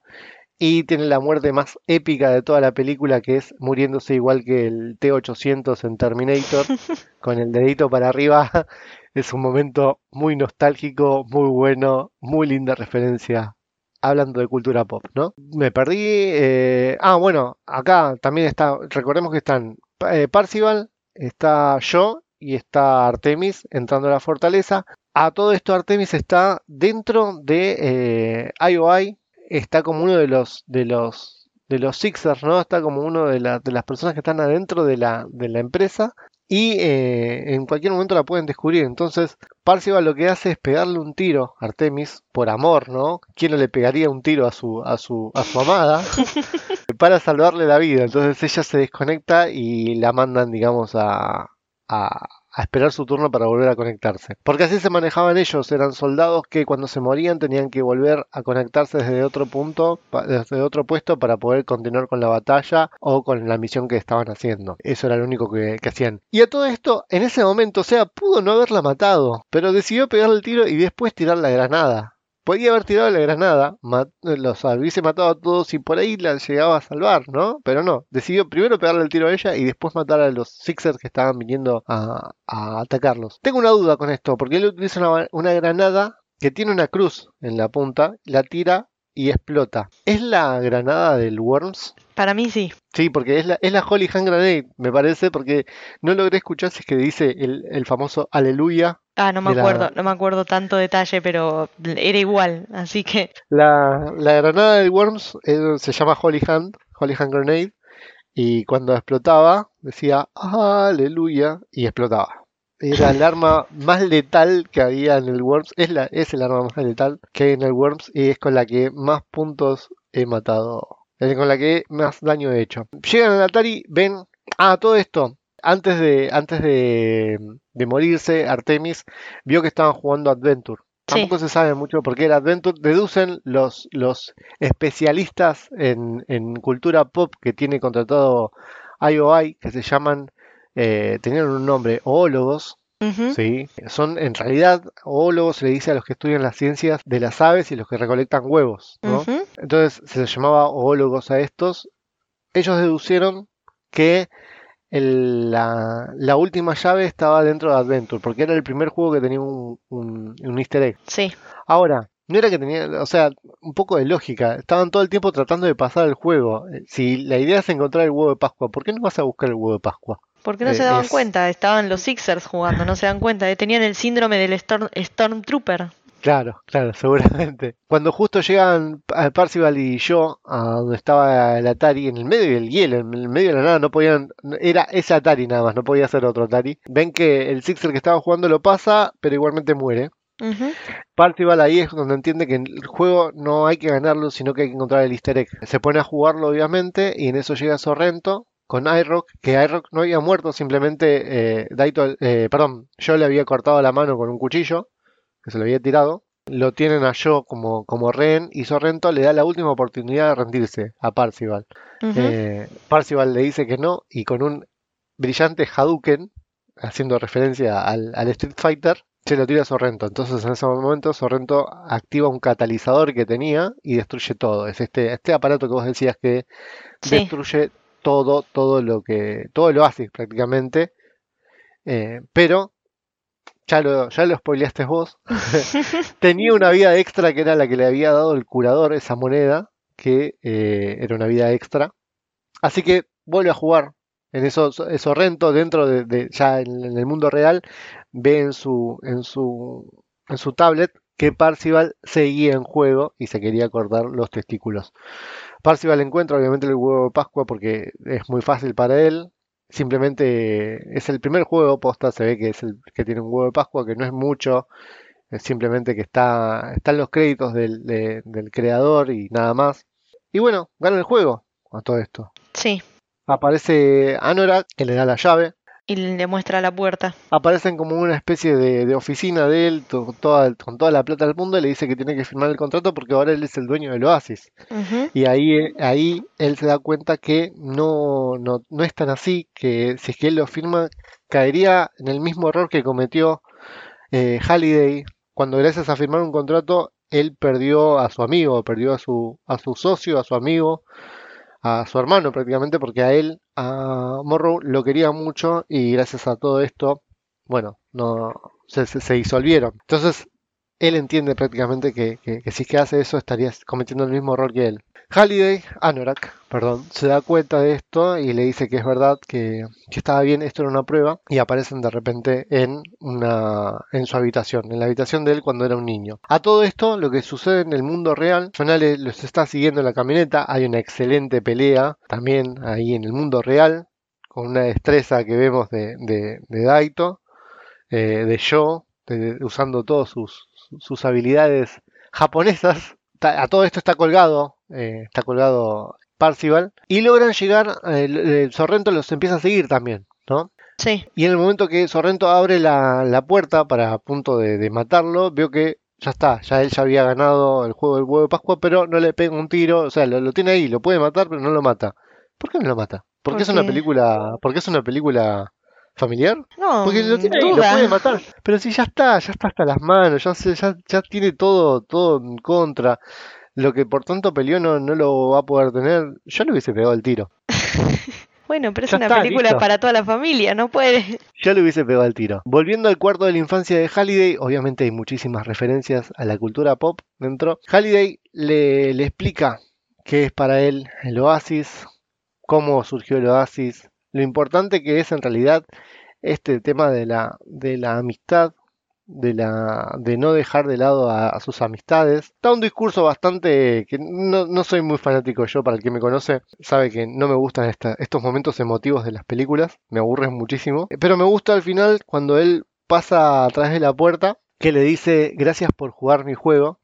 Y tiene la muerte más épica de toda la película, que es muriéndose igual que el T-800 en Terminator, [laughs] con el dedito para arriba. [laughs] Es un momento muy nostálgico, muy bueno, muy linda referencia, hablando de cultura pop, ¿no? Me perdí. eh, Ah, bueno, acá también está, recordemos que están eh, Parcival, está yo y está Artemis entrando a la fortaleza. A todo esto Artemis está dentro de eh, IOI, está como uno de los de los de los Sixers, ¿no? Está como uno de, la- de las personas que están adentro de la, de la empresa y eh, en cualquier momento la pueden descubrir. Entonces, Parcival lo que hace es pegarle un tiro a Artemis por amor, ¿no? ¿Quién no le pegaría un tiro a su, a su, a su amada? [laughs] para salvarle la vida. Entonces ella se desconecta y la mandan, digamos, a, a- a esperar su turno para volver a conectarse. Porque así se manejaban ellos, eran soldados que cuando se morían tenían que volver a conectarse desde otro punto, desde otro puesto para poder continuar con la batalla o con la misión que estaban haciendo. Eso era lo único que hacían. Y a todo esto, en ese momento, o sea, pudo no haberla matado, pero decidió pegarle el tiro y después tirar la granada. Podía haber tirado la granada, los hubiese matado a todos y por ahí la llegaba a salvar, ¿no? Pero no, decidió primero pegarle el tiro a ella y después matar a los Sixers que estaban viniendo a, a atacarlos. Tengo una duda con esto, porque él utiliza una, una granada que tiene una cruz en la punta, la tira y explota. ¿Es la granada del Worms? Para mí sí. Sí, porque es la, es la Holy Hand Grenade, me parece, porque no logré escuchar si es que dice el, el famoso Aleluya Ah, no me De la- acuerdo, no me acuerdo tanto detalle, pero era igual, así que La, la granada del Worms eh, se llama Holy Hand, Holy Hand Grenade, y cuando explotaba decía aleluya y explotaba. Era el arma [laughs] más letal que había en el Worms, es, la, es el arma más letal que hay en el Worms y es con la que más puntos he matado, es con la que más daño he hecho. Llegan al Atari, ven, ah, todo esto. Antes de, antes de, de morirse, Artemis vio que estaban jugando Adventure. Sí. Tampoco se sabe mucho por qué era Adventure. Deducen los, los especialistas en, en cultura pop que tiene contratado IOI, que se llaman, eh, tenían un nombre, oólogos. Sí, son en realidad oólogos se le dice a los que estudian las ciencias de las aves y los que recolectan huevos, ¿no? Entonces se les llamaba oólogos a estos. Ellos deducieron que el- la, la última llave estaba dentro de Adventure, porque era el primer juego que tenía un, un, un easter egg. sí. Ahora, no era que tenía, o sea, un poco de lógica. Estaban todo el tiempo tratando de pasar el juego. Eh, Si la idea es encontrar el huevo de Pascua, ¿por qué no vas a buscar el huevo de Pascua? ¿Por qué no Eh, se daban es- cuenta? Estaban los Sixers jugando, no se dan cuenta. eh, Tenían el síndrome del Storm, Stormtrooper. Claro, claro, [laughs] seguramente. Cuando justo llegan a Parcival y yo a donde estaba el Atari, en el medio del hielo, en el medio de la nada, no podían, era ese Atari nada más, no podía ser otro Atari. Ven que el Sixer que estaba jugando lo pasa, pero igualmente muere. Ujú, Parcival ahí es donde entiende que el juego no hay que ganarlo, sino que hay que encontrar el easter egg. Se pone a jugarlo, obviamente, y en eso llega Sorrento con iRock, que iRock no había muerto, simplemente eh, Daito, eh, perdón, yo le había cortado la mano con un cuchillo, que se lo había tirado. Lo tienen a yo como, como rehén, y Sorrento le da la última oportunidad de rendirse a Parcival. ujú. Eh, Parcival le dice que no, y con un brillante Hadouken, haciendo referencia al, al Street Fighter, se lo tira a Sorrento. Entonces en ese momento Sorrento activa un catalizador que tenía y destruye todo. Es este, este aparato que vos decías que Sí. destruye todo, todo lo que, todo lo hace prácticamente. Eh, pero ya lo, ya lo spoileaste vos. [laughs] [laughs] Tenía una vida extra que era la que le había dado el curador, esa moneda, que eh, era una vida extra. Así que vuelve a jugar. En eso, eso Rento, dentro de, de- ya en, en el mundo real, ve en su, en su, en su tablet que Parcival seguía en juego y se quería cortar los testículos. Parcival encuentra obviamente el huevo de Pascua porque es muy fácil para él. Simplemente es el primer juego posta, se ve que es el que tiene un huevo de Pascua, que no es mucho, es simplemente que está, están los créditos del, de- del creador y nada más. Y bueno, gana el juego a todo esto. Sí. Aparece Anorak, que le da la llave. Y le muestra la puerta. Aparecen como una especie de, de oficina de él, to- toda- con toda la plata del mundo, y le dice que tiene que firmar el contrato porque ahora él es el dueño del Oasis. Y ahí, ahí él se da cuenta que no, no, no es tan así, que si es que él lo firma, caería en el mismo error que cometió eh, Halliday, cuando gracias a firmar un contrato, él perdió a su amigo, perdió a su, a su socio, a su amigo, a su hermano prácticamente, porque a él, a Morrow, lo quería mucho y gracias a todo esto, bueno, no se, se- disolvieron. Entonces, él entiende prácticamente que, que- si es que hace eso estaría cometiendo el mismo error que él. Halliday, Anorak, perdón, se da cuenta de esto y le dice que es verdad, que, que estaba bien, esto era una prueba, y aparecen de repente en, una, en su habitación, en la habitación de él cuando era un niño. A todo esto, lo que sucede en el mundo real, Sonale los está siguiendo en la camioneta, hay una excelente pelea también ahí en el mundo real, con una destreza que vemos de, de, de Daito, eh, de de- usando todas sus, sus habilidades japonesas. A todo esto está colgado, eh, está colgado Parcival, y logran llegar, el- el Sorrento los empieza a seguir también, ¿no? Sí, Y en el momento que Sorrento abre la, la puerta para a punto de, de matarlo, veo que ya está, ya él ya había ganado el juego del huevo de Pascua, pero no le pega un tiro, o sea, lo, lo tiene ahí, lo puede matar, pero no lo mata. ¿Por qué no lo mata? ¿Porque es una película, porque es una película familiar? no, Porque lo tiene lo puede matar. Pero si ya está, ya está hasta las manos, ya, se- ya, ya tiene todo, todo en contra. Lo que por tanto peleó no, no lo va a poder tener. Yo le hubiese pegado el tiro. [laughs] Bueno, pero es Ya una está, película listo. para toda la familia, no puede. Yo le hubiese pegado el tiro. Volviendo al cuarto de la infancia de Halliday, obviamente hay muchísimas referencias a la cultura pop dentro. Halliday le, le explica qué es para él el oasis, cómo surgió el oasis, lo importante que es en realidad este tema de la, de la amistad, de, la, de no dejar de lado a, sus amistades. Da un discurso bastante que no, no soy muy fanático yo, para el que me conoce, sabe que no me gustan estos momentos emotivos de las películas, me aburren muchísimo. Pero me gusta al final cuando él pasa a través de la puerta, que le dice gracias por jugar mi juego,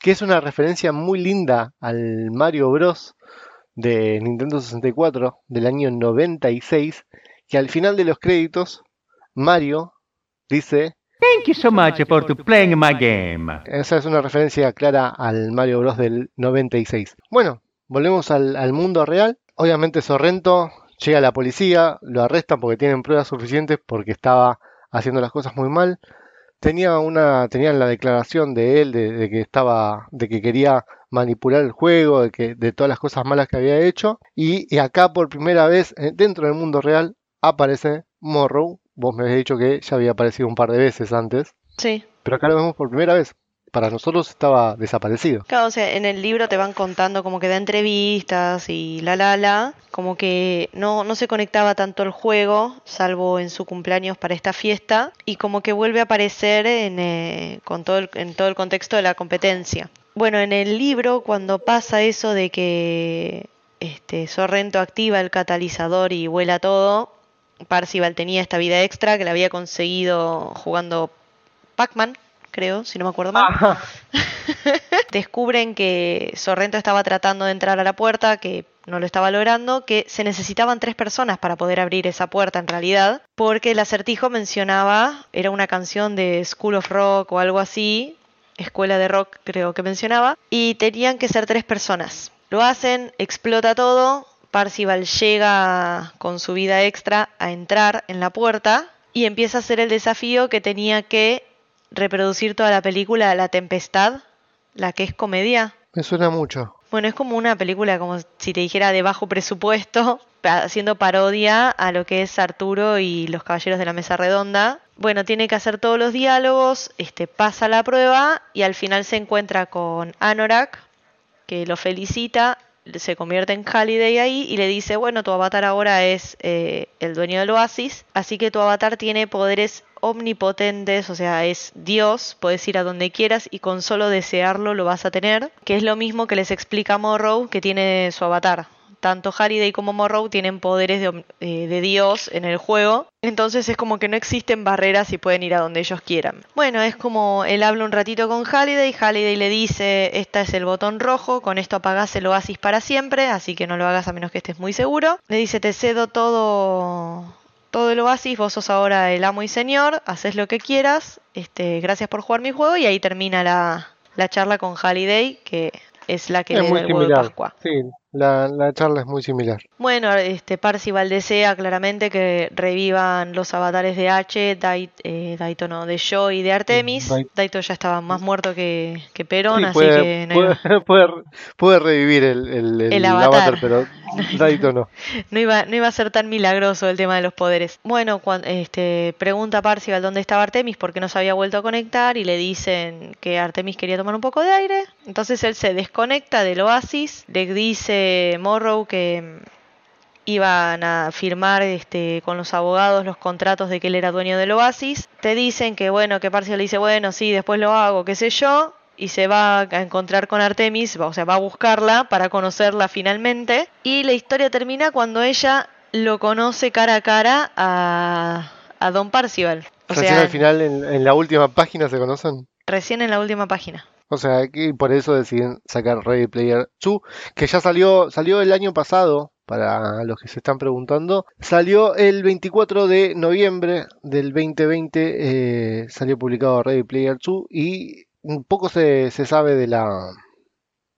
que es una referencia muy linda al Mario Bros. De Nintendo 64 del año 96, que al final de los créditos, Mario dice Thank you so much for to playing my game. Esa es una referencia clara al Mario Bros. del 96. Bueno, volvemos al, al mundo real. Obviamente Sorrento llega a la policía, lo arrestan porque tienen pruebas suficientes porque estaba haciendo las cosas muy mal. Tenía una, tenían la declaración de él de, de que estaba, de que quería manipular el juego, de que, de todas las cosas malas que había hecho. Y, y acá por primera vez eh, dentro del mundo real aparece Morrow. Vos me habías dicho que ya había aparecido un par de veces antes. Sí. Pero acá lo vemos por primera vez. Para nosotros estaba desaparecido. Claro, o sea, en el libro te van contando como que da entrevistas y la la la, como que no, no se conectaba tanto el juego, salvo en su cumpleaños para esta fiesta, y como que vuelve a aparecer en, eh, con todo el, en todo el contexto de la competencia. Bueno, en el libro, cuando pasa eso de que este, Sorrento activa el catalizador y vuela todo, Parcival tenía esta vida extra que la había conseguido jugando Pac-Man, creo, si no me acuerdo mal. [laughs] Descubren que Sorrento estaba tratando de entrar a la puerta, que no lo estaba logrando, que se necesitaban tres personas para poder abrir esa puerta en realidad, porque el acertijo mencionaba, era una canción de School of Rock o algo así, escuela de rock creo que mencionaba, y tenían que ser tres personas. Lo hacen, explota todo, Parcival llega con su vida extra a entrar en la puerta y empieza a hacer el desafío que tenía que reproducir toda la película La Tempestad, la que es comedia. Me suena mucho. Bueno, es como una película, como si te dijera de bajo presupuesto, [laughs] haciendo parodia a lo que es Arturo y los Caballeros de la Mesa Redonda. Bueno, tiene que hacer todos los diálogos, este, pasa la prueba y al final se encuentra con Anorak, que lo felicita, se convierte en Halliday ahí y le dice, bueno, tu avatar ahora es eh, el dueño del oasis, así que tu avatar tiene poderes omnipotentes, o sea, es Dios, puedes ir a donde quieras y con solo desearlo lo vas a tener, que es lo mismo que les explica Morrow que tiene su avatar. Tanto Halliday como Morrow tienen poderes de, eh, de Dios en el juego, entonces es como que no existen barreras y pueden ir a donde ellos quieran. Bueno, es como él habla un ratito con Halliday, Halliday le dice, este es el botón rojo, con esto apagás el oasis para siempre, así que no lo hagas a menos que estés muy seguro. Le dice, te cedo todo, todo el oasis, vos sos ahora el amo y señor, haces lo que quieras, este, gracias por jugar mi juego y ahí termina la, la charla con Halliday, que es la que es le da el huevo de similar. Pascua. Sí, la, la charla es muy similar. Bueno, este Parcival desea claramente que revivan los avatares de H, Dai- eh, Daito no, de Yo y de Artemis. Dai- Daito ya estaba más muerto que, que Perón, Sí, así puede, que [laughs] no- puede, puede- puede revivir el, el- el El avatar. avatar. pero [laughs] No. Iba, a ser tan milagroso el tema de los poderes. Bueno, este, pregunta a Parcival dónde estaba Artemis porque no se había vuelto a conectar y le dicen que Artemis quería tomar un poco de aire. Entonces él se desconecta del oasis, le dice Morrow que mm, iban a firmar este, con los abogados los contratos de que él era dueño del oasis. Te dicen que bueno, que Parcival le dice, bueno, sí, después lo hago, qué sé yo. Y se va a encontrar con Artemis, o sea, va a buscarla para conocerla finalmente. Y la historia termina cuando ella lo conoce cara a cara a, a Don Parcival. O Recién sea, al final, en, en la última página se conocen. recién en la última página. O sea, que por eso deciden sacar Ready Player 2, que ya salió, salió el año pasado, para los que se están preguntando. Salió el 24 de noviembre del 2020, eh, salió publicado Ready Player 2 y un poco se, se sabe de la,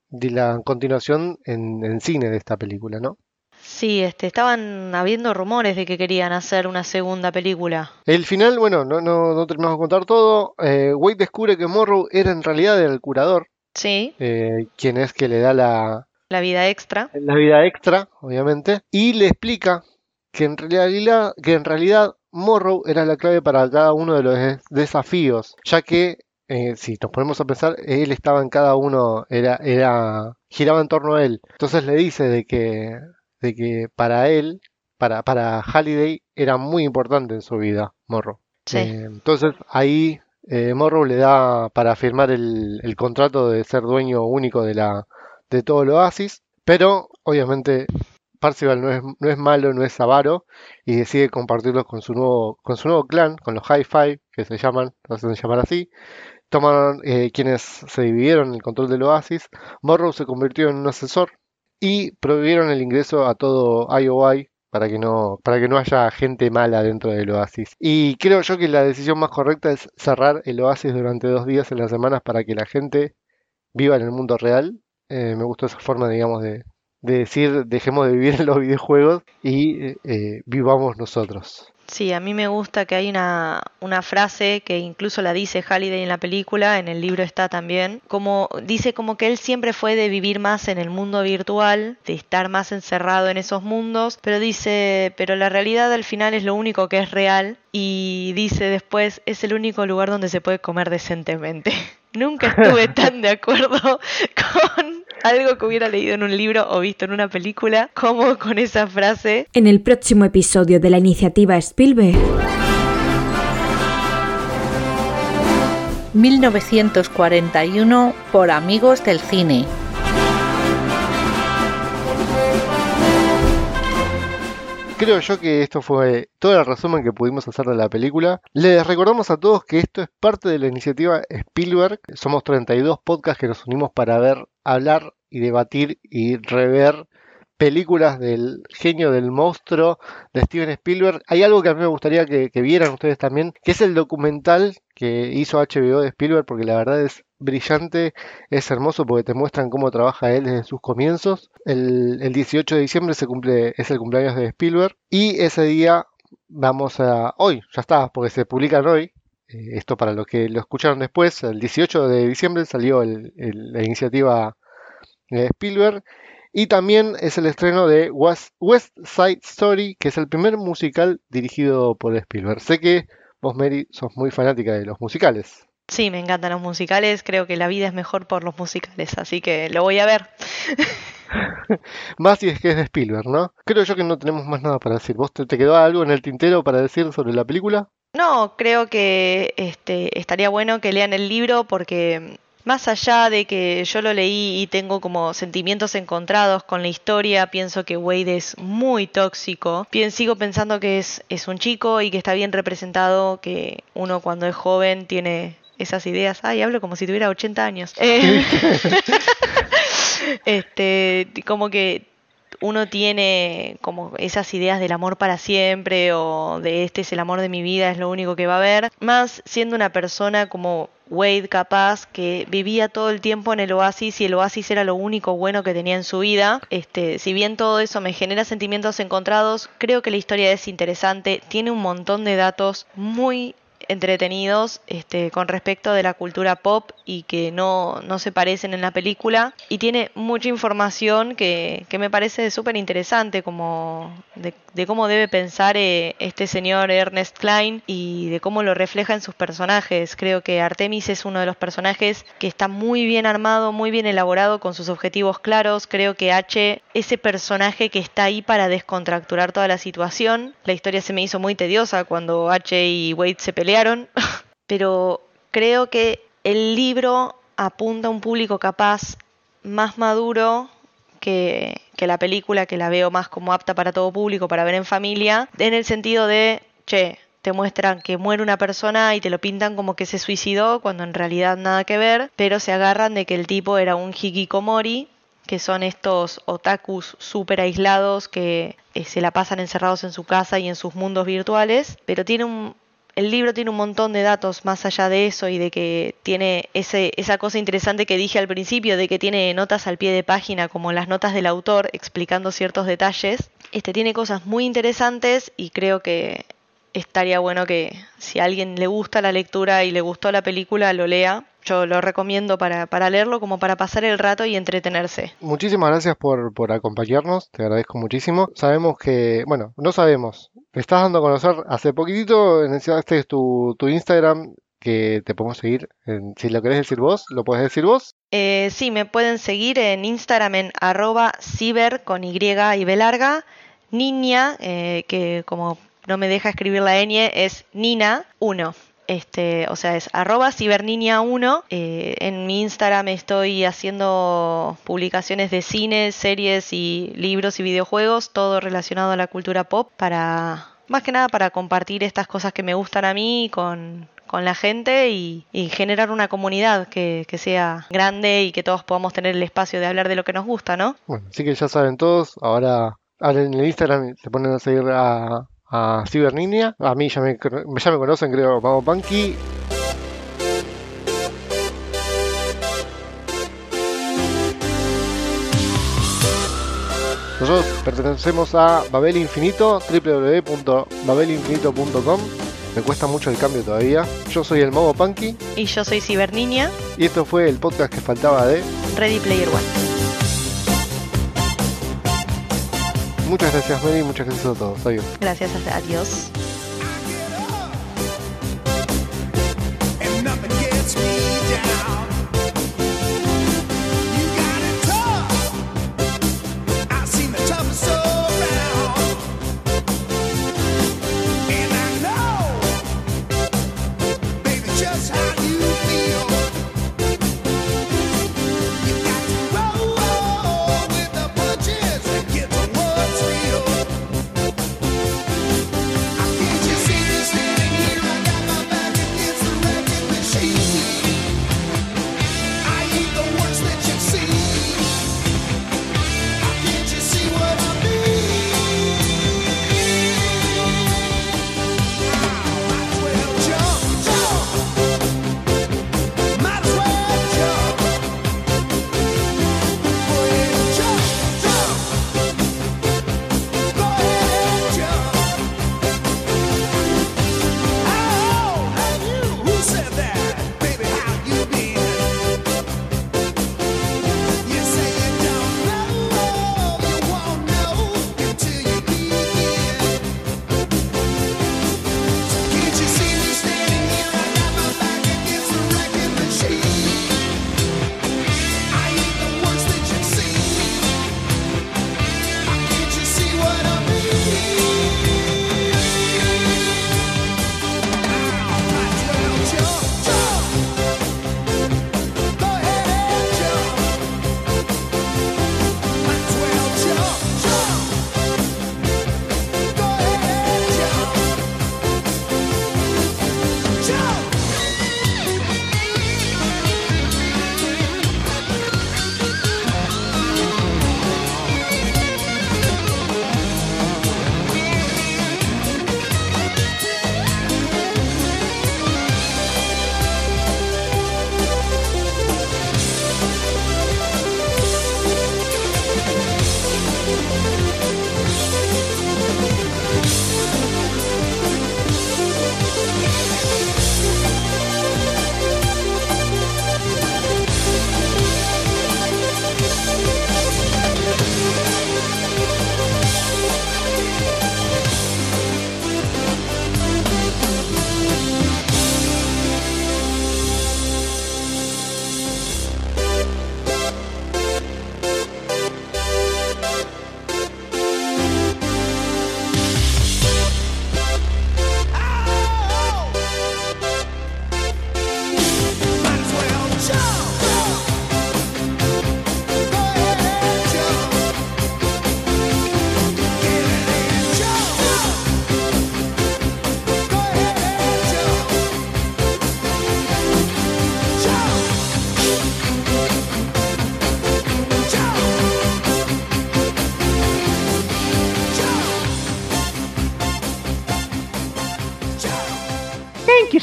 de la continuación en, en cine de esta película, ¿no? Sí, este, estaban habiendo rumores de que querían hacer una segunda película. El final, bueno, no, no, no terminamos de contar todo. Eh, Wade descubre que Morrow era en realidad el curador, Sí, eh, quien es que le da la, la vida extra. la vida extra, obviamente, y le explica que en realidad, que en realidad Morrow era la clave para cada uno de los des- desafíos, ya que eh, si nos ponemos a pensar, él estaba en cada uno, era, era, giraba en torno a él. Entonces le dice de que, de que para él, para, para Halliday, era muy importante en su vida, Morrow. Sí. Eh, entonces ahí eh, Morrow le da para firmar el, el contrato de ser dueño único de la de todo el oasis, pero obviamente Parcival no es, no es malo, no es avaro y decide compartirlos con su nuevo con su nuevo clan, con los High Five que se llaman, lo hacen llamar así. Tomaron eh, quienes se dividieron el control del oasis. Morrow se convirtió en un asesor y prohibieron el ingreso a todo IOI para que no, para que no haya gente mala dentro del oasis. Y creo yo que la decisión más correcta es cerrar el oasis durante dos días en las semanas para que la gente viva en el mundo real. Eh, me gustó esa forma, digamos, de, de decir dejemos de vivir en los videojuegos y eh, eh, vivamos nosotros. Sí, a mí me gusta que hay una, una frase que incluso la dice Halliday en la película, en el libro está también, como dice como que él siempre fue de vivir más en el mundo virtual, de estar más encerrado en esos mundos, pero dice, pero la realidad al final es lo único que es real y dice después es el único lugar donde se puede comer decentemente. [laughs] Nunca estuve [laughs] tan de acuerdo con algo que hubiera leído en un libro o visto en una película como con esa frase En el próximo episodio de la iniciativa Spielberg. 1941 por Amigos del Cine. Creo yo que esto fue todo el resumen que pudimos hacer de la película. Les recordamos a todos que esto es parte de la iniciativa Spielberg. Somos 32 podcasts que nos unimos para ver, hablar y debatir y rever películas del genio del monstruo de Steven Spielberg. Hay algo que a mí me gustaría que, vieran ustedes también, que es el documental que hizo HBO de Spielberg, porque la verdad es brillante, es hermoso porque te muestran cómo trabaja él desde sus comienzos. El, el 18 de diciembre se cumple, es el cumpleaños de Spielberg y ese día vamos a... Hoy, ya está, porque se publican hoy. eh, esto para los que lo escucharon después, el 18 de diciembre salió la iniciativa de Spielberg. Y también es el estreno de West, Side Story, que es el primer musical dirigido por Spielberg. Sé que vos, Mary, sos muy fanática de los musicales. Sí, me encantan los musicales, creo que la vida es mejor por los musicales, así que lo voy a ver. [laughs] Más si es que es de Spielberg, ¿no? Creo yo que no tenemos más nada para decir. ¿Vos te, te quedó algo en el tintero para decir sobre la película? No, creo que este estaría bueno que lean el libro porque más allá de que yo lo leí y tengo como sentimientos encontrados con la historia, pienso que Wade es muy tóxico. Bien, sigo pensando que es, es un chico y que está bien representado, que uno cuando es joven tiene esas ideas. Ay, hablo como si tuviera 80 años. Eh, [laughs] este, como que uno tiene como esas ideas del amor para siempre o de este es el amor de mi vida, es lo único que va a haber, más siendo una persona como Wade capaz que vivía todo el tiempo en el oasis y el oasis era lo único bueno que tenía en su vida. Este, si bien todo eso me genera sentimientos encontrados, creo que la historia es interesante, tiene un montón de datos muy entretenidos este, con respecto de la cultura pop y que no, no se parecen en la película. Y tiene mucha información que, que me parece súper interesante, como de, cómo debe pensar eh, este señor Ernest Klein y de cómo lo refleja en sus personajes. Creo que Artemis es uno de los personajes que está muy bien armado, muy bien elaborado, con sus objetivos claros. Creo que H, ese personaje que está ahí para descontracturar toda la situación. La historia se me hizo muy tediosa cuando H y Wade se [laughs] pero creo que el libro apunta a un público capaz más maduro que, que la película, que la veo más como apta para todo público, para ver en familia, en el sentido de, che, te muestran que muere una persona y te lo pintan como que se suicidó cuando en realidad nada que ver, pero se agarran de que el tipo era un hikikomori, que son estos otakus súper aislados que eh, se la pasan encerrados en su casa y en sus mundos virtuales, pero tiene un, el libro tiene un montón de datos más allá de eso y de que tiene ese, esa cosa interesante que dije al principio, de que tiene notas al pie de página como las notas del autor explicando ciertos detalles. Este tiene cosas muy interesantes y creo que estaría bueno que si a alguien le gusta la lectura y le gustó la película, lo lea. Yo lo recomiendo para, para leerlo como para pasar el rato y entretenerse. Muchísimas gracias por, por acompañarnos, te agradezco muchísimo. Sabemos que, bueno, no sabemos, te estás dando a conocer hace poquitito, este tu, tu Instagram, que te podemos seguir. en- si lo querés decir vos, lo podés decir vos. Eh, sí, me pueden seguir en Instagram en arroba ciber con Y y B larga. Niña, eh, que como no me deja escribir la ñ, es Nina1. Este, o sea, es arroba ciberniña1. Eh, en mi Instagram estoy haciendo publicaciones de cine, series y libros y videojuegos, todo relacionado a la cultura pop, para más que nada para compartir estas cosas que me gustan a mí con, con la gente y, y generar una comunidad que, que sea grande y que todos podamos tener el espacio de hablar de lo que nos gusta, ¿no? Bueno, así que ya saben todos, ahora, ahora en el Instagram se ponen a seguir a, a Cyberninia. A mí ya me, ya me conocen, creo, Vamos Punky. Nosotros pertenecemos a Babel Infinito, www.babelinfinito.com. Me cuesta mucho el cambio todavía. Yo soy el Modo Punky Y yo soy Ciberniña, y esto fue el podcast que faltaba de. Ready Player One. Muchas gracias, Mary, muchas gracias a todos. Adiós. Gracias, adiós. and nothing gets me down.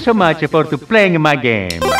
So much for playing my game.